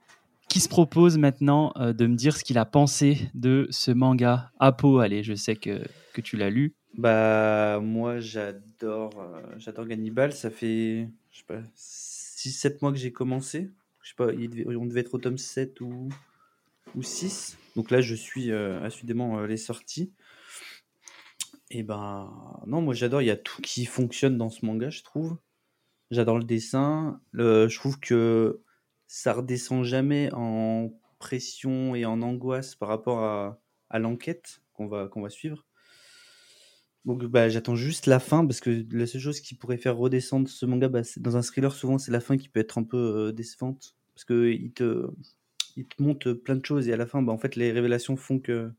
Qui se propose maintenant euh, de me dire ce qu'il a pensé de ce manga Apo Allez, je sais que, que tu l'as lu. Bah, moi, j'adore euh, j'adore Gannibal. Ça fait, je sais pas, 6-7 mois que j'ai commencé. Je sais pas, on devait être au tome 7 ou, ou 6. Donc là, je suis euh, euh, les sorties. Et ben, non, moi, j'adore. Il y a tout qui fonctionne dans ce manga, je trouve. J'adore le dessin. Le, je trouve que ça redescend jamais en pression et en angoisse par rapport à, à l'enquête qu'on va, qu'on va suivre. Donc bah, j'attends juste la fin parce que la seule chose qui pourrait faire redescendre ce manga, bah, dans un thriller souvent c'est la fin qui peut être un peu euh, décevante parce que il te, il te montre plein de choses et à la fin bah, en fait les révélations font que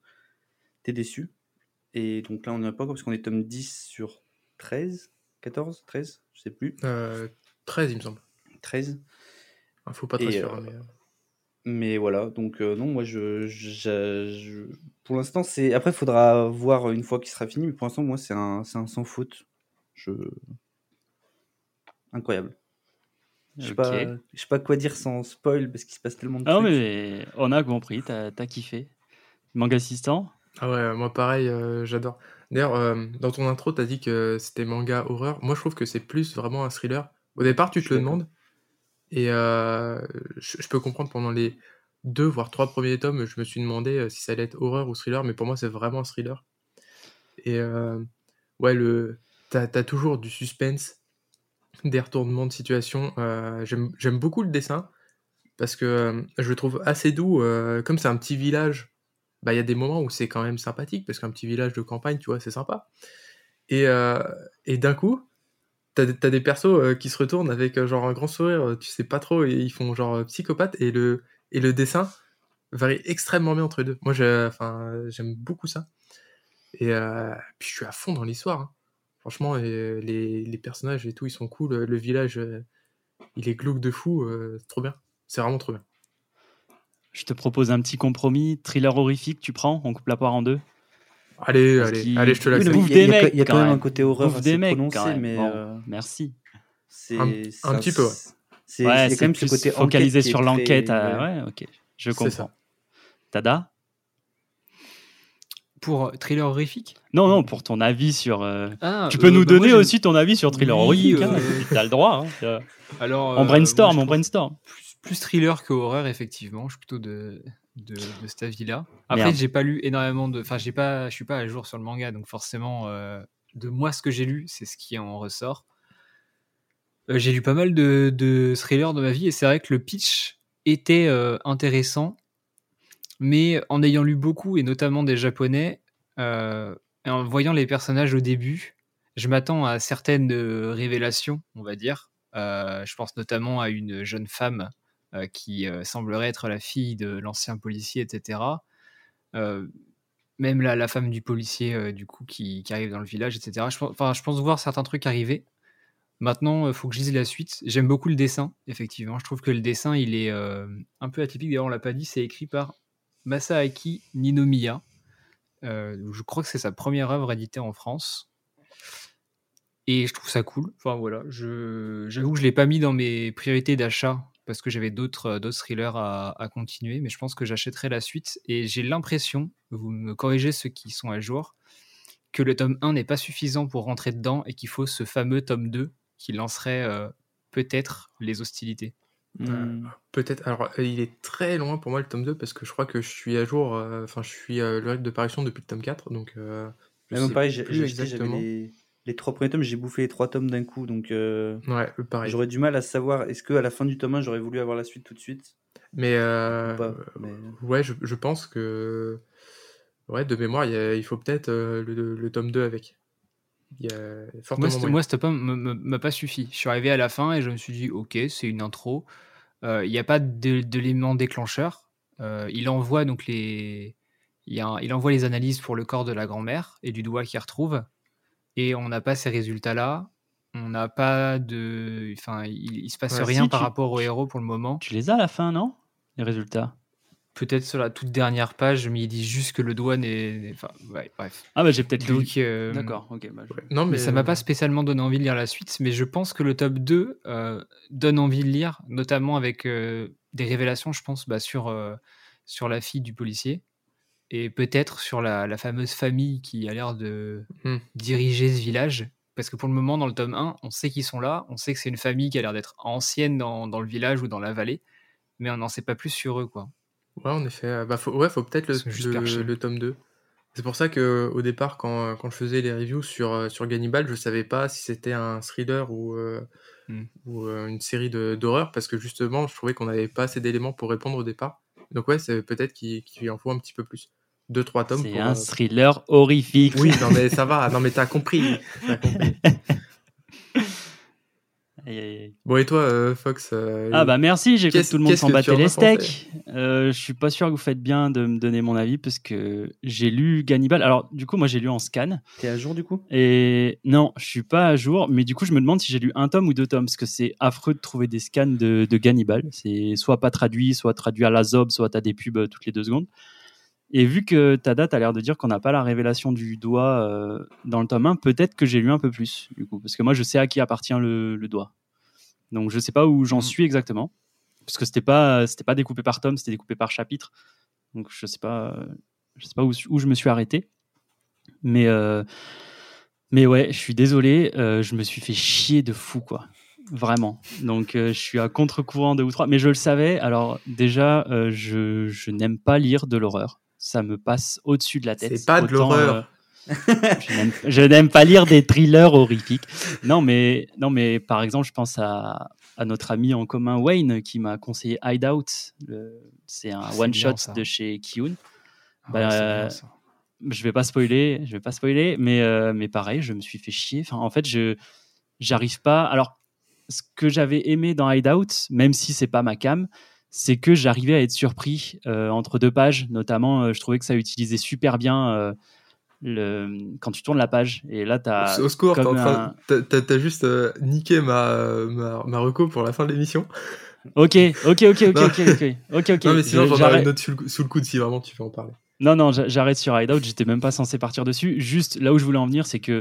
t'es déçu. Et donc là on n'est pas encore parce qu'on est tome 10 sur 13, 14, 13, je sais plus, Euh, 13, il me semble. 13. Il faut pas Et, sûr. euh, mais, euh, Mais voilà, donc euh, non, moi je, je- je- pour l'instant c'est après il faudra voir une fois qu'il sera fini, mais pour l'instant moi c'est un, c'est un sans faute. Je incroyable. Je sais pas, je sais pas quoi dire sans spoil parce qu'il se passe tellement de Ah non, trucs. mais on a compris, t'as as kiffé. Manga assistant Ah ouais, moi pareil, euh, j'adore. D'ailleurs, euh, dans ton intro, t'as dit que c'était manga horreur. Moi, je trouve que c'est plus vraiment un thriller. Au départ, tu te le demandes. Et euh, je, peux comprendre pendant les deux, voire trois premiers tomes, je me suis demandé euh, si ça allait être horreur ou thriller, mais pour moi, c'est vraiment un thriller. Et euh, ouais, le, t'as, toujours du suspense, des retournements de situation. J'aime, beaucoup le dessin parce que je le trouve assez doux. comme c'est un petit village, bah, il y a des moments où c'est quand même sympathique parce qu'un petit village de campagne, tu vois, c'est sympa. Et, et d'un coup, t'as, t'as des persos euh, qui se retournent avec euh, genre un grand sourire, euh, tu sais pas trop, et ils font genre psychopathe, et le, et le dessin varie extrêmement bien entre les deux. Moi, j'aime beaucoup ça. Et puis je suis à fond dans l'histoire. hein. Franchement, les, les personnages et tout, ils sont cool. Le village, il est glauque de fou. euh, trop bien. C'est vraiment trop bien. Je te propose un petit compromis. Thriller horrifique, tu prends On coupe la poire en deux Allez, allez, allez, je te Oui, l'accepte. Bouffe il y a- il y quand quand même même. un côté horreur Bouffe assez des mecs, prononcé, mais Bon, euh, Merci. c'est Un- petit peu, ouais. C'est Ouais, quand même plus ce côté focalisé sur très- l'enquête. à- ouais. Ok. Je comprends. Tada Pour thriller horrifique? Non, non, pour ton avis sur. euh, Ah, tu peux euh, nous bah, donner aussi ton avis sur thriller Oui, horrifique. hein, euh, T'as le droit. hein, euh, Alors, on euh, brainstorm, on brainstorm. plus thriller que horreur, effectivement. Je suis plutôt de, de, de cet avis-là. Après, j'ai pas lu énormément de. Enfin, j'ai pas, je suis pas à jour sur le manga, donc forcément, euh, de moi, ce que j'ai lu, c'est ce qui en ressort. Euh, j'ai lu pas mal de, de thrillers dans ma vie, et c'est vrai que le pitch était euh, intéressant, mais en ayant lu beaucoup, et notamment des japonais, et en voyant les personnages au début, je m'attends à certaines révélations, on va dire. Je pense notamment à une jeune femme qui euh, semblerait être la fille de l'ancien policier, etc. Euh, même la, la femme du policier, euh, du coup, qui, arrive dans le village, etc. Je, enfin, je pense voir certains trucs arriver. Maintenant, il faut que je lise la suite. J'aime beaucoup le dessin, effectivement. Je trouve que le dessin, il est euh, un peu atypique. D'ailleurs, on l'a pas dit, c'est écrit par Masaaki Ninomiya. Euh, je crois que c'est sa première œuvre éditée en France. Et je trouve ça cool. Enfin voilà, je, j'avoue que je l'ai pas mis dans mes priorités d'achat parce que j'avais d'autres, euh, d'autres thrillers à, à continuer, mais je pense que j'achèterai la suite. Et j'ai l'impression, vous me corrigez ceux qui sont à jour, que le tome 1 n'est pas suffisant pour rentrer dedans et qu'il faut ce fameux tome 2 qui lancerait euh, peut-être les hostilités. Hmm. Peut-être. Alors, euh, il est très loin pour moi le tome 2 parce que je crois que je suis à jour. euh, Enfin, je suis euh, le rythme de parution depuis le tome 4. Donc, euh, je Mais même sais pareil, j'ai j'avais. Les, trois premiers tomes, j'ai bouffé les trois tomes d'un coup, donc euh, Ouais, pareil. j'aurais du mal à savoir est-ce que à la fin du tome 1 j'aurais voulu avoir la suite tout de suite? Mais, euh, ou pas. Mais... ouais, je, je pense que. Ouais, de mémoire, il, a- il faut peut-être euh, le, le tome 2 avec. Il y a fortement Moi, moi, ce tome me- me- m'a pas suffi. Je suis arrivé à la fin et je me suis dit, ok, c'est une intro. Euh, Il n'y a pas de- d'élément déclencheur. Euh, il envoie donc les, il, y a un- il envoie les analyses pour le corps de la grand-mère et du doigt qu'il retrouve. Et on n'a pas ces résultats-là. On n'a pas de, enfin, il, il se passe Ouais, rien si, par tu- rapport au héros pour le moment. Tu les as à la fin, non Les résultats? Peut-être sur la toute dernière page, mais il dit juste que le doigt n'est, n'est- enfin, ouais, bref. Ah, bah j'ai peut-être lu. Donc, euh, D'accord, ok. bah, je- Ouais. Non, mais, Mais ça m'a pas spécialement donné envie de lire la suite, mais je pense que le top 2 euh, donne envie de lire, notamment avec euh, des révélations, je pense, bah, sur, euh, sur la fille du policier et peut-être sur la, la fameuse famille qui a l'air de Hmm. diriger ce village. Parce que pour le moment, dans le tome 1, on sait qu'ils sont là, on sait que c'est une famille qui a l'air d'être ancienne dans, dans le village ou dans la vallée, mais on n'en sait pas plus sur eux. quoi. Ouais, en effet. euh, Bah, faut, ouais, faut peut-être le, le- le tome 2. C'est pour ça que au départ, quand, quand je faisais les reviews sur, euh, sur Gannibal, je savais pas si c'était un thriller ou, euh, Hmm. ou euh, une série d'horreur, parce que justement, je trouvais qu'on n'avait pas assez d'éléments pour répondre au départ. Donc ouais, c'est peut-être qu'il qu'il en faut un petit peu plus. Deux, trois tomes C'est un euh, thriller horrifique. Oui, non mais ça va, non mais t'as compris. T'as compris. Aïe, aïe, aïe. Bon et toi, euh, Fox euh, Ah bah merci, j'ai cru que tout le monde s'en battait les steaks. Euh, je suis pas sûr que vous faites bien de me donner mon avis parce que j'ai lu Gannibal. Alors du coup moi j'ai lu en scan T'es à jour du coup? Et non je suis pas à jour mais du coup je me demande si j'ai lu un tome ou deux tomes parce que c'est affreux de trouver des scans de, de Gannibal. C'est soit pas traduit, soit traduit à la zob, soit t'as des pubs toutes les deux secondes. Et vu que ta date a l'air de dire qu'on n'a pas la révélation du doigt euh, dans le tome 1, peut-être que j'ai lu un peu plus du coup parce que moi je sais à qui appartient le, le doigt. Donc je sais pas où j'en Mhm. suis exactement parce que c'était pas c'était pas découpé par tome, c'était découpé par chapitre. Donc je sais pas je sais pas où, où je me suis arrêté. Mais euh, mais ouais, je suis désolé, euh, je me suis fait chier de fou quoi. Vraiment. Donc euh, je suis à contre-courant deux ou trois, mais je le savais. Alors déjà, euh, je, je n'aime pas lire de l'horreur. Ça me passe au-dessus de la tête. C'est pas de l'horreur. euh, je n'aime- pas lire des thrillers horrifiques. Non, mais, non, mais par exemple, je pense à, à notre ami en commun Wayne qui m'a conseillé Hideout. C'est un Ah, one-shot de chez Kiyun. Ah, Bah, euh. Je vais pas spoiler, je vais pas spoiler, mais, euh, mais pareil, je me suis fait chier. Enfin, en fait, je j'arrive pas. Alors, ce que j'avais aimé dans Hideout, même si c'est pas ma cam, c'est que j'arrivais à être surpris euh, entre deux pages. Notamment, euh, je trouvais que ça utilisait super bien euh, le, quand tu tournes la page. Et là, tu as. Au secours, un- t'as t'as- t'as juste niqué ma, ma, ma reco pour la fin de l'émission. Ok, ok, ok, ok, Non. ok, ok, ok, ok. non mais sinon Je- j'en j'arrête- une autre sous le, sous le coude si vraiment tu veux en parler. Non, non, j'a- j'arrête sur Hideout. J'étais même pas censé partir dessus. Juste là où je voulais en venir, c'est que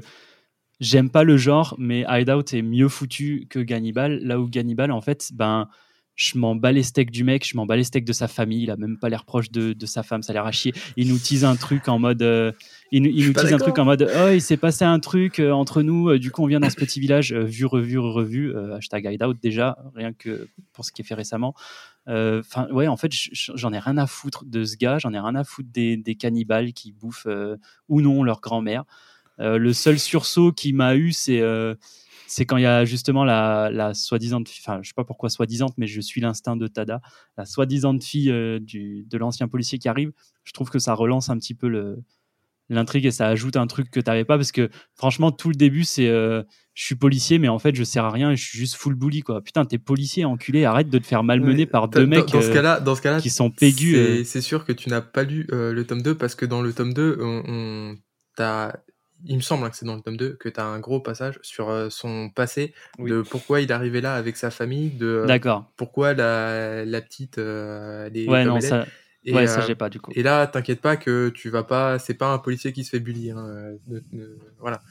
j'aime pas le genre, mais Hideout est mieux foutu que Gannibal. Là où Gannibal, en fait, ben, je m'en bats les steaks du mec, je m'en bats les steaks de sa famille. Il a même pas l'air proche de, de sa femme, ça a l'air à chier. Il nous tease un truc en mode, euh, il, il nous tease un truc en mode, oh, il s'est passé un truc euh, entre nous. euh, du coup, on vient dans ce petit village, euh, vu, revu, revu. hashtag hideout déjà, rien que pour ce qui est fait récemment. Enfin, ouais, en fait, j'en ai rien à foutre de ce gars. J'en ai rien à foutre des, des cannibales qui bouffent ou non leur grand-mère. Le seul sursaut qui m'a eu, c'est c'est quand il y a justement la, la soi-disant, enfin, je sais pas pourquoi soi-disant, mais je suis l'instinct de Tada, la soi-disant fille euh, du, de l'ancien policier qui arrive. Je trouve que ça relance un petit peu le l'intrigue et ça ajoute un truc que t'avais pas parce que franchement tout le début c'est euh, je suis policier mais en fait je sers à rien et je suis juste full bully quoi putain t'es policier enculé arrête de te faire malmener Ouais, par deux dans- mecs Dans ce euh, cas-là, dans ce cas-là, qui sont pégus C'est euh. c'est sûr que tu n'as pas lu le tome 2 parce que dans le tome 2, on, on- t'as- il me semble hein, que c'est dans le tome 2 que tu as un gros passage sur son passé, Oui. de pourquoi il est arrivé là avec sa famille, de pourquoi la, la petite euh, elle est ouais non ça Et, ouais ça euh, j'ai pas du coup Et là, t'inquiète pas que tu vas pas, c'est pas un policier qui se fait bully. hein, euh, de- de- voilà.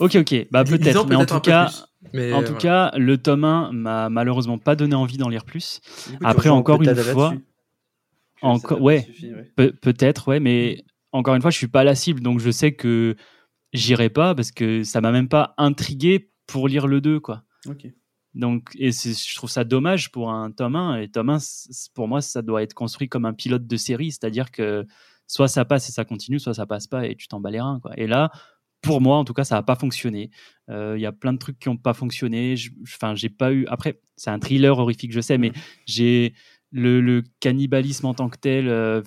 ok ok bah peut-être mais en tout cas plus, mais, en euh, tout voilà. cas le tome 1 m'a malheureusement pas donné envie d'en lire plus coup, Après, encore une fois, encore- ouais. suffi, ouais. Pe- peut-être ouais mais encore une fois je suis pas la cible donc je sais que j'irai pas parce que ça m'a même pas intrigué pour lire le 2 quoi Ok. Donc, et je trouve ça dommage pour un tome 1. Et tome 1, c- pour moi, ça doit être construit comme un pilote de série, c'est-à-dire que soit ça passe et ça continue, soit ça passe pas et tu t'en bats les reins. Quoi. Et là, pour moi, en tout cas, ça n'a pas fonctionné. Euh, Il y a plein de trucs qui n'ont pas fonctionné. Enfin, j'ai pas eu. Après, c'est un thriller horrifique, je sais, mais j'ai le, le cannibalisme en tant que tel, euh,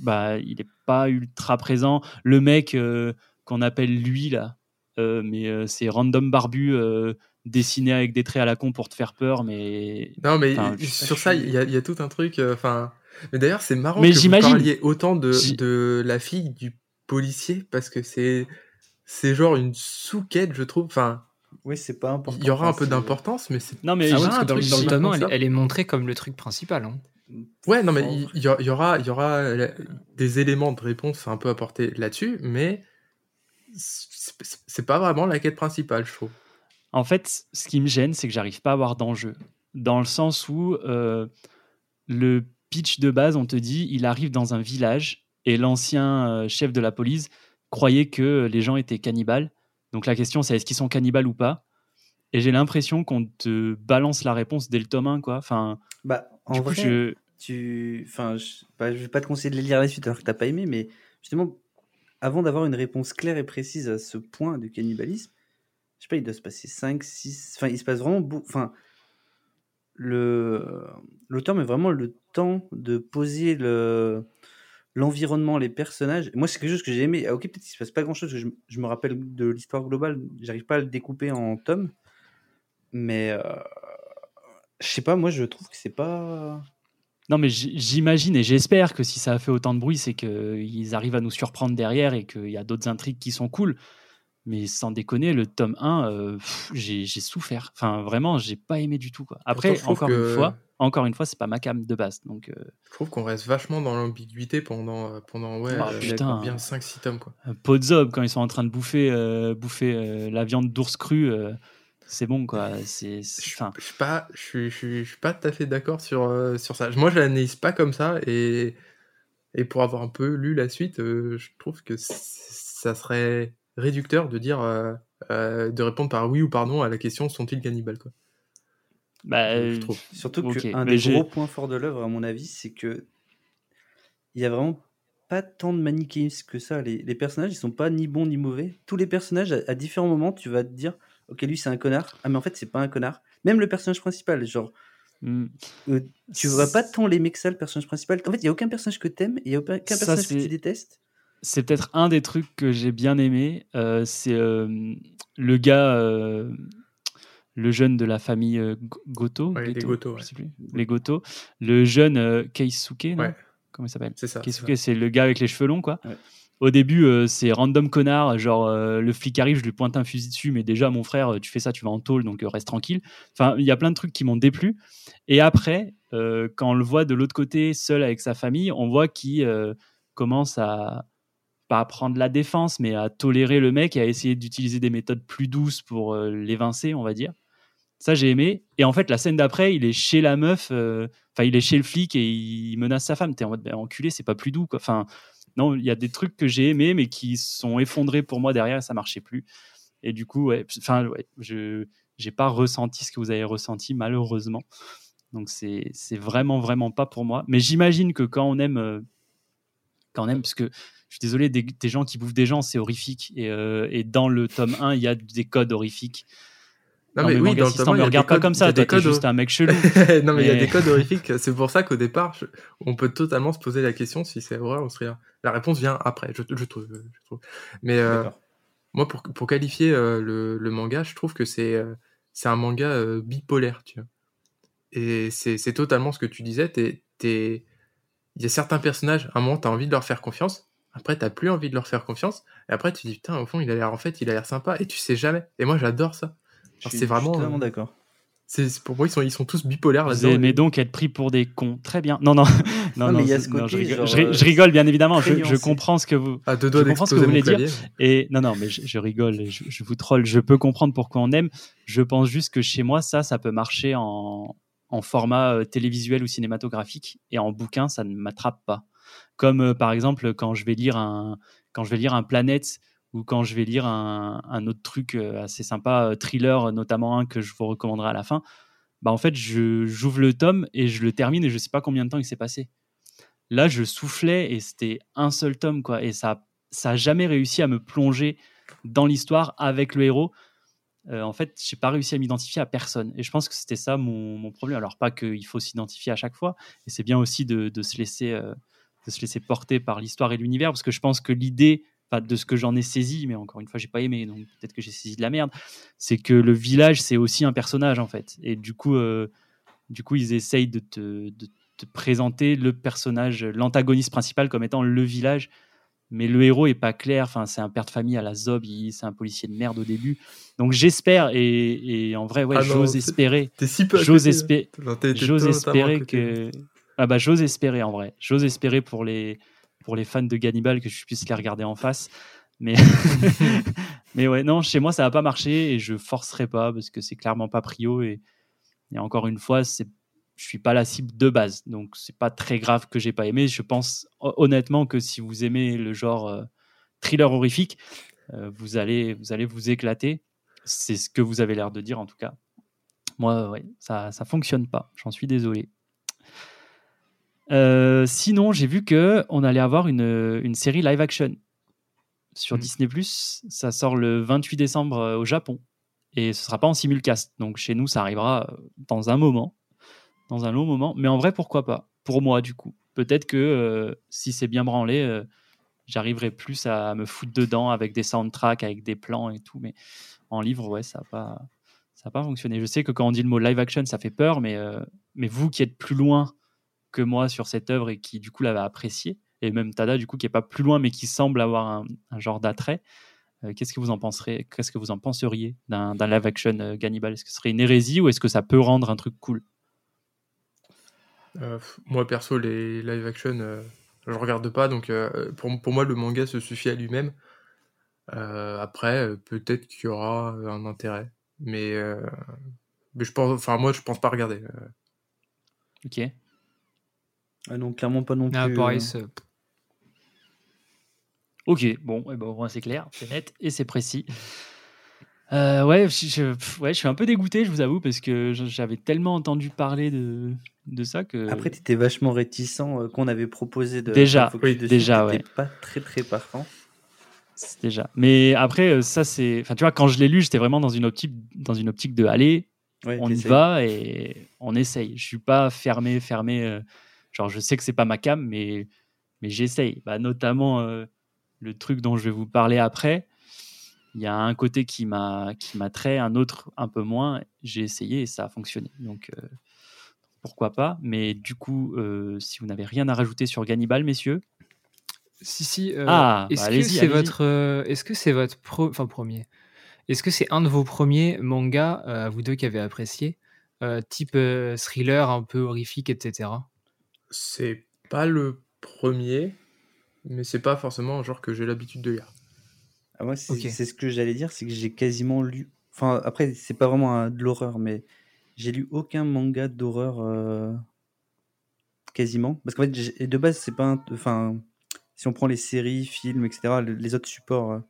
bah, il n'est pas ultra présent. Le mec euh, qu'on appelle lui là, euh, mais euh, c'est random barbu. euh, dessiné avec des traits à la con pour te faire peur, mais Non, mais Enfin, sur ça, suis- il y, a- il y a tout un truc. euh, Enfin, mais d'ailleurs, c'est marrant Mais que vous j'imagine. parliez autant de, de la fille du policier parce que c'est c'est genre une sous-quête, je trouve. Enfin, Oui, c'est pas important. il y aura un peu d'importance, mais c'est non mais Ah ouais, parce que dans, truc dans le si tome 1, marquant elle, est montrée comme le truc principal. hein. Ouais, non, mais il y, y aura, il y aura la- des éléments de réponse un peu apportés là-dessus, mais c'est pas vraiment la quête principale, je trouve. en fait, ce qui me gêne, c'est que j'arrive pas à avoir d'enjeu, dans le sens où euh, le pitch de base, on te dit, il arrive dans un village et l'ancien euh, chef de la police croyait que les gens étaient cannibales. Donc la question, c'est est-ce qu'ils sont cannibales ou pas? Et j'ai l'impression qu'on te balance la réponse dès le tome 1, quoi. Enfin, Bah, en du coup, vrai, je... tu. Enfin, je... bah, je vais pas te conseiller de les lire à la suite alors que t'as pas aimé, mais justement, avant d'avoir une réponse claire et précise à ce point de cannibalisme, je sais pas, il doit se passer 5, 6. Enfin, il se passe vraiment beaucoup. Enfin, l'auteur met vraiment le temps de poser le l'environnement, les personnages. Moi, c'est quelque chose que j'ai aimé. Ah, ok, peut-être qu'il se passe pas grand-chose. Je, je me rappelle de l'histoire globale. J'arrive pas à le découper en tomes, mais euh, je sais pas. Moi, je trouve que c'est pas. Non, mais j'imagine et j'espère que si ça a fait autant de bruit, c'est qu'ils arrivent à nous surprendre derrière et qu'il y a d'autres intrigues qui sont cool. Mais sans déconner, le tome 1, euh, j'ai souffert. Enfin, vraiment, j'ai pas aimé du tout. Quoi. Après, Pourtant, encore que- une fois, encore une fois, c'est pas ma cam de base. Donc, euh, Je trouve qu'on reste vachement dans l'ambiguïté pendant, euh, pendant ouais, Ah, euh, putain. bien 5-6 tomes. Quoi. Podzob, quand ils sont en train de bouffer, bouffer la viande d'ours crue, euh, c'est bon, quoi. C'est, Je je suis pas, je suis, je suis, je suis pas tout à fait d'accord sur, euh, sur ça. Moi, je l'analyse pas comme ça et, et pour avoir un peu lu la suite, euh, je trouve que ça serait réducteur de dire, euh, euh, de répondre par oui ou par non à la question sont-ils cannibales quoi? bah, Je trouve. Surtout Ok, qu'un des gros points forts de l'œuvre, à mon avis, c'est que il y a vraiment pas tant de manichéisme que ça. Les, les personnages, ils sont pas ni bons ni mauvais. Tous les personnages, à, à différents moments, tu vas te dire, ok, lui c'est un connard. Ah mais en fait c'est pas un connard. Même le personnage principal, genre, hmm. euh, tu vas pas tant l'aimer que ça, le personnage principal. En fait, il y a aucun personnage que t'aimes, et il y a aucun Ça, personnage que tu détestes. c'est peut-être un des trucs que j'ai bien aimé. euh, c'est euh, le gars, euh, le jeune de la famille euh, Go- Goto. Ouais, les Goto, je ouais. sais plus. Les Goto. Le jeune euh, Keisuke, non? Ouais. Comment il s'appelle? C'est ça. Keisuke, c'est le gars avec les cheveux longs, quoi. Au début, euh, c'est random connard, genre euh, le flic arrive, je lui pointe un fusil dessus, mais déjà, mon frère, tu fais ça, tu vas en tôle, donc euh, reste tranquille. Enfin, il y a plein de trucs qui m'ont déplu. Et après, euh, quand on le voit de l'autre côté, seul avec sa famille, on voit qu'il euh, commence à pas à prendre la défense, mais à tolérer le mec et à essayer d'utiliser des méthodes plus douces pour euh, l'évincer, on va dire. Ça, j'ai aimé. Et en fait, la scène d'après, il est chez la meuf, euh, enfin, il est chez le flic et il menace sa femme. T'es en mode, ben, enculé, c'est pas plus doux, quoi. Enfin, non, il y a des trucs que j'ai aimés, mais qui sont effondrés pour moi derrière et ça marchait plus. Et du coup, enfin, je j'ai pas ressenti ce que vous avez ressenti, malheureusement. Donc, c'est vraiment, vraiment pas pour moi. Mais j'imagine que quand on aime, euh, quand on aime, parce que je suis désolé, des, des gens qui bouffent des gens, c'est horrifique. Et, euh, et dans le tome 1, il y a des codes horrifiques. Non, Non, mais mais oui, dans le y me regarde pas codes- comme ça, toi, t'es juste un mec chelou. non, mais il y a des codes horrifiques. C'est pour ça qu'au départ, je- on peut totalement se poser la question si c'est vrai ou si rien. La réponse vient après, je, je trouve. je trouve. Mais euh, moi, pour, pour qualifier euh, le, le manga, je trouve que c'est euh, c'est un manga bipolaire, tu vois. Et c'est c'est totalement ce que tu disais. Il y a certains personnages, à un moment, tu as envie de leur faire confiance. Après, t'as plus envie de leur faire confiance. Et après, tu dis, putain, au fond, il a l'air, en fait, il a l'air sympa. Et tu sais jamais. Et moi, j'adore ça. Je suis- c'est vraiment, Je suis totalement euh, d'accord. C'est pour moi, ils sont, ils sont tous bipolaires Vous là-dedans. aimez donc être pris pour des cons. Très bien. Non, non. non, Non, mais il y a c'est- ce non, je, côté, rigole, genre, je ri- euh, je rigole, bien évidemment. Je, comprends ce que vous. À deux doigts Je comprends ce que vous voulez dire. Et non, non, mais je, je rigole, je, je vous troll. Je peux comprendre pourquoi on aime. Je pense juste que chez moi, ça, ça peut marcher en, en format euh, télévisuel ou cinématographique, et en bouquin, ça ne m'attrape pas. Comme euh, par exemple quand je vais lire un, quand je vais lire un Planète ou quand je vais lire un, autre truc euh, assez sympa, euh, thriller, notamment un que je vous recommanderai à la fin. Bah en fait, j'ouvre le tome et je le termine et je sais pas combien de temps il s'est passé. Là, je soufflais et c'était un seul tome quoi, et ça ça a jamais réussi à me plonger dans l'histoire avec le héros. Euh, en fait, j'ai pas réussi à m'identifier à personne. Et je pense que c'était ça mon, problème. Alors pas qu'il faut s'identifier à chaque fois, et c'est bien aussi de, se laisser euh, de se laisser porter par l'histoire et l'univers, parce que je pense que l'idée, de ce que j'en ai saisi, mais encore une fois, j'ai pas aimé, donc peut-être que j'ai saisi de la merde, c'est que le village, c'est aussi un personnage en fait. Et du coup, euh, du coup, ils essayent de te, de te présenter le personnage, l'antagoniste principal comme étant le village. Mais le héros est pas clair. Enfin, c'est un père de famille à la zob. C'est un policier de merde au début. Donc j'espère et, et en vrai, ouais, Ah j'ose espérer. T'es si peu. à J'ose espérer. J'ose espérer que. Ah bah, j'ose espérer en vrai. J'ose espérer pour les, pour les fans de Gannibal que je puisse les regarder en face. Mais, mais ouais, non, chez moi, ça va pas marcher et je forcerai pas parce que c'est clairement pas prio. Et, et encore une fois, c'est, je suis pas la cible de base. Donc, c'est pas très grave que j'ai pas aimé. Je pense ho- honnêtement que si vous aimez le genre euh, thriller horrifique, euh, vous, allez, vous allez vous éclater. C'est ce que vous avez l'air de dire en tout cas. Moi, ouais, ça, ça fonctionne pas. J'en suis désolé. Euh, sinon, j'ai vu que on allait avoir une, une série live action sur Mm. Disney+. Ça sort le 28 décembre euh, au Japon et ce sera pas en simulcast. Donc chez nous, ça arrivera euh, dans un moment, dans un long moment. Mais en vrai, pourquoi pas? Pour moi, du coup, peut-être que euh, si c'est bien branlé, euh, j'arriverai plus à me foutre dedans avec des soundtracks, avec des plans et tout. Mais en livre, ouais, ça n'a pas, ça a pas fonctionné. Je sais que quand on dit le mot live action, ça fait peur, mais, euh, mais vous qui êtes plus loin que moi sur cette œuvre et qui du coup l'avait appréciée, et même Tada du coup qui est pas plus loin mais qui semble avoir un, un genre d'attrait, euh, qu'est-ce que vous en penserez Qu'est-ce que vous en penseriez d'un live action euh, Gannibal? Est-ce que ce serait une hérésie ou est-ce que ça peut rendre un truc cool? Euh, moi perso, les live action, euh, je regarde pas, donc pour, pour moi le manga se suffit à lui-même. Après, peut-être qu'il y aura un intérêt, mais, mais je pense, enfin moi je pense pas regarder. Ok. Ah non, clairement pas non plus. Ah, pareil, euh, ça- Ok, bon, eh ben, au moins c'est clair, c'est net et c'est précis. Euh, ouais, je, ouais, je suis un peu dégoûté, je vous avoue, parce que j'avais tellement entendu parler de, de ça que. Après, tu étais vachement réticent euh, qu'on avait proposé de Déjà, oui, dessus, déjà, ouais. pas très très partant. Déjà. Mais après, euh, ça c'est. Enfin, tu vois, quand je l'ai lu, j'étais vraiment dans une optique, dans une optique de aller, Ouais, on y va et on essaye. Je suis pas fermé, fermé. euh, genre, je sais que c'est pas ma cam, mais mais j'essaye. Bah, notamment euh, le truc dont je vais vous parler après. Il y a un côté qui m'a qui m'a trait, un autre un peu moins. J'ai essayé et ça a fonctionné. Donc euh, pourquoi pas. Mais du coup, euh, si vous n'avez rien à rajouter sur Gannibal, messieurs, Si, si. Ah, est-ce bah, que allez-y, c'est votre, est-ce que c'est votre pro- enfin premier Est-ce que c'est un de vos premiers mangas, vous deux qui avez apprécié, type thriller un peu horrifique, etc. c'est pas le premier, mais c'est pas forcément un genre que j'ai l'habitude de lire. Ah, moi, c'est ce que j'allais dire, c'est que j'ai quasiment lu Enfin, après, c'est pas vraiment un- de l'horreur, mais j'ai lu aucun manga d'horreur euh, quasiment. Parce qu'en fait, j'ai- de base, c'est pas. un- Enfin, si on prend les séries, films, etc., le- les autres supports euh,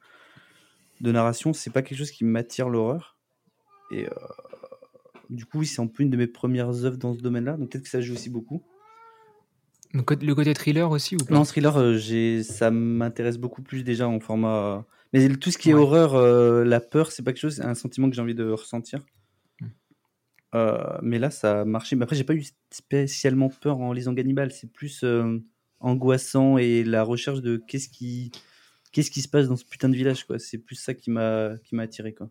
de narration, c'est pas quelque chose qui m'attire l'horreur. Et euh, du coup, oui, c'est un peu une de mes premières œuvres dans ce domaine-là, donc peut-être que ça joue aussi beaucoup. Le côté, le côté thriller aussi ou pas? Non, thriller, euh, j'ai, ça m'intéresse beaucoup plus déjà en format. Mais tout ce qui est Ouais. horreur, euh, la peur, c'est pas quelque chose, c'est un sentiment que j'ai envie de ressentir. Hmm. Euh, mais là, ça a marché. Mais après, j'ai pas eu spécialement peur en lisant Gannibal. C'est plus euh, angoissant et la recherche de qu'est-ce qui, qu'est-ce qui se passe dans ce putain de village, quoi. C'est plus ça qui m'a, qui m'a attiré, quoi.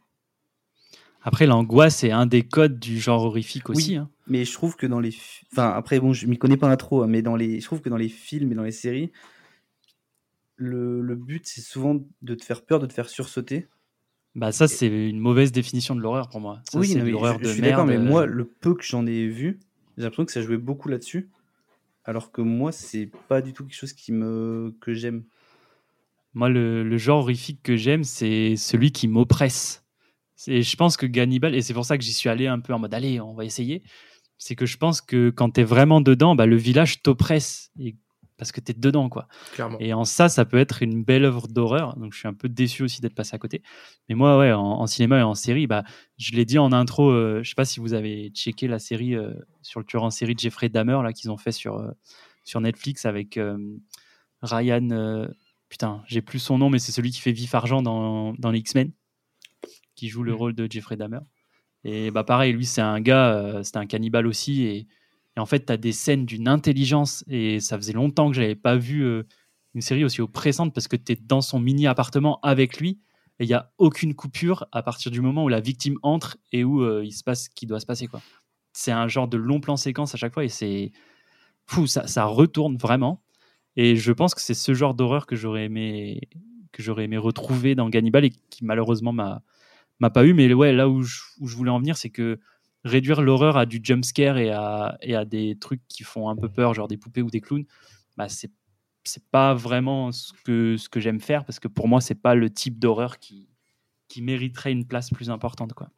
Après, l'angoisse, c'est un des codes du genre horrifique aussi. Oui. hein. Mais je trouve que dans les, fi- enfin après bon, je m'y connais pas trop, hein, mais dans les, je trouve que dans les films et dans les séries, le, le but c'est souvent de te faire peur, de te faire sursauter. Bah, ça, c'est une mauvaise définition de l'horreur pour moi. Ça, oui, c'est l'horreur de je suis merde. mais euh, moi le peu que j'en ai vu, j'ai l'impression que ça jouait beaucoup là-dessus, alors que moi c'est pas du tout quelque chose qui me que j'aime. Moi, le, le genre horrifique que j'aime, c'est celui qui m'oppresse. C'est- Je pense que Gannibal, et c'est pour ça que j'y suis allé un peu en mode allez, on va essayer. C'est que je pense que quand tu es vraiment dedans, bah, le village t'oppresse. Et- Parce que tu es dedans, quoi. clairement. Et en ça, ça peut être une belle œuvre d'horreur. Donc, je suis un peu déçu aussi d'être passé à côté. Mais moi, ouais, en, en cinéma et en série, bah, je l'ai dit en intro. euh, je sais pas si vous avez checké la série euh, sur le tueur en série de Jeffrey Dahmer là qu'ils ont fait sur euh, sur Netflix avec euh, Ryan. putain, j'ai plus son nom, mais c'est celui qui fait Vif Argent dans dans les X-Men, qui joue le Mhm. rôle de Jeffrey Dahmer. Et bah pareil, lui, c'est un gars, euh, c'était un cannibale aussi. Et, et en fait, tu as des scènes d'une intelligence. Et ça faisait longtemps que j'avais pas vu euh, une série aussi oppressante parce que tu es dans son mini appartement avec lui. Et il n'y a aucune coupure à partir du moment où la victime entre et où euh, il se passe ce qui doit se passer. quoi. C'est un genre de long plan séquence à chaque fois et c'est fou, ça, ça retourne vraiment. Et je pense que c'est ce genre d'horreur que j'aurais aimé que j'aurais aimé retrouver dans Gannibal et qui malheureusement m'a m'a pas eu. Mais ouais, là où je, où je voulais en venir, c'est que réduire l'horreur à du jump scare et à, et à des trucs qui font un peu peur, genre des poupées ou des clowns, bah c'est c'est pas vraiment ce que, ce que j'aime faire parce que pour moi, c'est pas le type d'horreur qui, qui mériterait une place plus importante. Quoi.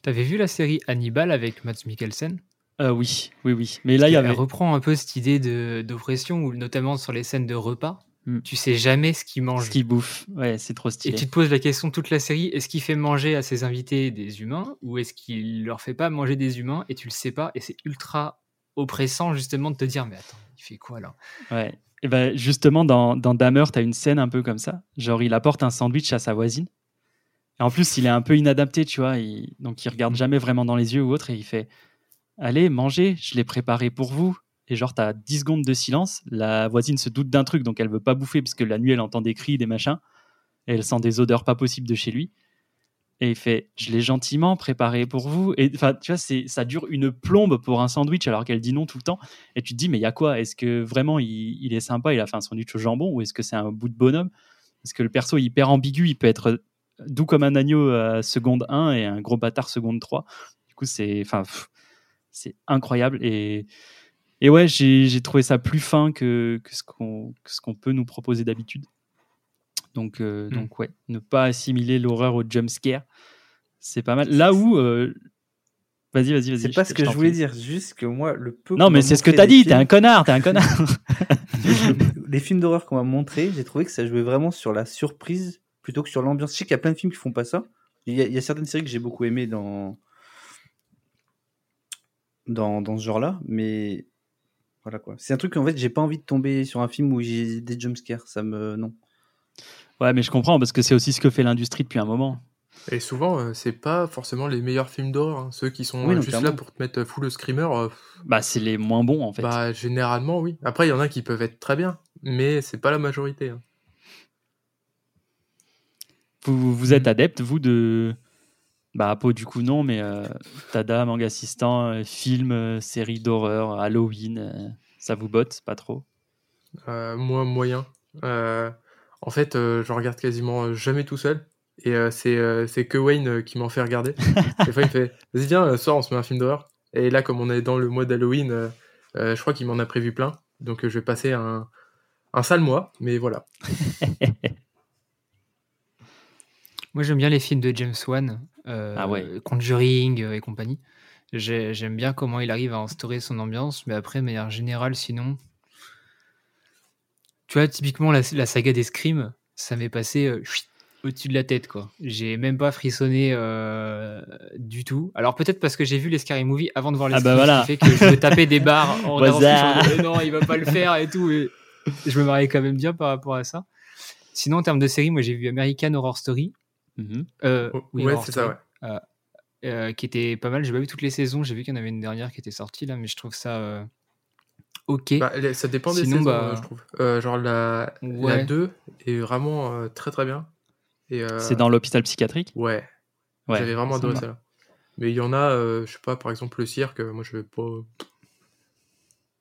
T'avais vu la série Hannibal avec Mads Mikkelsen? Euh, oui, oui, oui. Mais là, il y avait. reprend un peu cette idée de- d'oppression, notamment sur les scènes de repas. Hmm. Tu sais jamais ce qu'il mange. Ce qui bouffe. Ouais, c'est trop Et stylé. tu te poses la question toute la série est-ce qu'il fait manger à ses invités des humains ou est-ce qu'il leur fait pas manger des humains et tu le sais pas et c'est ultra oppressant justement de te dire mais attends il fait quoi là? Ouais. Et ben justement, dans, dans Dahmer, tu as une scène un peu comme ça. Genre, il apporte un sandwich à sa voisine. Et en plus, il est un peu inadapté, tu vois. Il- donc, il regarde jamais vraiment dans les yeux ou autre. Et il fait Allez, mangez, je l'ai préparé pour vous. Et genre, tu as 10 secondes de silence. La voisine se doute d'un truc, donc elle veut pas bouffer parce que la nuit, elle entend des cris, des machins. Et elle sent des odeurs pas possibles de chez lui. Et il fait Je l'ai gentiment préparé pour vous. Et enfin, tu vois, c'est- ça dure une plombe pour un sandwich alors qu'elle dit non tout le temps. Et tu te dis, mais il y a quoi? Est-ce que vraiment il, il est sympa, il a fait un sandwich au jambon ou est-ce que c'est un bout de bonhomme? Parce que le perso est hyper ambigu, il peut être doux comme un agneau à seconde 1 et un gros bâtard seconde 3. Du coup, c'est enfin, c'est incroyable. Et, et ouais, j'ai trouvé ça plus fin que, que ce qu'on peut nous proposer d'habitude. Donc, euh, Hmm. donc ouais, ne pas assimiler l'horreur au jump scare, c'est pas mal. Là où. euh, Vas-y, vas-y, vas-y. C'est pas ce que je voulais dire, juste que moi le peu. Non, mais m'a c'est ce que t'as dit, t'es un connard, t'es un connard. les films d'horreur qu'on m'a montré, j'ai trouvé que ça jouait vraiment sur la surprise plutôt que sur l'ambiance. Je sais qu'il y a plein de films qui font pas ça. Il y a, il y a certaines séries que j'ai beaucoup aimées dans... Dans, dans ce genre-là, mais voilà quoi. C'est un truc qu'en fait j'ai pas envie de tomber sur un film où j'ai des jumpscares, ça me non. Ouais, mais je comprends parce que c'est aussi ce que fait l'industrie depuis un moment. Et souvent, euh, c'est pas forcément les meilleurs films d'horreur. hein. Ceux qui sont Oui, euh, juste là pour te mettre euh, full screamer, euh, Bah, c'est les moins bons en fait. bah généralement oui. Après, il y en a qui peuvent être très bien, mais c'est pas la majorité. hein. Vous, vous êtes adepte, vous, de. Bah, Apo, du coup, non, mais euh, Tada, manga assistant, euh, film, série d'horreur, Halloween, euh, ça vous botte pas trop? Euh, moi, moyen. Euh, en fait, euh, je regarde quasiment jamais tout seul. Et euh, c'est euh, c'est que Wayne euh, qui m'en fait regarder. Des fois, il me fait Vas-y, viens, soir, on se met un film d'horreur. Et là, comme on est dans le mois d'Halloween, euh, euh, je crois qu'il m'en a prévu plein. Donc, euh, je vais passer un, un sale mois. Mais voilà. Moi, j'aime bien les films de James Wan, euh, Ah ouais. Conjuring et compagnie. J'ai- J'aime bien comment il arrive à instaurer son ambiance, mais après, de manière générale, sinon. Tu vois, typiquement, la, la saga des Scream, ça m'est passé euh, au-dessus de la tête, quoi. J'ai même pas frissonné euh, du tout. Alors, peut-être parce que j'ai vu les Scary Movie avant de voir les Ah bah Scream, voilà. ce qui fait que je me tapais des barres en disais, non, il va pas le faire et tout. et je me mariais quand même bien par rapport à ça. Sinon, en termes de série, moi, j'ai vu American Horror Story. Mhm. Euh, oui, ouais, c'est ça, ouais. Euh, qui était pas mal. J'ai pas vu toutes les saisons. J'ai vu qu'il y en avait une dernière qui était sortie là, mais je trouve ça euh, ok. Bah, ça dépend des Sinon, saisons, bah- je trouve. Euh, genre la, la Ouais. 2 est vraiment euh, très très bien. Euh, C'est dans l'hôpital psychiatrique? Ouais, Ouais, j'avais vraiment adoré ça. Mais il y en a, euh, je sais pas, par exemple le cirque, moi je vais pas.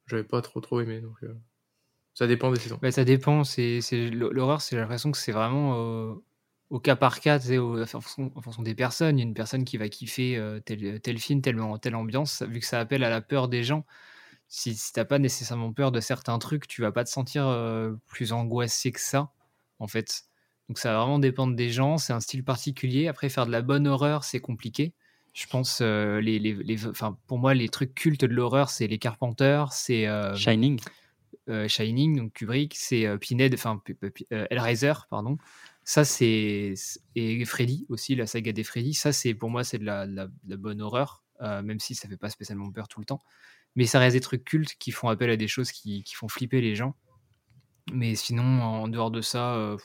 J'avais pas trop trop aimé. Donc, euh, ça dépend des saisons. Bah, ça dépend. C'est c'est- l'horreur. C'est l'impression que c'est vraiment euh, au cas par cas, au- en fonction, en fonction des personnes. Il y a une personne qui va kiffer euh, tel, tel film, telle, telle ambiance, vu que ça appelle à la peur des gens. Si, si t'as pas nécessairement peur de certains trucs, tu vas pas te sentir euh, plus angoissé que ça, en fait. Donc ça va vraiment dépendre des gens. C'est un style particulier. Après, faire de la bonne horreur, c'est compliqué. Je pense, euh, les, les, les- enfin, pour moi, les trucs cultes de l'horreur, c'est les Carpenters, c'est euh, Shining. Shining, donc Kubrick, c'est Pinhead, enfin Hellraiser, pardon. Ça, c'est. Et Freddy aussi, la saga des Freddy. Ça, c'est pour moi, c'est de la, bonne horreur, euh, même si ça fait pas spécialement peur tout le temps. Mais ça reste des trucs cultes qui font appel à des choses qui, font flipper les gens. Mais sinon, en dehors de ça, euh,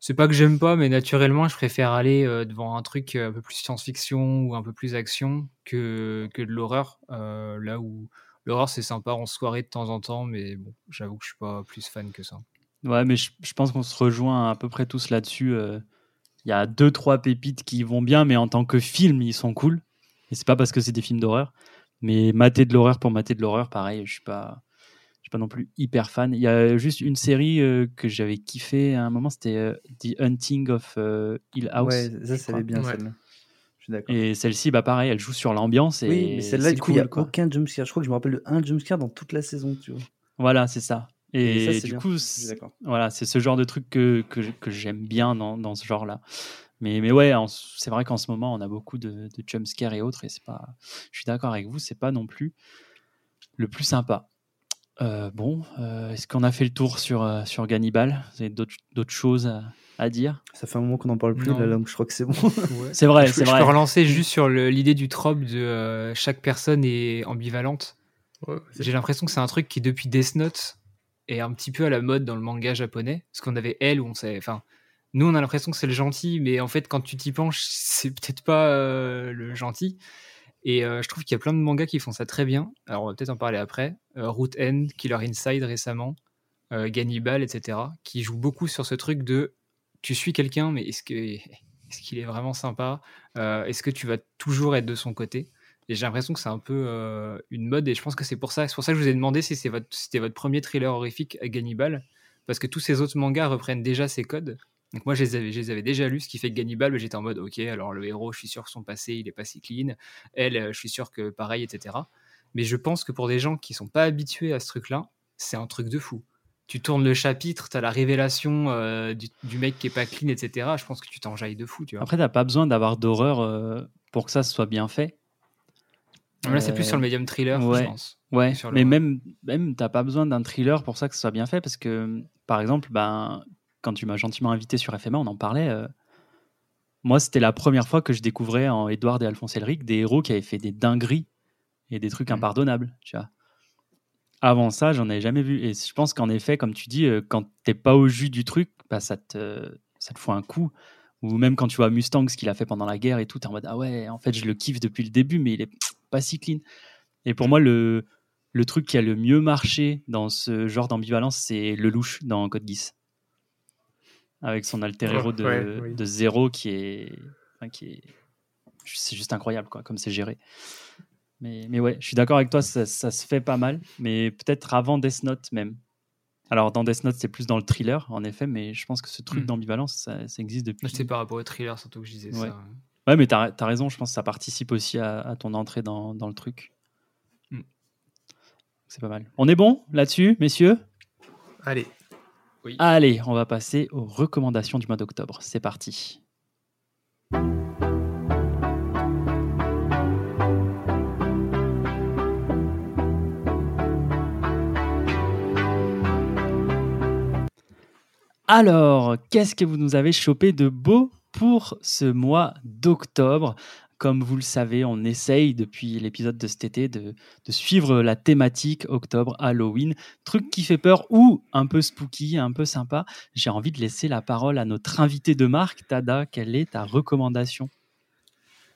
c'est pas que j'aime pas, mais naturellement, je préfère aller euh, devant un truc euh, un peu plus science-fiction ou un peu plus action que, que de l'horreur. là où l'horreur, c'est sympa en soirée de temps en temps, mais bon, j'avoue que je suis pas plus fan que ça. Ouais, mais je, je pense qu'on se rejoint à peu près tous là-dessus. euh. Il y a deux, trois pépites qui vont bien, mais en tant que film, ils sont cool. Et c'est pas parce que c'est des films d'horreur. Mais mater de l'horreur pour mater de l'horreur, pareil, je suis pas, je suis pas non plus hyper fan. Il y a juste une série euh, que j'avais kiffé à un moment, c'était euh, The Hunting of euh, Hill House. ouais, ça, ça allait bien Ouais. celle-là. Je suis d'accord. Et celle-ci, bah pareil, elle joue sur l'ambiance. Et Oui, mais celle-là, du coup, il n'y a cool, quoi. aucun jumpscare. Je crois que je me rappelle de un jumpscare dans toute la saison, tu vois. Voilà, c'est ça. Et, Et ça, c'est du bien. coup, voilà, c'est ce genre de truc que, que, que j'aime bien dans, dans ce genre-là. Mais, mais ouais, c'est vrai qu'en ce moment, on a beaucoup de, de jumpscares et autres, et c'est pas. Je suis d'accord avec vous, c'est pas non plus le plus sympa. Euh, bon, euh, est-ce qu'on a fait le tour sur, euh, sur Gannibal? Vous avez d'autres d'autres choses à, à dire? Ça fait un moment qu'on n'en parle plus, Non. là, donc je crois que c'est bon. C'est vrai, je, peux relancer juste sur l'idée du trope de euh, chaque personne est ambivalente. Ouais, J'ai l'impression que c'est un truc qui, depuis Death Note, est un petit peu à la mode dans le manga japonais. Parce qu'on avait elle, où on savait. Enfin, nous, on a l'impression que c'est le gentil, mais en fait, quand tu t'y penches, c'est peut-être pas euh, le gentil. Et euh, je trouve qu'il y a plein de mangas qui font ça très bien. Alors, on va peut-être en parler après. Euh, Root End, Killer Inside récemment, euh, Gannibal, etc. Qui jouent beaucoup sur ce truc de tu suis quelqu'un, mais est-ce est-ce qu'il est vraiment sympa? Est-ce que tu vas toujours être de son côté? Et j'ai l'impression que c'est un peu euh, une mode, et je pense que c'est pour ça. Que je vous ai demandé si c'était votre premier thriller horrifique à Gannibal, parce que tous ces autres mangas reprennent déjà ces codes. Donc moi, je les avais, déjà lus, ce qui fait que Gannibal, bah, j'étais en mode, ok, alors le héros, je suis sûr que son passé, il est pas si clean. Elle, euh, je suis sûr que pareil, etc. Mais je pense que pour des gens qui sont pas habitués à ce truc-là, c'est un truc de fou. Tu tournes le chapitre, tu as la révélation euh, du, mec qui est pas clean, etc. Je pense que tu t'enjailles de fou, tu vois. Après, t'as pas besoin d'avoir d'horreur pour que ça soit bien fait. Là, c'est plus Euh, sur le médium thriller, ouais. je pense. Ouais, mais même, même t'as pas besoin d'un thriller pour ça que ce soit bien fait, parce que, par exemple, ben, quand tu m'as gentiment invité sur FMA, on en parlait. euh, moi, c'était la première fois que je découvrais en Edouard et Alphonse Elric des héros qui avaient fait des dingueries et des trucs Mhm. impardonnables, tu vois. Avant ça, j'en avais jamais vu. Et je pense qu'en effet, comme tu dis, euh, quand t'es pas au jus du truc, bah, ça, te, ça te fout un coup. Ou même quand tu vois Mustang, ce qu'il a fait pendant la guerre et tout, t'es en mode Ah ouais, en fait, je le kiffe depuis le début, mais il est pas si clean. Et pour moi, le, le truc qui a le mieux marché dans ce genre d'ambivalence, c'est le louche dans Code Geass. Avec son alter héros de, Ouais, oui. de zéro qui est. enfin, qui est c'est juste incroyable, quoi, comme c'est géré. Mais, mais ouais, je suis d'accord avec toi, ça, ça se fait pas mal, mais peut-être avant Death Note même. Alors, dans Death Note, c'est plus dans le thriller, en effet, mais je pense que ce truc Mm. d'ambivalence, ça, ça existe depuis. C'était par rapport au thriller, surtout que je disais Ouais. ça. Ouais, mais t'as as raison, je pense que ça participe aussi à, à ton entrée dans, dans le truc. Mm. C'est pas mal. On est bon là-dessus, messieurs? Allez, Allez, on va passer aux recommandations du mois d'octobre. C'est parti. Alors, qu'est-ce que vous nous avez chopé de beau pour ce mois d'octobre Comme vous le savez, on essaye depuis l'épisode de cet été de, de suivre la thématique octobre Halloween, truc qui fait peur ou un peu spooky, un peu sympa. J'ai envie de laisser la parole à notre invité de marque, Tada. Quelle est ta recommandation?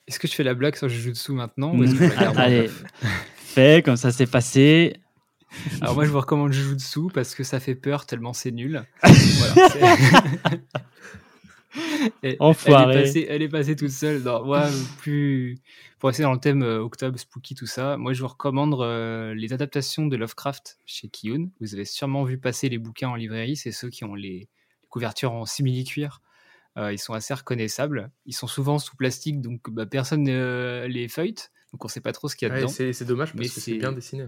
Est-ce que je fais la blague sur Jujutsu maintenant ou Allez, fais comme ça, c'est passé. Alors moi je vous recommande Jujutsu parce que ça fait peur tellement c'est nul. Voilà, Et- Enfoiré. Elle est, passée, elle est passée toute seule. Non, moi, plus pour rester dans le thème euh, octobre, spooky, tout ça, moi je vous recommande euh, les adaptations de Lovecraft chez Kiyun. Vous avez sûrement vu passer les bouquins en librairie, c'est ceux qui ont les couvertures en simili-cuir. Euh, ils sont assez reconnaissables. Ils sont souvent sous plastique, donc bah, personne ne les feuillete, donc on sait pas trop ce qu'il y a Ouais, dedans. c'est dommage Mais parce que c'est c'est- bien dessiné.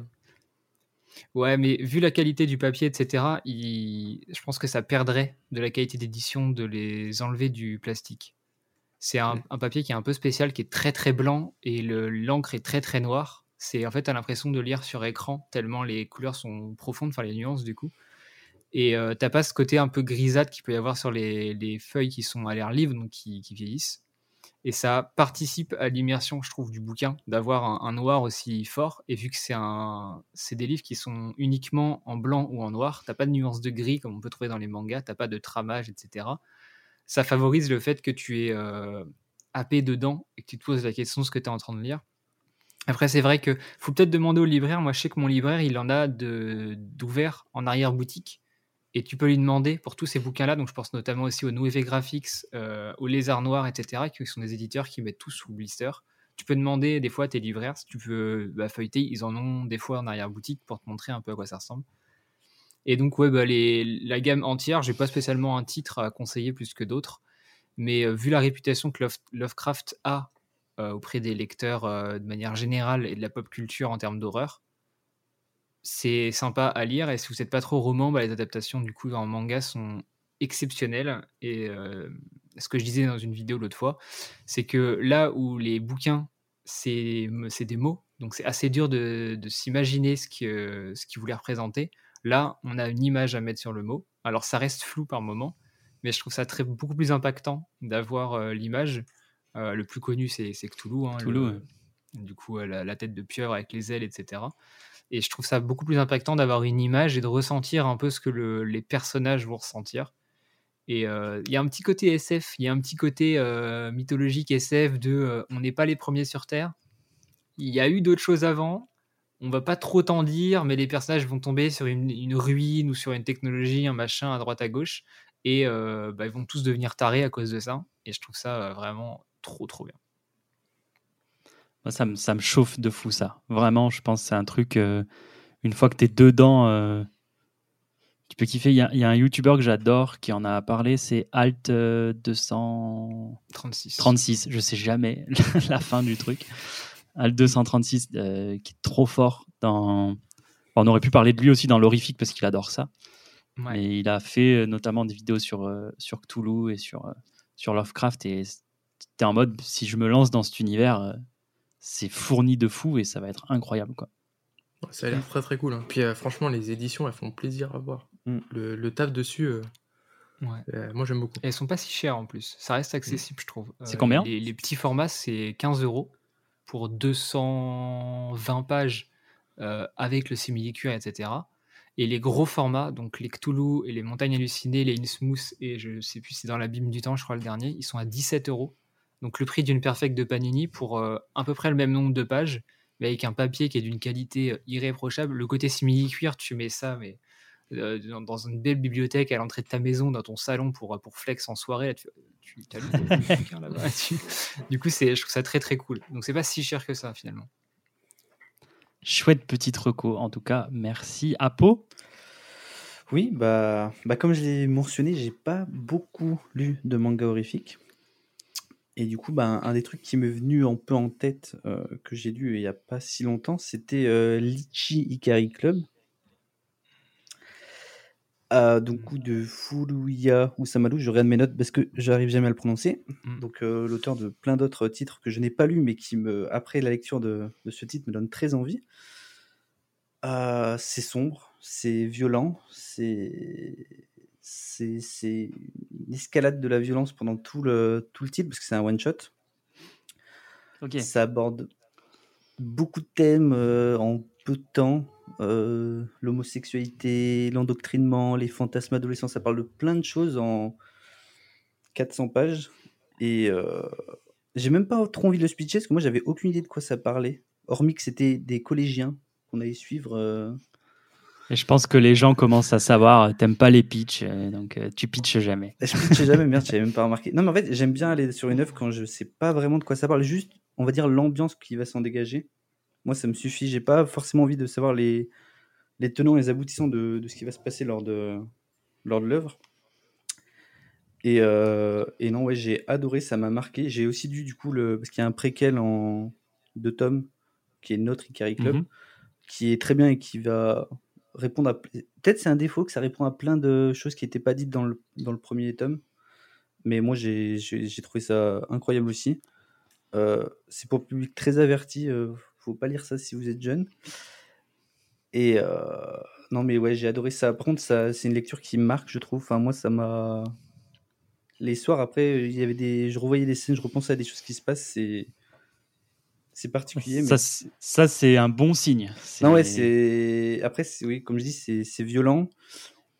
Ouais, mais vu la qualité du papier, etc., il- je pense que ça perdrait de la qualité d'édition de les enlever du plastique. C'est un, un papier qui est un peu spécial, qui est très très blanc et le- l'encre est très très noire. C'est en fait, t'as l'impression de lire sur écran tellement les couleurs sont profondes, enfin les nuances du coup. Et euh, t'as pas ce côté un peu grisâtre qu'il peut y avoir sur les, les feuilles qui sont à l'air livre, donc qui, qui vieillissent. Et ça participe à l'immersion, je trouve, du bouquin, d'avoir un, noir aussi fort. Et vu que c'est un, des livres qui sont uniquement en blanc ou en noir, t'as pas de nuance de gris comme on peut trouver dans les mangas, t'as pas de tramage, etc. Ça favorise le fait que tu es euh, happé dedans et que tu te poses la question de ce que tu es en train de lire. Après, c'est vrai que faut peut-être demander au libraire. Moi, je sais que mon libraire, il en a de- d'ouvert en arrière-boutique. Et tu peux lui demander pour tous ces bouquins-là. Donc, je pense notamment aussi au Nouveau Graphics, euh, au Lézard Noir, etc., qui sont des éditeurs qui mettent tout sous blister. Tu peux demander des fois à tes libraires si tu veux bah, feuilleter. Ils en ont des fois en arrière-boutique pour te montrer un peu à quoi ça ressemble. Et donc, ouais, bah, la gamme entière, j'ai pas spécialement un titre à conseiller plus que d'autres. Mais euh, vu la réputation que Love- Lovecraft a euh, auprès des lecteurs euh, de manière générale et de la pop culture en termes d'horreur, c'est sympa à lire. Et si vous n'êtes pas trop roman, bah, les adaptations du coup en manga sont exceptionnelles. Et euh, ce que je disais dans une vidéo l'autre fois, c'est que là où les bouquins, c'est des mots, donc c'est assez dur de, de s'imaginer ce que- ce qu'ils voulaient représenter. Là, on a une image à mettre sur le mot. Alors ça reste flou par moment, mais je trouve ça très, beaucoup plus impactant d'avoir euh, l'image. Euh, le plus connu, c'est c'est Cthulhu. hein, Cthulhu, le- ouais. Du coup, la, la tête de pieuvre avec les ailes, etc. Et je trouve ça beaucoup plus impactant d'avoir une image et de ressentir un peu ce que le- les personnages vont ressentir. Et euh, il y a un petit côté SF, il y a un petit côté euh, mythologique SF de euh, on n'est pas les premiers sur Terre. Il y a eu d'autres choses avant. On va pas trop t'en dire, mais les personnages vont tomber sur une, ruine ou sur une technologie, un machin à droite à gauche, et bah, ils vont tous devenir tarés à cause de ça. Et je trouve ça vraiment trop trop bien. Moi, ça, me, ça me chauffe de fou, ça. Vraiment, je pense que c'est un truc. euh, une fois que tu es dedans, euh, tu peux kiffer. Il y a, il y a un YouTuber que j'adore qui en a parlé, c'est Alt euh, 236. 36. Je sais jamais la fin du truc. Alt 236, euh, qui est trop fort dans. On aurait pu parler de lui aussi dans l'horrifique parce qu'il adore ça. Ouais. Mais il a fait notamment des vidéos sur, sur Cthulhu et sur, sur Lovecraft. Et t'es en mode, si je me lance dans cet univers, c'est fourni de fou et ça va être incroyable. Quoi. Ça a l'air très très cool. hein. Puis euh, franchement, les éditions, elles font plaisir à voir. Mm. Le, le taf dessus, euh, Ouais. euh, moi j'aime beaucoup. Et elles sont pas si chères en plus. Ça reste accessible, je trouve. C'est combien les, les petits formats, c'est 15 euros pour 220 pages euh, avec le simili-cuir, etc. Et les gros formats, donc les Cthulhu et les Montagnes Hallucinées, les Innsmouth et je sais plus si c'est dans l'abîme du temps, je crois le dernier, ils sont à 17 euros. Donc le prix d'une perfecte de Panini pour euh, à peu près le même nombre de pages, mais avec un papier qui est d'une qualité euh, irréprochable. Le côté simili-cuir, tu mets ça, mais euh, dans, dans une belle bibliothèque à l'entrée de ta maison, dans ton salon pour, pour flex en soirée. Là, tu, tu as lu le bouquin là-bas. Tu- Du coup, c'est, je trouve ça très très cool. Donc c'est pas si cher que ça finalement. Chouette petite reco, en tout cas. Merci. Apo? Oui, bah, bah comme je l'ai mentionné, j'ai pas beaucoup lu de manga horrifique. Et du coup, bah, un des trucs qui m'est venu un peu en tête, euh, que j'ai lu il y a pas si longtemps, c'était euh, Lichi Ikari Club. Euh, donc, coup de Furuya ou Samalu, je regarde mes notes parce que j'arrive jamais à le prononcer. Mm. Donc, euh, l'auteur de plein d'autres titres que je n'ai pas lus, mais qui, me, après la lecture de, de ce titre, me donne très envie. Euh, c'est sombre, c'est violent, c'est c'est une escalade de la violence pendant tout le, tout le titre, parce que c'est un one-shot. Ok. Ça aborde beaucoup de thèmes euh, en peu de temps. Euh, L'homosexualité, l'endoctrinement, les fantasmes adolescents, ça parle de plein de choses en 400 pages. Et euh, j'ai même pas trop envie de le speecher parce que moi j'avais aucune idée de quoi ça parlait. Hormis que c'était des collégiens qu'on allait suivre. Et je pense que les gens commencent à savoir, euh, t'aimes pas les pitchs, euh, donc euh, tu pitches jamais. Je pitchais jamais, merde, j'avais même pas remarqué. Non, mais en fait, j'aime bien aller sur une œuvre quand je sais pas vraiment de quoi ça parle. Juste, on va dire, l'ambiance qui va s'en dégager. Moi, ça me suffit. J'ai pas forcément envie de savoir les, les tenants et les aboutissants de, de ce qui va se passer lors de, lors de l'œuvre. Et, euh, et non, ouais, j'ai adoré, ça m'a marqué. J'ai aussi dû, du coup, le, parce qu'il y a un préquel en deux tomes qui est notre Ikari Club, Mhm. qui est très bien et qui va répondre à. Peut-être c'est un défaut que ça répond à plein de choses qui n'étaient pas dites dans le, dans le premier tome. Mais moi, j'ai trouvé ça incroyable aussi. Euh, c'est pour public très averti. euh, faut pas lire ça si vous êtes jeune. Et euh, non, mais ouais, j'ai adoré ça. Par contre, c'est une lecture qui marque, je trouve. Enfin, moi, ça m'a. Les soirs après, il y avait des. Je revoyais des scènes, je repensais à des choses qui se passent. C'est. C'est particulier. mais Ça, c'est- ça, c'est un bon signe. non, ouais, c'est. Après, oui, comme je dis, c'est violent.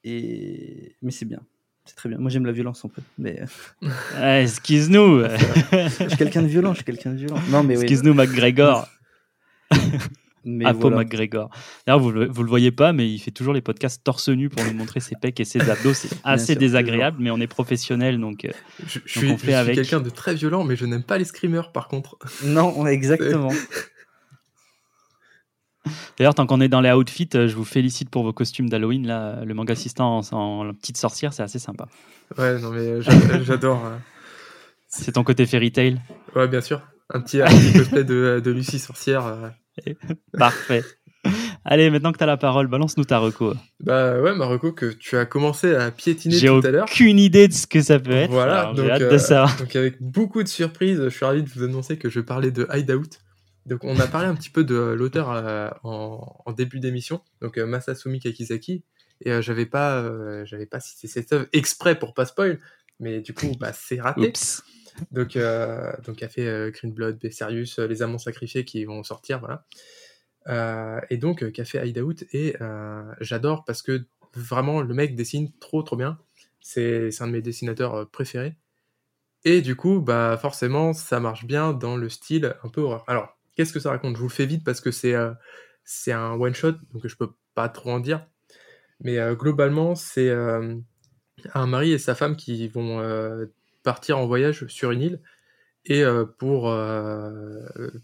Et... Mais c'est bien. C'est très bien. Moi, j'aime la violence un peu. Mais Ah, Excuse-nous, je suis quelqu'un de violent. Je suis quelqu'un de violent. Non, mais oui. excuse-nous, McGregor. Mais Apo voilà. McGregor. D'ailleurs, vous, vous le voyez pas, mais il fait toujours les podcasts torse nu pour nous montrer ses pecs et ses abdos. C'est assez sûr, désagréable, mais on est professionnel, donc euh, Je, je Donc suis, on je fait suis avec. quelqu'un de très violent, mais je n'aime pas les screamers par contre. Non, exactement. D'ailleurs, tant qu'on est dans les outfits, euh, je vous félicite pour vos costumes d'Halloween. Là, le manga assistant en, en petite sorcière, c'est assez sympa. Ouais, non, mais j'a- j'adore. euh. C'est ton côté fairy tale? Ouais, bien sûr. Un petit, un petit cosplay de, de Lucie sorcière. Euh. Parfait. Allez, maintenant que tu as la parole, balance-nous ta reco. Bah ouais, Marocco, que tu as commencé à piétiner J'ai tout à l'heure. aucune idée de ce que ça peut être. Voilà, alors donc, j'ai hâte euh, de ça. donc avec beaucoup de surprises, je suis ravi de vous annoncer que je parlais de Hideout. Donc on a parlé un petit peu de l'auteur euh, en, en début d'émission, donc euh, Masasumi Kakizaki, et euh, j'avais pas, euh, j'avais pas cité cette œuvre exprès pour pas spoil, mais du coup bah, c'est raté. Oups. Donc, euh, donc a euh, Green Blood, Bessarius, euh, Les Amants Sacrifiés qui vont sortir, voilà. Euh, et donc fait Hideout et euh, j'adore parce que vraiment le mec dessine trop trop bien. C'est un de mes dessinateurs préférés. Et du coup, bah forcément, ça marche bien dans le style un peu horreur. Alors, qu'est-ce que ça raconte? Je vous le fais vite parce que c'est un one shot, donc je peux pas trop en dire. Mais globalement, c'est un mari et sa femme qui vont partir en voyage sur une île. Et euh, pour euh,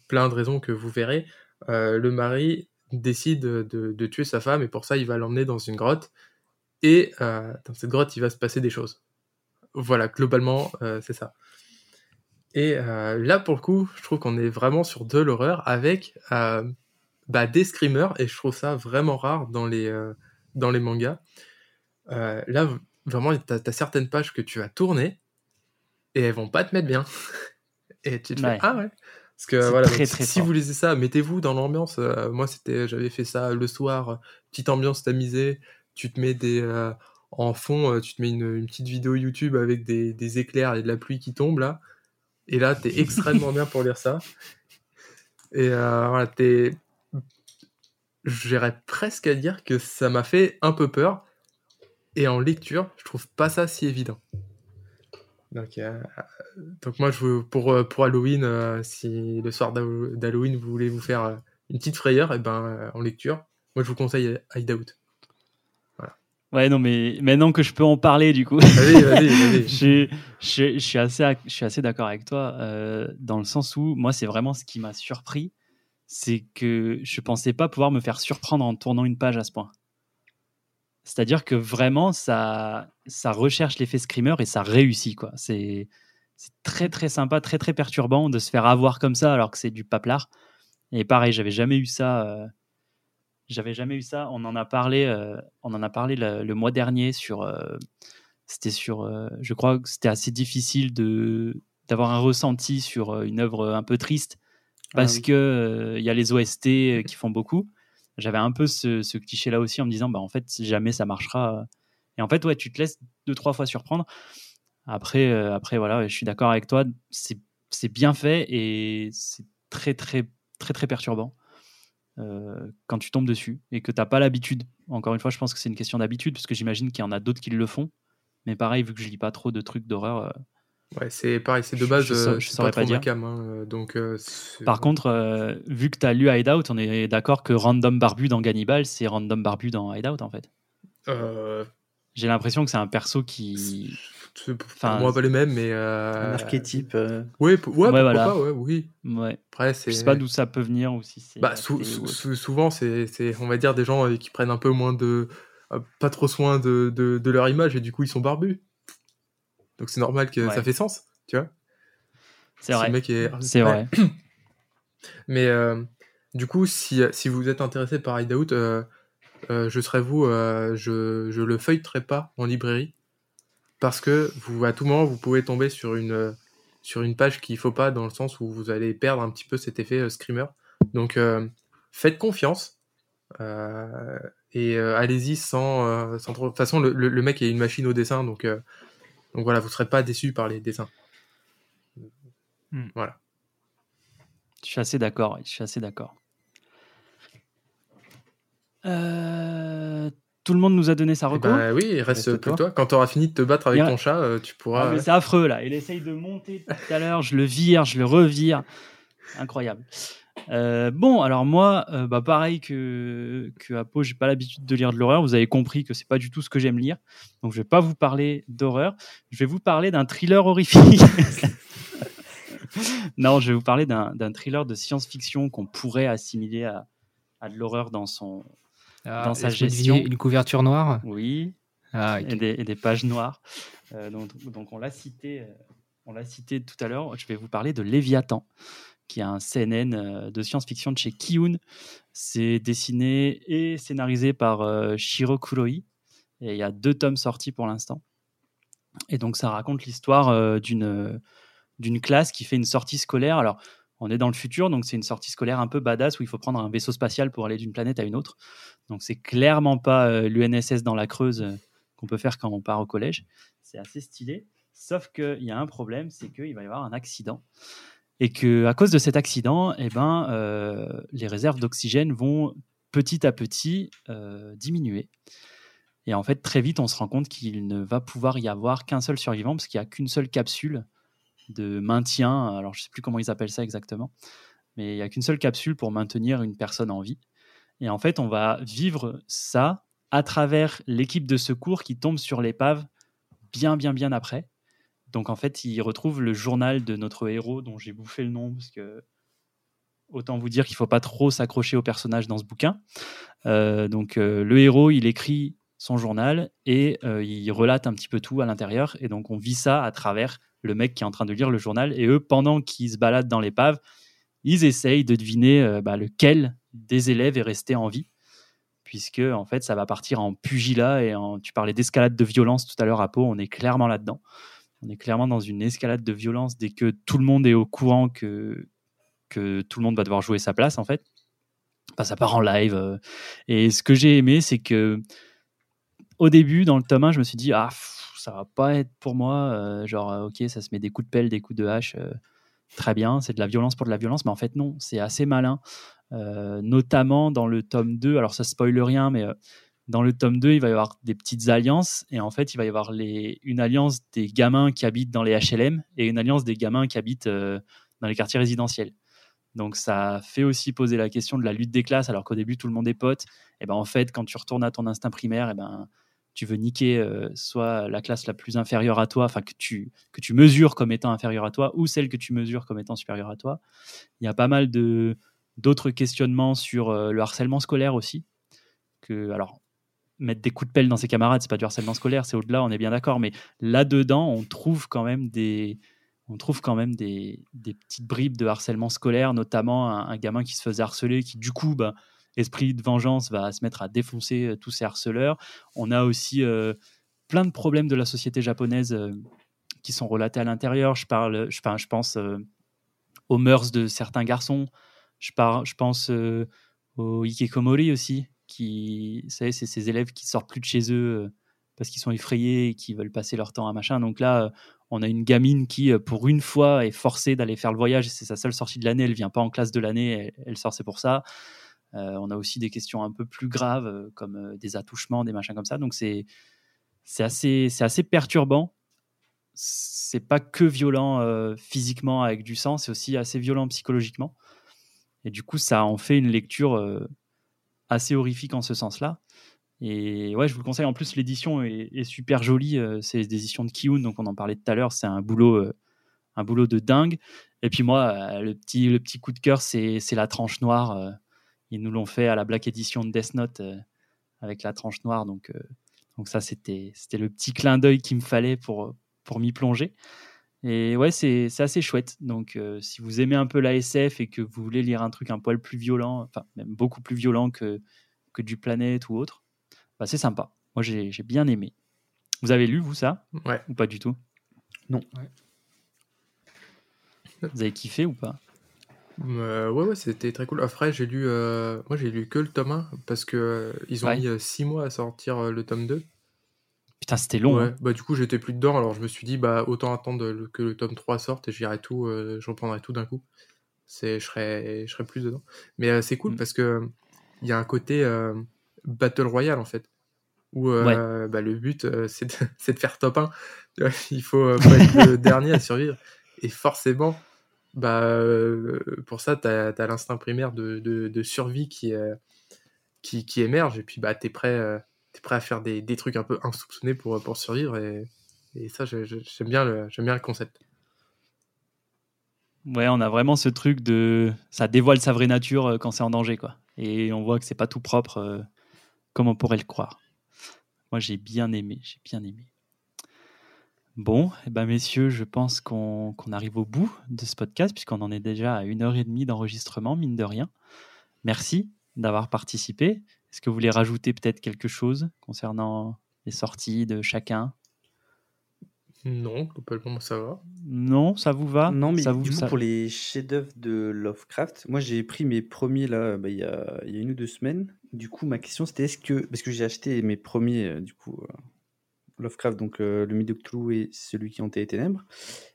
plein de raisons que vous verrez, euh, le mari décide de, tuer sa femme et pour ça il va l'emmener dans une grotte. Et dans cette grotte, il va se passer des choses. Voilà, globalement, c'est ça. Et là, pour le coup, je trouve qu'on est vraiment sur de l'horreur avec bah, des screamers et je trouve ça vraiment rare dans les, dans les mangas. Là, vraiment, tu as, certaines pages que tu vas tourner et elles vont pas te mettre bien. et tu te Ouais. fais Ah ouais Parce que voilà, très, donc, très si fort. vous lisez ça, mettez-vous dans l'ambiance. Euh, moi, c'était, j'avais fait ça le soir, petite ambiance tamisée. Tu te mets des. euh, en fond, euh, tu te mets une, une petite vidéo YouTube avec des, des éclairs et de la pluie qui tombe là. Et là, t'es extrêmement bien pour lire ça. Et euh, voilà, t'es. J'irais presque à dire que ça m'a fait un peu peur. Et en lecture, je trouve pas ça si évident. Donc, euh, donc moi, je veux, pour, euh, pour Halloween, euh, si le soir d'Hallo- d'Halloween, vous voulez vous faire une petite frayeur, et ben, euh, en lecture, moi, je vous conseille Hideout. Ouais, non, mais maintenant que je peux en parler, du coup. Vas-y, vas-y, vas-y. je, suis- je, je suis assez, ac- je suis assez d'accord avec toi, euh, dans le sens où, moi, c'est vraiment ce qui m'a surpris, c'est que je pensais pas pouvoir me faire surprendre en tournant une page à ce point. C'est-à-dire que vraiment, ça, ça recherche l'effet screamer et ça réussit, quoi. C'est très, très sympa, très, très perturbant de se faire avoir comme ça alors que c'est du paplard. Et pareil, j'avais jamais eu ça. euh, J'avais jamais eu ça. On en a parlé, euh, on en a parlé le, le mois dernier sur. euh, c'était sur. je crois que c'était assez difficile de d'avoir un ressenti sur une œuvre un peu triste parce Ah oui. que il y a les OST qui font beaucoup. J'avais un peu ce, cliché-là aussi en me disant, bah en fait, jamais ça marchera. Et en fait, ouais, tu te laisses deux trois fois surprendre. Après, euh, après voilà, je suis d'accord avec toi. C'est bien fait et c'est très très très très perturbant euh, quand tu tombes dessus et que t'as pas l'habitude. Encore une fois, je pense que c'est une question d'habitude parce que j'imagine qu'il y en a d'autres qui le font. Mais pareil, vu que je lis pas trop de trucs d'horreur. euh, Ouais, c'est pareil, c'est de Je- base, je euh, je c'est saurais pas dire. cam, hein, euh, donc euh, Par contre, euh, vu que tu as lu Hideout, on est d'accord que Random Barbu dans Gannibal, c'est Random Barbu dans Hideout en fait. euh, J'ai l'impression que c'est un perso qui. pour Enfin, moi pas les mêmes, mais euh, Un archétype. euh, Ouais, ouais, voilà. pas, ouais, oui. Ouais. Après, Je sais pas d'où ça peut venir ou si c'est. Bah, sou- sou- souvent, c'est, c'est, on va dire, des gens qui prennent un peu moins de. pas trop soin de, de, de leur image et du coup, ils sont barbus. Donc, c'est normal que Ouais. ça fait sens, tu vois. C'est Si vrai. est- C'est Ouais. vrai. Mais euh, du coup, si, si vous êtes intéressé par Hideout, euh, euh, je serais vous, euh, je, je le feuilleterai pas en librairie. Parce que vous, à tout moment, vous pouvez tomber sur une, euh, sur une page qu'il faut pas, dans le sens où vous allez perdre un petit peu cet effet euh, screamer. Donc, euh, faites confiance. euh, et euh, allez-y sans, euh, sans trop. De toute façon, le, le- le mec est une machine au dessin, donc, euh, donc voilà, vous serez pas déçus par les dessins. Hmm. Voilà. Je suis assez d'accord. Je suis assez d'accord. Euh, Tout le monde nous a donné sa Eh reco. ben oui, il reste Reste plus toi. que toi. Quand tu auras fini de te battre avec a- ton chat, euh, tu pourras. Ah, mais c'est affreux là. Il essaye de monter tout à l'heure. Je le vire, je le revire. Incroyable. Euh, bon, alors moi, euh, bah, pareil que, que Apo, j'ai pas l'habitude de lire de l'horreur. Vous avez compris que c'est pas du tout ce que j'aime lire. Donc je vais pas vous parler d'horreur. Je vais vous parler d'un thriller horrifique. non, je vais vous parler d'un thriller de science-fiction qu'on pourrait assimiler à, à de l'horreur dans son. Ah, Dans sa gestion. Une couverture noire? Oui, Ah, et, des, et des pages noires. Euh, donc, donc on l'a cité, on l'a cité tout à l'heure. Je vais vous parler de Léviathan, qui est un CNN euh, de science-fiction de chez Kiyun. C'est dessiné et scénarisé par euh, Shiro Kuroi. Et il y a deux tomes sortis pour l'instant. Et donc ça raconte l'histoire euh, d'une d'une classe qui fait une sortie scolaire. Alors on est dans le futur, donc c'est une sortie scolaire un peu badass où il faut prendre un vaisseau spatial pour aller d'une planète à une autre. Donc c'est clairement pas l'UNSS dans la Creuse qu'on peut faire quand on part au collège. C'est assez stylé. Sauf qu'il y a un problème, c'est qu'il va y avoir un accident. Et que à cause de cet accident, eh ben, euh, les réserves d'oxygène vont petit à petit euh, diminuer. Et en fait, très vite, on se rend compte qu'il ne va pouvoir y avoir qu'un seul survivant, parce qu'il n'y a qu'une seule capsule de maintien. Alors, je ne sais plus comment ils appellent ça exactement, mais il n'y a qu'une seule capsule pour maintenir une personne en vie. Et en fait, on va vivre ça à travers l'équipe de secours qui tombe sur l'épave bien, bien, bien après. Donc, en fait, il retrouve le journal de notre héros, dont j'ai bouffé le nom, parce que autant vous dire qu'il ne faut pas trop s'accrocher au personnage dans ce bouquin. Euh, donc, euh, le héros, il écrit son journal et euh, il relate un petit peu tout à l'intérieur. Et donc, on vit ça à travers le mec qui est en train de lire le journal. Et eux, pendant qu'ils se baladent dans l'épave, ils essayent de deviner bah, lequel des élèves est resté en vie. Puisque, en fait, ça va partir en pugilat. Et tu parlais d'escalade de violence tout à l'heure à Pau. On est clairement là-dedans. On est clairement dans une escalade de violence dès que tout le monde est au courant que, que tout le monde va devoir jouer sa place, en fait. Enfin, ça part en live. euh. Et ce que j'ai aimé, c'est que au début, dans le tome 1, je me suis dit, ah, pff, ça va pas être pour moi. euh, genre, euh, ok, ça se met des coups de pelle, des coups de hache. très bien, c'est de la violence pour de la violence. Mais en fait, non, c'est assez malin. Notamment dans le tome 2, alors ça spoil rien, mais dans le tome 2, il va y avoir des petites alliances. Et en fait, il va y avoir une alliance des gamins qui habitent dans les HLM et une alliance des gamins qui habitent euh, dans les quartiers résidentiels. Donc ça fait aussi poser la question de la lutte des classes, alors qu'au début tout le monde est pote. Et ben en fait, quand tu retournes à ton instinct primaire, et ben tu veux niquer euh, soit la classe la plus inférieure à toi, enfin que tu que tu mesures comme étant inférieure à toi, ou celle que tu mesures comme étant supérieure à toi. Il y a pas mal d'autres questionnements sur euh, le harcèlement scolaire aussi. Que alors mettre des coups de pelle dans ses camarades, c'est pas du harcèlement scolaire, c'est au-delà, on est bien d'accord. Mais là-dedans, on trouve quand même des on trouve quand même des, des petites bribes de harcèlement scolaire, notamment un, gamin qui se faisait harceler, qui du coup bah, esprit de vengeance, va se mettre à défoncer euh, tous ces harceleurs. On a aussi euh, plein de problèmes de la société japonaise euh, qui sont relatés à l'intérieur. Je parle, je, je pense aux mœurs de certains garçons. Je, par- je pense au hikikomori aussi, qui, vous savez, c'est ces élèves qui sortent plus de chez eux euh, parce qu'ils sont effrayés et qui veulent passer leur temps à machin. Donc là, euh, on a une gamine qui, euh, pour une fois, est forcée d'aller faire le voyage. C'est sa seule sortie de l'année. Elle vient pas en classe de l'année. Elle, sort, c'est pour ça. On a aussi des questions un peu plus graves, comme des attouchements, des machins comme ça. Donc c'est c'est assez, c'est assez perturbant. C'est pas que violent physiquement avec du sang, c'est aussi assez violent psychologiquement. Et du coup, ça en fait une lecture assez horrifique en ce sens-là. Et ouais, je vous le conseille. En plus, l'édition est, super jolie. euh, c'est des éditions de Kiun, donc on en parlait tout à l'heure. C'est un boulot, euh, un boulot de dingue. Et puis moi, euh, le petit, le petit coup de cœur, c'est la tranche noire. ils nous l'ont fait à la Black Edition de Death Note avec la tranche noire. Donc, donc ça, c'était c'était le petit clin d'œil qu'il me fallait pour, pour m'y plonger. Et ouais, c'est c'est assez chouette. Donc, euh, si vous aimez un peu la SF et que vous voulez lire un truc un poil plus violent, enfin, même beaucoup plus violent que, que du Planète ou autre, bah, c'est sympa. Moi, j'ai bien aimé. Vous avez lu, vous, ça? Ouais. Ou pas du tout? Non. Ouais. Vous avez kiffé ou pas? Euh, ouais, ouais, c'était très cool. Après, j'ai lu, euh, moi, j'ai lu que le tome 1 parce que euh, ils ont Ouais. mis 6 mois à sortir euh, le tome 2. Putain, c'était long. Ouais, hein. bah du coup, j'étais plus dedans, alors je me suis dit, bah autant attendre que le tome 3 sorte et j'irai tout, euh, je reprendrai tout d'un coup. C'est, je serai, je serai plus dedans. Mais euh, c'est cool Mm. parce que il y a un côté euh, Battle Royale en fait. Où euh, bah, le but, c'est de, c'est de faire top 1. Tu vois, Il faut, être le dernier à survivre. Et forcément, bah, pour ça, tu as, l'instinct primaire de, de, de survie qui, qui, qui émerge. Et puis, bah, tu es prêt, euh, t'es prêt à faire des, des trucs un peu insoupçonnés pour, pour survivre. Et, et ça, j'aime bien, le- bien le concept. Ouais, on a vraiment ce truc de. Ça dévoile sa vraie nature euh, quand c'est en danger, quoi. Et on voit que c'est pas tout propre euh, comme on pourrait le croire. Moi, j'ai bien aimé, j'ai bien aimé. Bon, eh ben, messieurs, je pense qu'on arrive au bout de ce podcast, puisqu'on en est déjà à une heure et demie d'enregistrement, mine de rien. Merci d'avoir participé. Est-ce que vous voulez rajouter peut-être quelque chose concernant les sorties de chacun? Non, globalement, ça va. Non, ça vous va? Non, mais ça vous, du coup, ça- pour les chefs-d'œuvre de Lovecraft, moi j'ai pris mes premiers là, bah, il y, a, il y a une ou deux semaines. Du coup, ma question c'était est-ce que. Parce que j'ai acheté mes premiers, euh, du coup, euh, Lovecraft, donc euh, le de Cthulhu et celui qui hantait les ténèbres.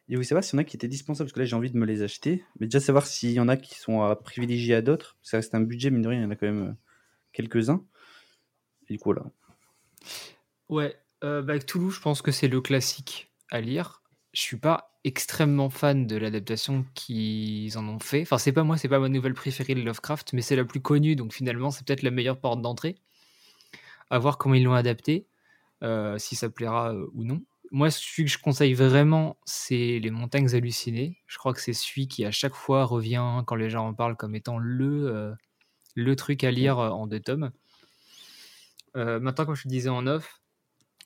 Et voulais savoir s'il y en a qui étaient dispensables, parce que là j'ai envie de me les acheter. Mais déjà savoir s'il y en a qui sont à privilégier à d'autres. Ça reste un budget, mine de rien, il y en a quand même euh, quelques-uns. Du coup, là. Ouais, euh, bah, Cthulhu, je pense que c'est le classique à lire. Je suis pas extrêmement fan de l'adaptation qu'ils en ont fait. Enfin, c'est pas moi, c'est pas ma nouvelle préférée de Lovecraft, mais c'est la plus connue, donc finalement, c'est peut-être la meilleure porte d'entrée. À voir comment ils l'ont adapté, euh, si ça plaira euh, ou non. Moi, celui que je conseille vraiment, c'est Les Montagnes Hallucinées. Je crois que c'est celui qui, à chaque fois, revient quand les gens en parlent comme étant le, le truc à lire en deux tomes. Euh, maintenant, comme je te disais en off,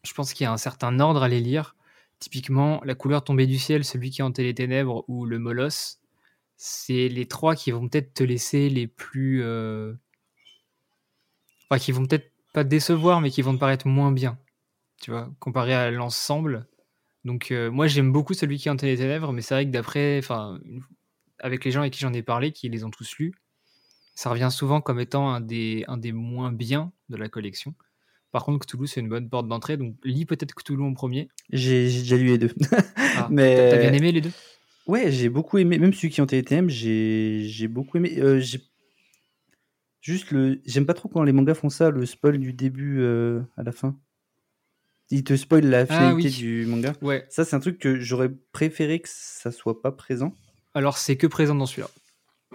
je pense qu'il y a un certain ordre à les lire. Typiquement, La couleur tombée du ciel, celui qui hantait les ténèbres ou Le Molosse, c'est les trois qui vont peut-être te laisser les plus. euh, Enfin, qui vont peut-être pas te décevoir, mais qui vont te paraître moins bien. Tu vois, comparé à l'ensemble. Donc, euh, moi, j'aime beaucoup celui qui hantait les ténèbres, mais c'est vrai que d'après. Enfin, avec les gens avec qui j'en ai parlé, qui les ont tous lus, ça revient souvent comme étant un des, un des moins bien de la collection. Par contre, Cthulhu, c'est une bonne porte d'entrée. Donc, lis peut-être Cthulhu en premier. J'ai déjà lu les deux. Ah, Mais- t'as- bien aimé les deux? Ouais, j'ai beaucoup aimé, même celui qui hantait les ténèbres, j'ai beaucoup aimé. Euh, j'ai- Juste le. J'aime pas trop quand les mangas font ça, le spoil du début euh, à la fin. Ils te spoilent la finalité oui. du manga. Ouais. Ça, c'est un truc que j'aurais préféré que ça soit pas présent. Alors, c'est que présent dans celui-là.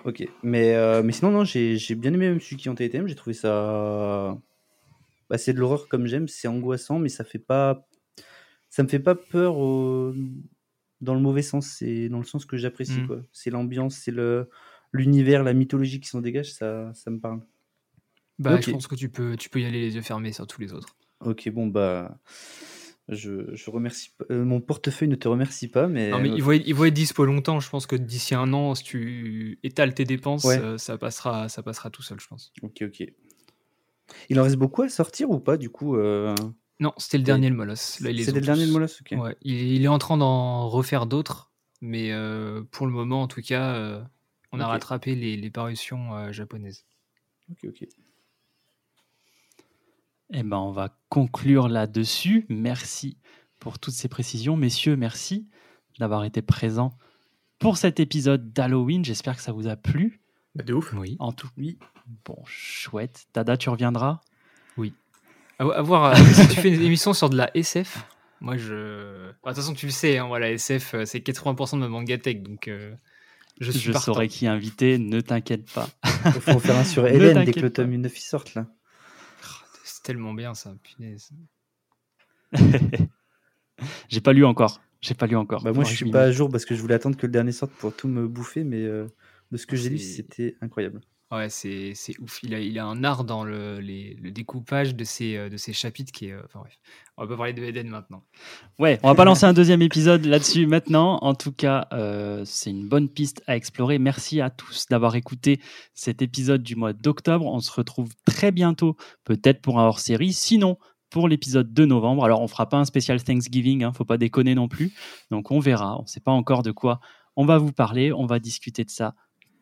Ok. Mais, euh, mais sinon, non, j'ai j'ai bien aimé même celui qui les ténèbres. J'ai trouvé ça. Bah, c'est de l'horreur comme j'aime, c'est angoissant, mais ça fait pas. Ça me fait pas peur au- dans le mauvais sens, c'est dans le sens que j'apprécie. Mm. quoi. C'est l'ambiance, c'est le l'univers, la mythologie qui s'en dégage, ça, ça me parle. Bah, je pense que tu peux, tu peux y aller les yeux fermés sur tous les autres. Ok, bon, bah. Je, je remercie euh, mon portefeuille ne te remercie pas, mais, Non, mais il va, être- il va être dispo longtemps. Je pense que d'ici un an, si tu étales tes dépenses, Ouais. euh, ça, passera, ça passera tout seul, je pense. ok, ok. Il en reste beaucoup à sortir ou pas du coup euh, Non, c'était le Ouais. dernier de Molos. C'était le dernier de tous. Molos, ok. Ouais, il, il est en train d'en refaire d'autres, mais euh, pour le moment, en tout cas, euh, on a rattrapé les, les parutions euh, japonaises. Ok, ok. Eh ben, on va conclure là-dessus. Merci pour toutes ces précisions. Messieurs, merci d'avoir été présents pour cet épisode d'Halloween. J'espère que ça vous a plu. Bah, de ouf. Oui. En tout oui. Bon, chouette. Tada, tu reviendras? À, à voir euh, si tu fais une émission sur de la SF. Moi, je. Bah, De toute façon, tu le sais, hein, voilà, SF, euh, c'est 80% de ma manga tech, donc euh, je suis Je partant. saurai qui inviter, ne t'inquiète pas. Il faut en faire un sur Ne Hélène dès que le tome 9 il sorte là. Tellement bien ça, punaise. J'ai pas lu encore. J'ai pas lu encore. Bah, moi je suis pas à jour parce que je voulais attendre que le dernier sorte pour tout me bouffer, mais euh, de ce que j'ai lu c'était incroyable. Ouais, c'est c'est ouf. Il a, il a un art dans le, les- le découpage de ses, euh, de ses chapitres qui est. euh, Enfin bref, on va pas parler de Eden maintenant. Ouais, on va pas lancer un deuxième épisode là-dessus maintenant. En tout cas, euh, c'est une bonne piste à explorer. Merci à tous d'avoir écouté cet épisode du mois d'octobre. On se retrouve très bientôt, peut-être pour un hors-série. Sinon, pour l'épisode de novembre. Alors, on fera pas un spécial Thanksgiving, hein, faut pas déconner non plus. Donc, on verra. On ne sait pas encore de quoi on va vous parler. On va discuter de ça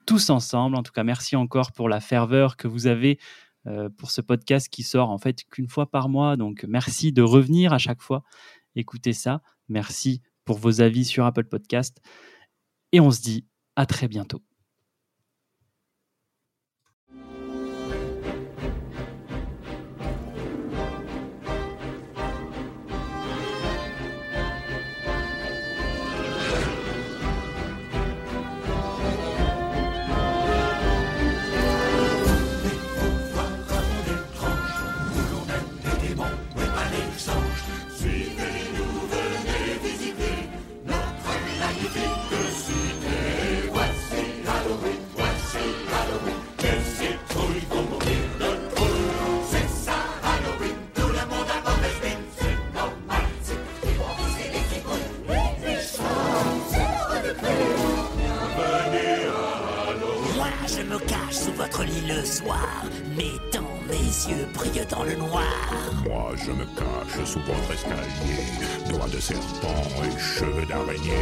tous ensemble. En tout cas, merci encore pour la ferveur que vous avez euh, pour ce podcast qui sort en fait qu'une fois par mois. Donc, merci de revenir à chaque fois écouter ça. Merci pour vos avis sur Apple Podcast. Et on se dit à très bientôt. Je me cache sous votre escalier, doigts de serpent et cheveux d'araignée.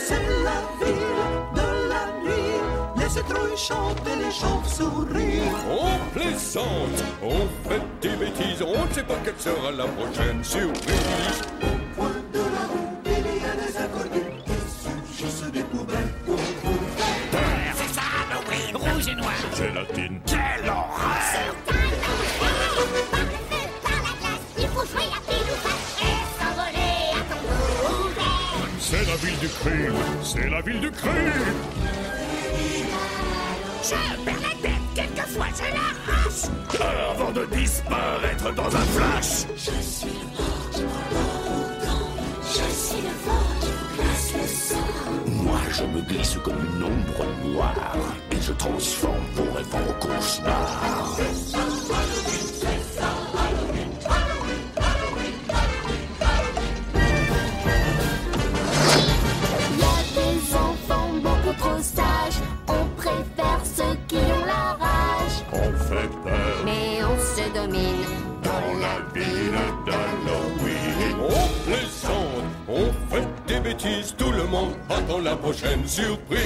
C'est la ville de la nuit, les citrouilles chantent et les chauves-souris. On plaisante, on fait des bêtises, on ne sait pas quelle sera la prochaine surprise. Disparaître dans un flash. La